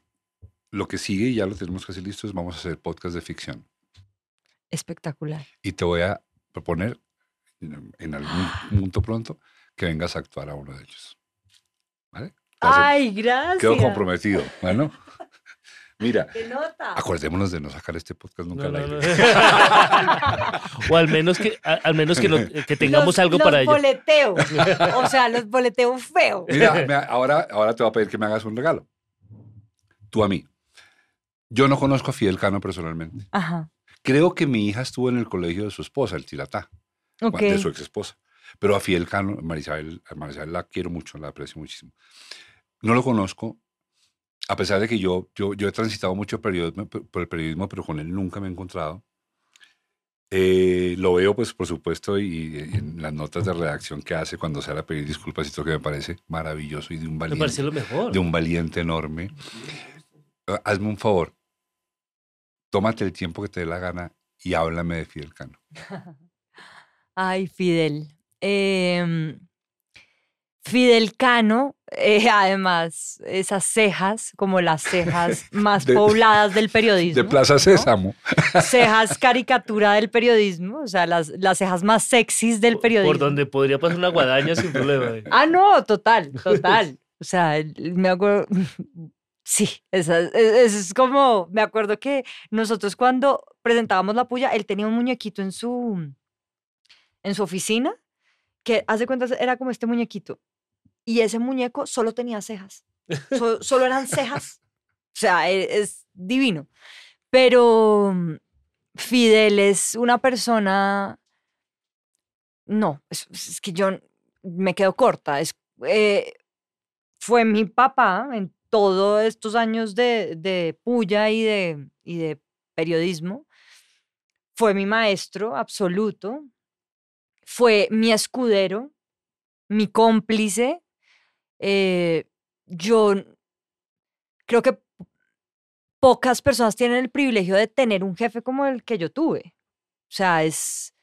S1: lo que sigue, y ya lo tenemos casi listo, es vamos a hacer podcast de ficción.
S2: Espectacular.
S1: Y te voy a proponer en algún punto pronto que vengas a actuar a uno de ellos. ¿Vale?
S2: Ay, gracias.
S1: Quedo comprometido. Bueno, mira, acordémonos de no sacar este podcast nunca
S3: No,
S1: al aire.
S3: no. [LAUGHS] o al menos que, a- al menos que, que tengamos
S2: Los-
S3: algo
S2: los
S3: para ello.
S2: boleteo. [LAUGHS] O sea, los boleteo feo.
S1: Mira, mira, ahora, ahora te voy a pedir que me hagas un regalo. Tú a mí. Yo no conozco a Fidel Cano personalmente.
S2: Ajá.
S1: Creo que mi hija estuvo en el colegio de su esposa, el Tiratá, de su ex esposa. Pero a Fidel Cano, Marisabel, a Marisabel la quiero mucho, la aprecio muchísimo. No lo conozco, a pesar de que yo, yo, yo he transitado mucho periodismo, por el periodismo, pero con él nunca me he encontrado. Eh, lo veo, pues, por supuesto, y, y en las notas de redacción que hace cuando sale a pedir disculpas y todo, que me parece maravilloso y de un
S3: Me
S1: valiente,
S3: parece lo mejor.
S1: de un valiente enorme. Ah, Hazme un favor, tómate el tiempo que te dé la gana y háblame de Fidel Cano. [LAUGHS]
S2: Ay, Fidel. Em, Fidel Cano, eh, [LAUGHS] además, esas cejas, como las cejas [LAUGHS] más
S1: De-
S2: pobladas del periodismo.
S1: De Plaza
S2: ¿no?
S1: Sésamo. [LAUGHS]
S2: Cejas caricatura del periodismo, o sea, las, las cejas más sexys del periodismo.
S3: Por donde podría pasar una guadaña sin problema.
S2: Ah, no, total, total. O sea, me acuerdo. Sí, esa, e- eso es como. Me acuerdo que nosotros cuando presentábamos la puya, él tenía un muñequito en su. en su oficina, que hace cuentas era como este muñequito. Y ese muñeco solo tenía cejas. So- [LAUGHS] solo eran cejas. O sea, e- es, divino. Pero mm, Fidel es una persona. No, es, es que yo me quedo corta. Es, eh, fue mi papá en, todos estos años de, de puya y de, y de periodismo. Fue mi maestro absoluto, fue mi escudero, mi cómplice. Eh, yo creo que pocas personas tienen el privilegio de tener un jefe como el que yo tuve. O sea, es...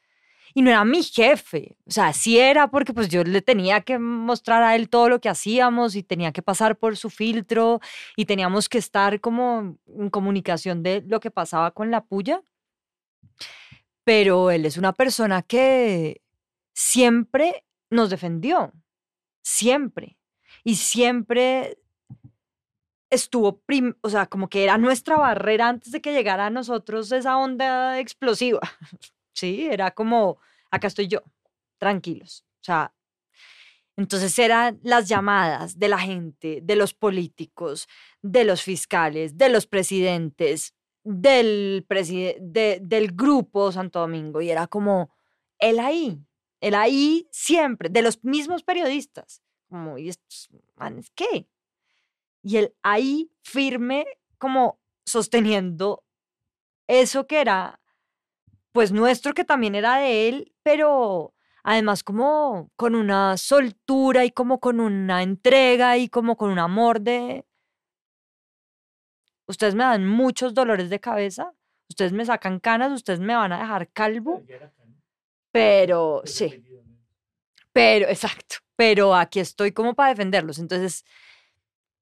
S2: Y no era mi jefe, o sea, sí era porque pues yo le tenía que mostrar a él todo lo que hacíamos y tenía que pasar por su filtro y teníamos que estar como en comunicación de lo que pasaba con la puya. Pero él es una persona que siempre nos defendió, siempre. Y siempre estuvo, o sea, como que era nuestra barrera antes de que llegara a nosotros esa onda explosiva. [LAUGHS] Sí, era como, acá estoy yo, tranquilos. O sea, entonces eran las llamadas de la gente, de los políticos, de los fiscales, de los presidentes, del, del grupo Santo Domingo. Y era como, él ahí, él ahí siempre, de los mismos periodistas. Como, ¿y estos manes qué? y él ahí firme como sosteniendo eso que era pues nuestro, que también era de él, pero además como con una soltura y como con una entrega y como con un amor de... Ustedes me dan muchos dolores de cabeza, ustedes me sacan canas, ustedes me van a dejar calvo, pero sí, pero exacto, pero aquí estoy como para defenderlos. Entonces,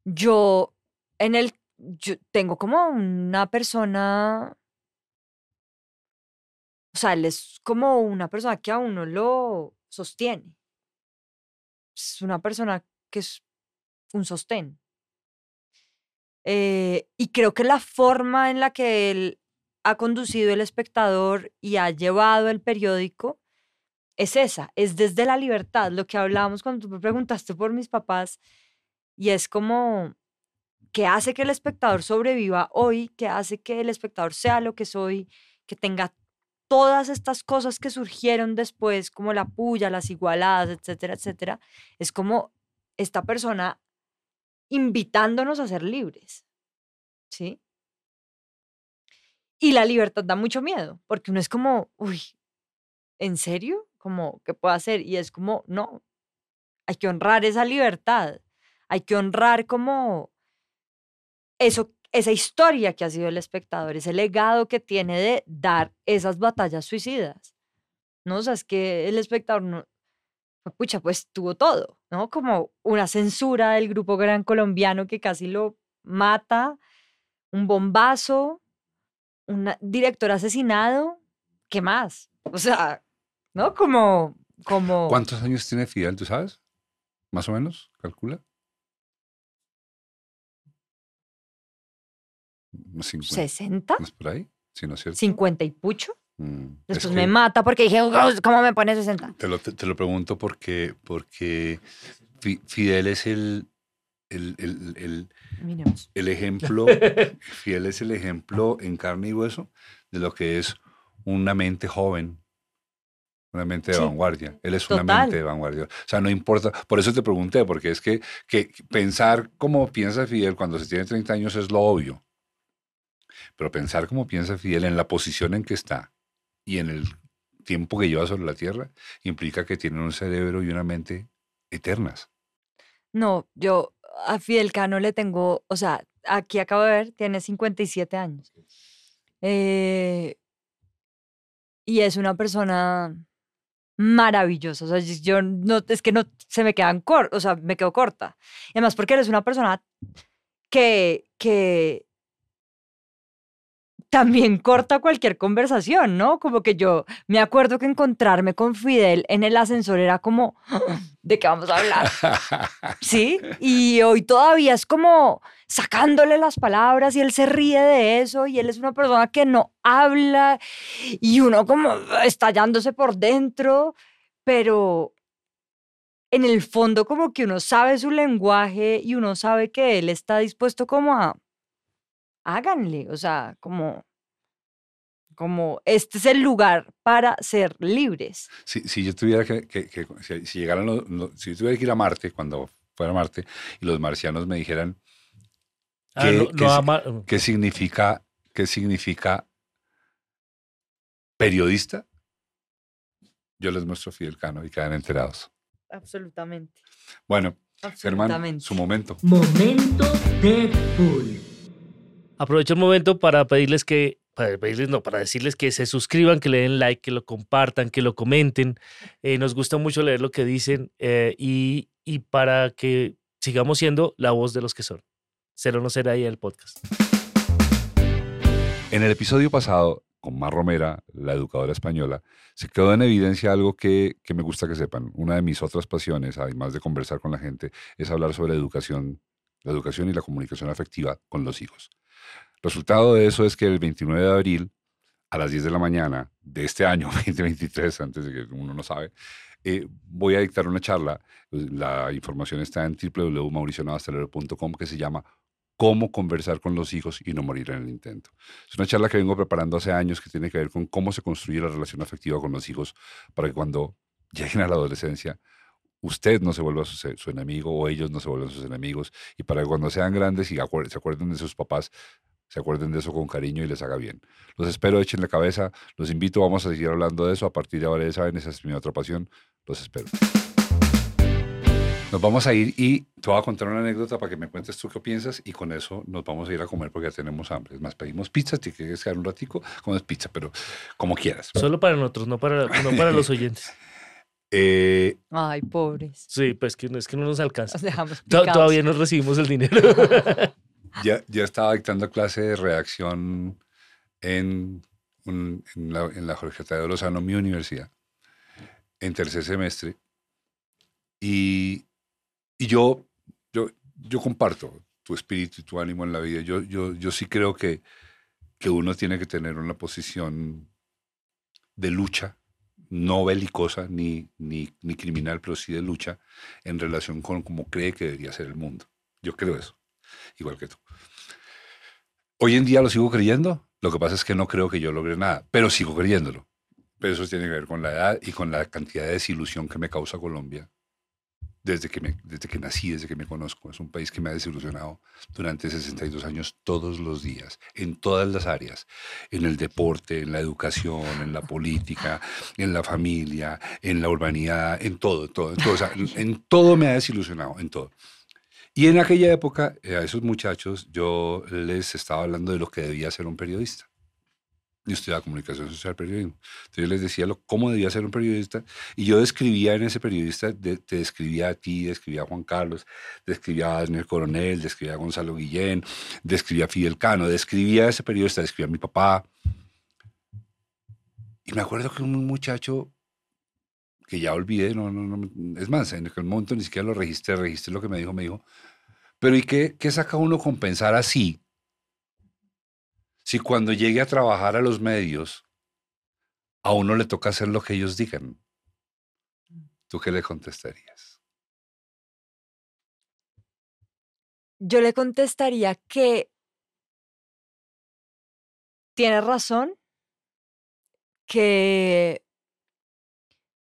S2: yo en el, yo tengo como una persona, o sea, él es como una persona que a uno lo sostiene. Es una persona que es un sostén. Eh, y creo que la forma en la que él ha conducido el espectador y ha llevado el periódico es esa, es desde la libertad, lo que hablábamos cuando tú me preguntaste por mis papás, y es como que hace que el espectador sobreviva hoy, que hace que el espectador sea lo que soy, que tenga todas estas cosas que surgieron después, como la puya, las igualadas, etcétera, etcétera, es como esta persona invitándonos a ser libres. ¿Sí? Y la libertad da mucho miedo, porque uno es como, uy, ¿en serio? Como, ¿qué puedo hacer? Y es como, no, hay que honrar esa libertad hay que honrar como eso, esa historia que ha sido el espectador, ese legado que tiene de dar esas batallas suicidas. ¿No? O sea, es que el espectador no, pucha, pues tuvo todo, ¿no? Como una censura del grupo gran colombiano que casi lo mata, un bombazo, un director asesinado, ¿qué más? O sea, ¿no? Como, como...
S1: ¿Cuántos años tiene Fidel, tú sabes? Más o menos, calcula.
S2: 60.
S1: ¿No es por ahí? Sí, ¿no es cierto?
S2: 50 y pucho. Mm, Después me mata porque dije, ¿cómo me pone 60?
S1: Te lo, te, lo pregunto porque, porque Fidel es el, el, el, el, el ejemplo, [LAUGHS] Fidel es el ejemplo en carne y hueso de lo que es una mente joven, una mente de vanguardia. Él es una mente de vanguardia. O sea, no importa. Por eso te pregunté, porque es que, que pensar como piensa Fidel cuando se tiene 30 años es lo obvio. Pero pensar como piensa Fidel en la posición en que está y en el tiempo que lleva sobre la Tierra implica que tiene un cerebro y una mente eternas.
S2: No, yo a Fidel Cano le tengo, o sea, aquí acabo de ver, tiene 57 años. Eh, y es una persona maravillosa. O sea, yo no, es que no se me quedan cortos, o sea, me quedo corta. Y además porque eres una persona que, que también corta cualquier conversación, ¿no? Como que yo me acuerdo que encontrarme con Fidel en el ascensor era como, ¿de qué vamos a hablar? ¿Sí? Y hoy todavía es como sacándole las palabras y él se ríe de eso y él es una persona que no habla y uno como estallándose por dentro, pero en el fondo como que uno sabe su lenguaje y uno sabe que él está dispuesto como a háganle, o sea, como, como este es el lugar para ser libres.
S1: Si, si yo tuviera que, si, llegaran si tuviera que ir a Marte, cuando fuera a Marte, y los marcianos me dijeran,
S3: Ah,
S1: ¿Qué-
S3: no-
S1: qué
S3: no
S1: si-
S3: ama-
S1: ¿Qué significa, qué significa periodista? Yo les muestro Fidel Cano y quedan enterados.
S2: Absolutamente.
S1: Bueno, Germán, su momento.
S4: Momento Deadpool.
S3: Aprovecho el momento para pedirles que, para pedirles, no, para decirles que se suscriban, que le den like, que lo compartan, que lo comenten. Eh, nos gusta mucho leer lo que dicen eh, y, y para que sigamos siendo la voz de los que son. Ser o no ser ahí el podcast.
S1: En el episodio pasado, con Mar Romera, la educadora española, se quedó en evidencia algo que, que me gusta que sepan. Una de mis otras pasiones, además de conversar con la gente, es hablar sobre educación, la educación y la comunicación afectiva con los hijos. Resultado de eso es que el 29 de abril, a las 10 de la mañana de este año [LAUGHS] 2023, antes de que uno no sabe, eh, voy a dictar una charla. La información está en www.mauricionavastalero.com que se llama Cómo conversar con los hijos y no morir en el intento. Es una charla que vengo preparando hace años que tiene que ver con cómo se construye la relación afectiva con los hijos para que cuando lleguen a la adolescencia usted no se vuelva su, su enemigo o ellos no se vuelvan sus enemigos y para que cuando sean grandes y se acuerden de sus papás, se acuerden de eso con cariño y les haga bien. Los espero, echen la cabeza, los invito, vamos a seguir hablando de eso. A partir de ahora ya saben, esa es mi otra pasión, los espero. Nos vamos a ir y te voy a contar una anécdota para que me cuentes tú qué piensas y con eso nos vamos a ir a comer porque ya tenemos hambre. Es más, pedimos pizza, si quieres quedar un ratico, comes pizza, pero como quieras.
S3: Solo para nosotros, no para, no para los oyentes. [LAUGHS]
S1: Eh,
S2: Ay, pobres.
S3: Sí, pues que no, es que no nos alcanza.
S2: Los dejamos.
S3: Todavía no recibimos el dinero. [LAUGHS]
S1: ya, estaba dictando clase de redacción en, en, la, en la Jorge Tadeo Lozano, mi universidad, en tercer semestre. Y, y yo, yo, yo comparto tu espíritu y tu ánimo en la vida. Yo, yo, yo sí creo que, que uno tiene que tener una posición de lucha, no belicosa ni, ni, ni criminal, pero sí de lucha en relación con cómo cree que debería ser el mundo. Yo creo eso, igual que tú. Hoy en día lo sigo creyendo, lo que pasa es que no creo que yo logre nada, pero sigo creyéndolo. Pero eso tiene que ver con la edad y con la cantidad de desilusión que me causa Colombia desde que, me, desde que nací, desde que me conozco. Es un país que me ha desilusionado durante 62 años todos los días, en todas las áreas, en el deporte, en la educación, en la política, en la familia, en la urbanidad, en todo, todo, en todo, o sea, en todo me ha desilusionado, en todo. Y en aquella época, eh, a esos muchachos, yo les estaba hablando de lo que debía ser un periodista. Yo estudiaba comunicación social, periodismo. Entonces yo les decía lo, cómo debía ser un periodista y yo describía en ese periodista, te describía a ti, describía a Juan Carlos, describía a Daniel Coronel, describía a Gonzalo Guillén, describía a Fidel Cano, describía a ese periodista, describía a mi papá. Y me acuerdo que un muchacho que ya olvidé, no, no, no, es más, en aquel momento ni siquiera lo registré, registré lo que me dijo, me dijo, pero ¿y qué, qué saca uno con pensar así? Si cuando llegue a trabajar a los medios, a uno le toca hacer lo que ellos digan. ¿Tú qué le contestarías?
S2: Yo le contestaría que tiene razón, que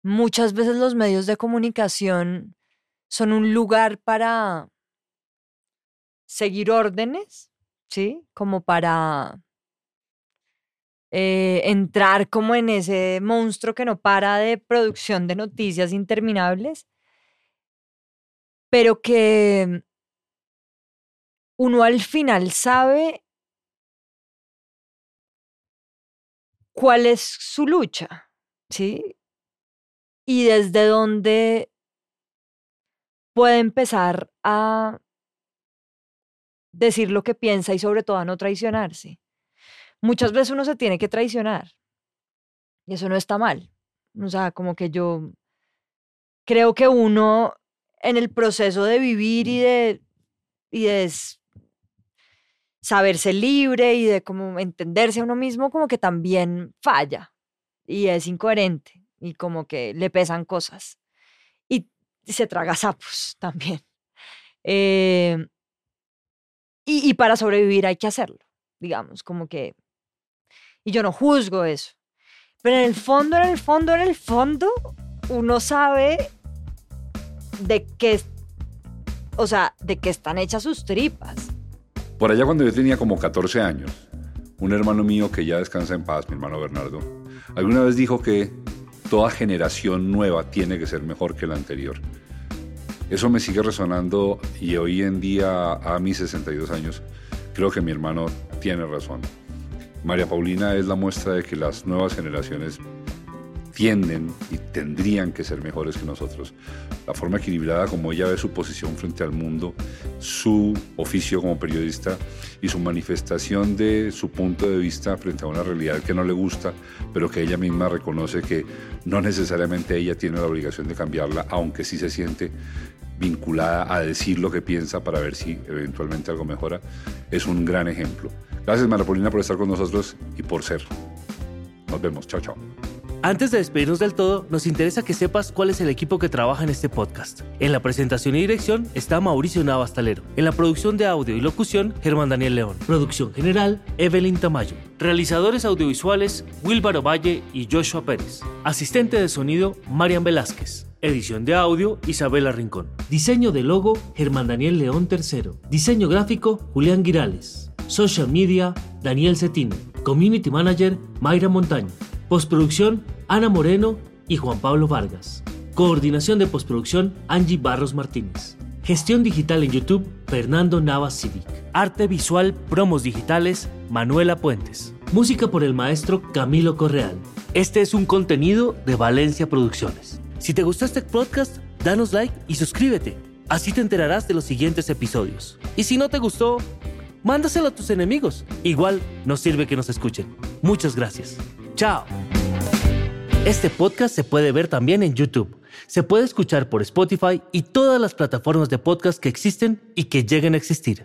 S2: muchas veces los medios de comunicación son un lugar para seguir órdenes, ¿sí? Como para eh, entrar como en ese monstruo que no para de producción de noticias interminables, pero que uno al final sabe cuál es su lucha, ¿sí? Y desde dónde puede empezar a decir lo que piensa y sobre todo a no traicionarse. Muchas veces uno se tiene que traicionar y eso no está mal. O sea, como que yo creo que uno en el proceso de vivir y de, y de saberse libre y de como entenderse a uno mismo, como que también falla y es incoherente y como que le pesan cosas y se traga sapos [LAUGHS] también. Eh, y, y para sobrevivir hay que hacerlo, digamos, como que... Y yo no juzgo eso. Pero en el fondo, en el fondo, en el fondo, uno sabe de qué, o sea, de qué están hechas sus tripas.
S1: Por allá cuando yo tenía como 14 años, un hermano mío que ya descansa en paz, mi hermano Bernardo, alguna vez dijo que toda generación nueva tiene que ser mejor que la anterior. Eso me sigue resonando y hoy en día, a mis 62 años, creo que mi hermano tiene razón. María Paulina es la muestra de que las nuevas generaciones tienden y tendrían que ser mejores que nosotros. La forma equilibrada como ella ve su posición frente al mundo, su oficio como periodista y su manifestación de su punto de vista frente a una realidad que no le gusta, pero que ella misma reconoce que no necesariamente ella tiene la obligación de cambiarla, aunque sí se siente vinculada a decir lo que piensa para ver si eventualmente algo mejora, es un gran ejemplo. Gracias María Paulina por estar con nosotros y por ser. Nos vemos. Chao, chao.
S3: Antes de despedirnos del todo, nos interesa que sepas cuál es el equipo que trabaja en este podcast. En la presentación y dirección está Mauricio Navastalero. En la producción de audio y locución, Germán Daniel León. Producción general, Evelyn Tamayo. Realizadores audiovisuales, Wilbaro Valle y Joshua Pérez. Asistente de sonido, Marian Velázquez. Edición de audio, Isabela Rincón. Diseño de logo, Germán Daniel León III. Diseño gráfico, Julián Girales. Social media, Daniel Cetino. Community Manager, Mayra Montaño. Postproducción, Ana Moreno y Juan Pablo Vargas. Coordinación de postproducción, Angie Barros Martínez. Gestión digital en YouTube, Fernando Navas Civic. Arte visual, promos digitales, Manuela Puentes. Música por el maestro Camilo Correal. Este es un contenido de Valencia Producciones. Si te gustó este podcast, danos like y suscríbete. Así te enterarás de los siguientes episodios. Y si no te gustó, mándaselo a tus enemigos. Igual nos sirve que nos escuchen. Muchas gracias. Chao. Este podcast se puede ver también en YouTube. Se puede escuchar por Spotify y todas las plataformas de podcast que existen y que lleguen a existir.